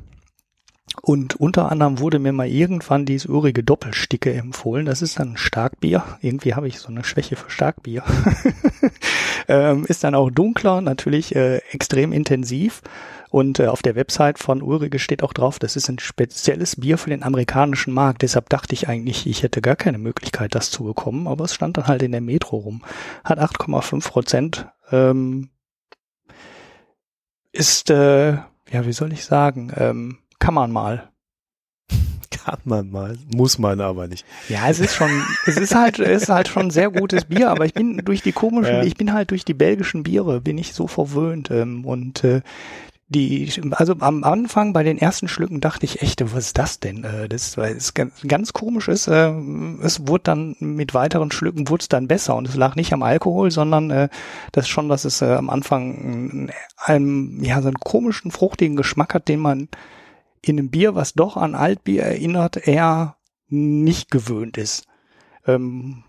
Und unter anderem wurde mir mal irgendwann dieses urige Doppelsticke empfohlen. Das ist dann ein Starkbier. Irgendwie habe ich so eine Schwäche für Starkbier. <laughs> ähm, ist dann auch dunkler, natürlich äh, extrem intensiv. Und äh, auf der Website von Ulrike steht auch drauf, das ist ein spezielles Bier für den amerikanischen Markt. Deshalb dachte ich eigentlich, ich hätte gar keine Möglichkeit, das zu bekommen. Aber es stand dann halt in der Metro rum. Hat 8,5 Prozent. Ähm, ist, äh, ja, wie soll ich sagen, ähm, kann man mal. <laughs> Kann man mal, muss man aber nicht. Ja, es ist schon, es ist halt, es ist halt schon ein sehr gutes Bier, aber ich bin durch die komischen, Ja. ich bin halt durch die belgischen Biere, bin ich so verwöhnt ähm, und äh, die, also am Anfang bei den ersten Schlücken dachte ich echt, was ist das denn? Äh, das, weil es ganz, ganz komisch ist, äh, es wurde dann mit weiteren Schlücken wurde es dann besser und es lag nicht am Alkohol, sondern äh, das schon, dass es am Anfang einen, ja so einen komischen fruchtigen Geschmack hat, den man in einem Bier, was doch an Altbier erinnert, eher nicht gewöhnt ist. Ähm,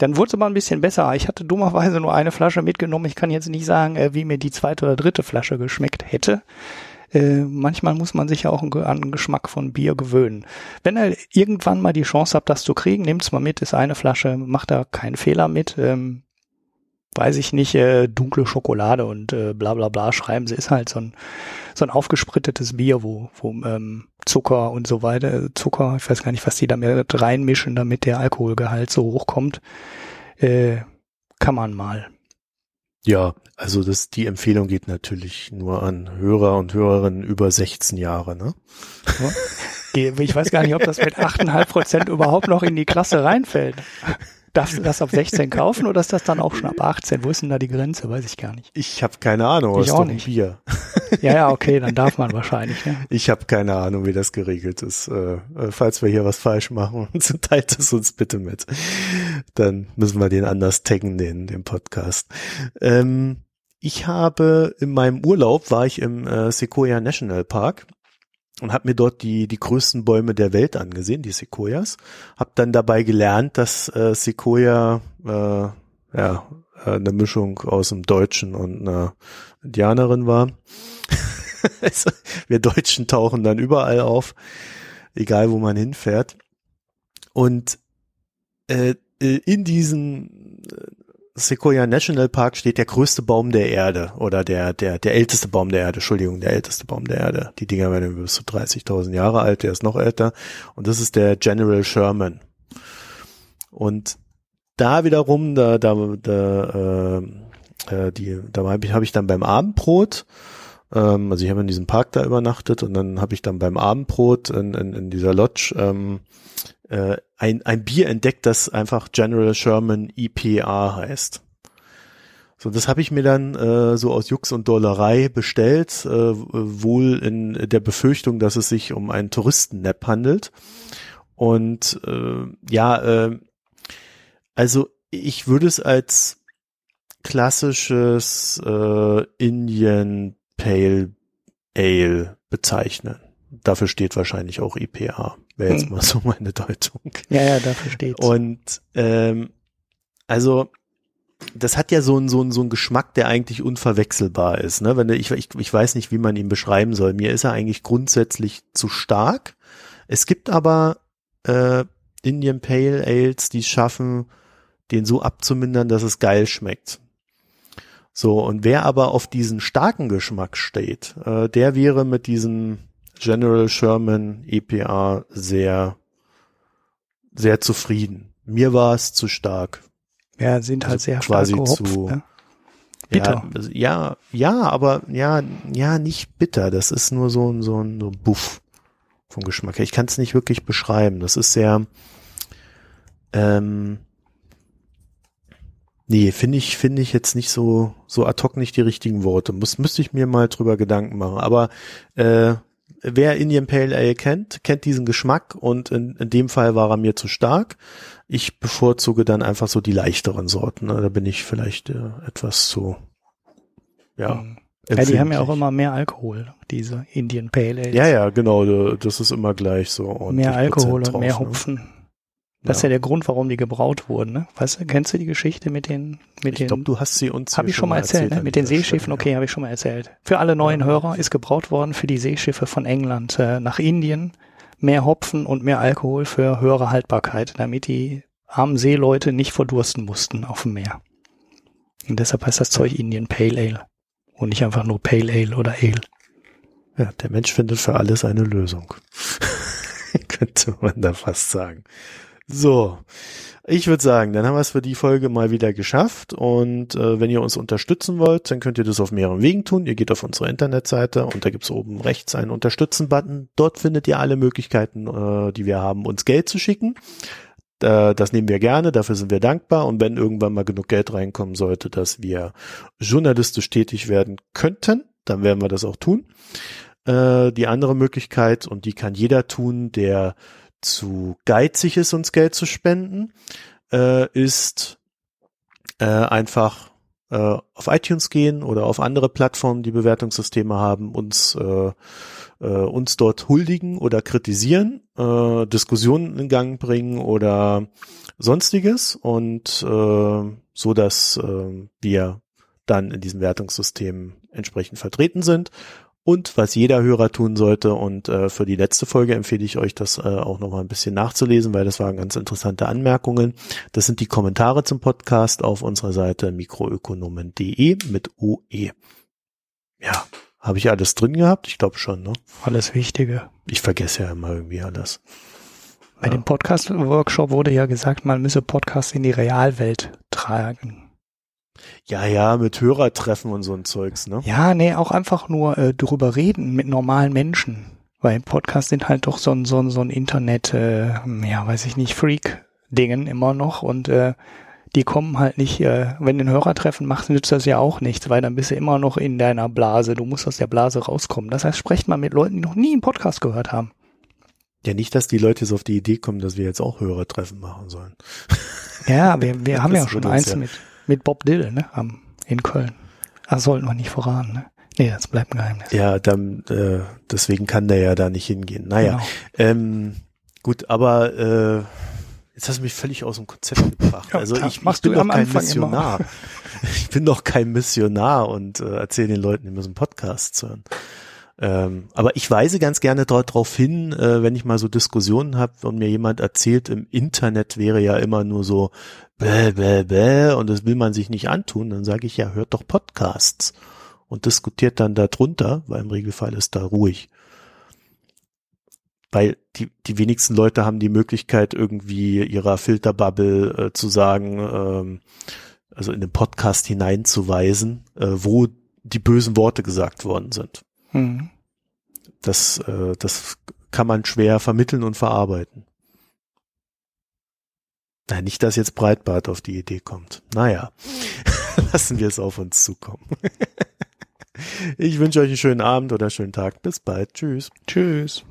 dann wurde es aber ein bisschen besser. Ich hatte dummerweise nur eine Flasche mitgenommen. Ich kann jetzt nicht sagen, äh, wie mir die zweite oder dritte Flasche geschmeckt hätte. Äh, manchmal muss man sich ja auch an den Geschmack von Bier gewöhnen. Wenn ihr irgendwann mal die Chance habt, das zu kriegen, nehmt's mal mit. Ist eine Flasche, macht da keinen Fehler mit. Ähm, weiß ich nicht, äh, dunkle Schokolade und äh, bla bla bla schreiben sie, ist halt so ein, so ein aufgesprittetes Bier, wo, wo ähm, Zucker und so weiter, Zucker, ich weiß gar nicht, was die da mit reinmischen, damit der Alkoholgehalt so hochkommt, äh, kann man mal. Ja, also das, die Empfehlung geht natürlich nur an Hörer und Hörerinnen über 16 Jahre, ne? Ich weiß gar nicht, ob das mit 8,5 Prozent überhaupt noch in die Klasse reinfällt. Darfst du das ab 16 kaufen oder ist das dann auch schon ab 18? Wo ist denn da die Grenze? Weiß ich gar nicht. Ich habe keine Ahnung, Ich auch nicht. Bier. <laughs> Ja, ja, okay, dann darf man wahrscheinlich. Ne? Ich habe keine Ahnung, wie das geregelt ist. Äh, äh, falls wir hier was falsch machen, <laughs> teilt es uns bitte mit. Dann müssen wir den anders taggen, den, den Podcast. Ähm, ich habe in meinem Urlaub war ich im äh, Sequoia National Park und habe mir dort die die größten Bäume der Welt angesehen, die Sequoias. Habe dann dabei gelernt, dass äh, Sequoia äh, ja äh, eine Mischung aus dem Deutschen und einer Indianerin war. <laughs> also, wir Deutschen tauchen dann überall auf, egal wo man hinfährt. Und äh, äh, in diesem äh, Sequoia National Park steht der größte Baum der Erde oder der der der älteste Baum der Erde, Entschuldigung, der älteste Baum der Erde. Die Dinger werden bis zu 30.000 Jahre alt, der ist noch älter und das ist der General Sherman. Und da wiederum, da da da äh, äh, die da habe ich, hab ich dann beim Abendbrot ähm, also ich habe in diesem Park da übernachtet und dann habe ich dann beim Abendbrot in, in, in dieser Lodge ähm, äh, ein, ein Bier entdeckt, das einfach General Sherman IPA heißt. So, das habe ich mir dann äh, so aus Jux und Dollerei bestellt, äh, wohl in der Befürchtung, dass es sich um einen Touristennap handelt. Und äh, ja, äh, also ich würde es als klassisches äh, Indian Pale Ale bezeichnen. Dafür steht wahrscheinlich auch IPA. Wäre jetzt Hm. mal so meine Deutung. Ja, ja, dafür steht's. Und ähm, also das hat ja so einen so einen so einen Geschmack, der eigentlich unverwechselbar ist. Ne? Wenn ich, ich ich weiß nicht, wie man ihn beschreiben soll. Mir ist er eigentlich grundsätzlich zu stark. Es gibt aber äh, Indian Pale Ales, die es schaffen, den so abzumindern, dass es geil schmeckt. So, und wer aber auf diesen starken Geschmack steht, äh, der wäre mit diesem General Sherman EPA sehr, sehr zufrieden. Mir war es zu stark. ja, sind halt also sehr quasi stark gehopft. zu- ne? Bitter. Ja, ja, ja, aber ja, ja, nicht bitter. Das ist nur so ein, so ein so ein Buff vom Geschmack her. Ich kann es nicht wirklich beschreiben. Das ist sehr, ähm, Nee, finde ich, finde ich jetzt nicht so, so ad hoc nicht die richtigen Worte. Muss, müsste ich mir mal drüber Gedanken machen. Aber äh, wer Indian Pale Ale kennt, kennt diesen Geschmack und in, in dem Fall war er mir zu stark. Ich bevorzuge dann einfach so die leichteren Sorten. Ne? Da bin ich vielleicht äh, etwas zu, ja. Mhm. Ja, die haben ja auch immer mehr Alkohol, diese Indian Pale Ale. Ja, ja, genau. Das ist immer gleich so. Mehr Alkohol und mehr ne? Hopfen. Ne? Das ja. ist ja der Grund, warum die gebraut wurden. Ne? Weißt du, kennst du die Geschichte mit den mit ich den? Ich glaube, du hast sie uns. Habe ich schon mal erzählt, erzählt ne? mit den Seeschiffen. Okay, ja. habe ich schon mal erzählt. Für alle neuen ja. Hörer ist gebraut worden für die Seeschiffe von England äh, nach Indien mehr Hopfen und mehr Alkohol für höhere Haltbarkeit, damit die armen Seeleute nicht verdursten mussten auf dem Meer. Und deshalb heißt das Zeug Indian Pale Ale und nicht einfach nur Pale Ale oder Ale. Ja, der Mensch findet für alles eine Lösung. <laughs> Könnte man da fast sagen. So, ich würde sagen, dann haben wir es für die Folge mal wieder geschafft. Und äh, wenn ihr uns unterstützen wollt, dann könnt ihr das auf mehreren Wegen tun. Ihr geht auf unsere Internetseite und da gibt's oben rechts einen Unterstützen-Button. Dort findet ihr alle Möglichkeiten, äh, die wir haben, uns Geld zu schicken. Das nehmen wir gerne, dafür sind wir dankbar. Und wenn irgendwann mal genug Geld reinkommen sollte, dass wir journalistisch tätig werden könnten, dann werden wir das auch tun. Äh, die andere Möglichkeit, und die kann jeder tun, der zu geizig ist, uns Geld zu spenden, äh, ist äh, einfach äh, auf iTunes gehen oder auf andere Plattformen, die Bewertungssysteme haben, uns äh, äh, uns dort huldigen oder kritisieren, äh, Diskussionen in Gang bringen oder sonstiges und äh, so dass äh, wir dann in diesem Wertungssystem entsprechend vertreten sind und was jeder Hörer tun sollte. Und äh, für die letzte Folge empfehle ich euch, das äh, auch nochmal ein bisschen nachzulesen, weil das waren ganz interessante Anmerkungen. Das sind die Kommentare zum Podcast auf unserer Seite mikroökonomen.de mit OE. Ja, habe ich alles drin gehabt? Ich glaube schon, ne? Alles Wichtige. Ich vergesse ja immer irgendwie alles. Bei ja. dem Podcast-Workshop wurde ja gesagt, man müsse Podcasts in die Realwelt tragen. Ja, ja, mit Hörertreffen und so ein Zeugs, ne? Ja, nee, auch einfach nur äh, drüber reden mit normalen Menschen. Weil Podcasts sind halt doch so ein, so ein, so ein Internet, äh, ja, weiß ich nicht, Freak-Dingen immer noch und äh, die kommen halt nicht, äh, wenn du ein Hörertreffen machst, nützt das ja auch nichts, weil dann bist du immer noch in deiner Blase. Du musst aus der Blase rauskommen. Das heißt, sprecht mal mit Leuten, die noch nie einen Podcast gehört haben. Ja, nicht, dass die Leute so auf die Idee kommen, dass wir jetzt auch Hörertreffen machen sollen. Ja, wir, wir <laughs> haben ja schon eins ja. mit mit Bob Dylan, ne? Am, in Köln. Das sollten wir nicht verraten, ne? Nee, das bleibt ein Geheimnis. Ja, dann, äh, deswegen kann der ja da nicht hingehen. Naja, genau. ähm, gut, aber äh, jetzt hast du mich völlig aus dem Konzept gebracht. Also ja, ich, ich bin doch kein Anfang Missionar. <laughs> ich bin doch kein Missionar und äh, erzähle den Leuten, die müssen Podcasts hören. Ähm, aber ich weise ganz gerne darauf hin, äh, wenn ich mal so Diskussionen habe und mir jemand erzählt, im Internet wäre ja immer nur so bäh, bäh, bäh, und das will man sich nicht antun, dann sage ich ja, hört doch Podcasts und diskutiert dann darunter, weil im Regelfall ist da ruhig. Weil die, die wenigsten Leute haben die Möglichkeit, irgendwie ihrer Filterbubble äh, zu sagen, ähm, also in den Podcast hineinzuweisen, äh, wo die bösen Worte gesagt worden sind. Mhm. Das, äh, das kann man schwer vermitteln und verarbeiten. Na, nicht, dass jetzt Breitbart auf die Idee kommt. Naja, <laughs> lassen wir es auf uns zukommen. <laughs> ich wünsche euch einen schönen Abend oder einen schönen Tag. Bis bald. Tschüss. Tschüss.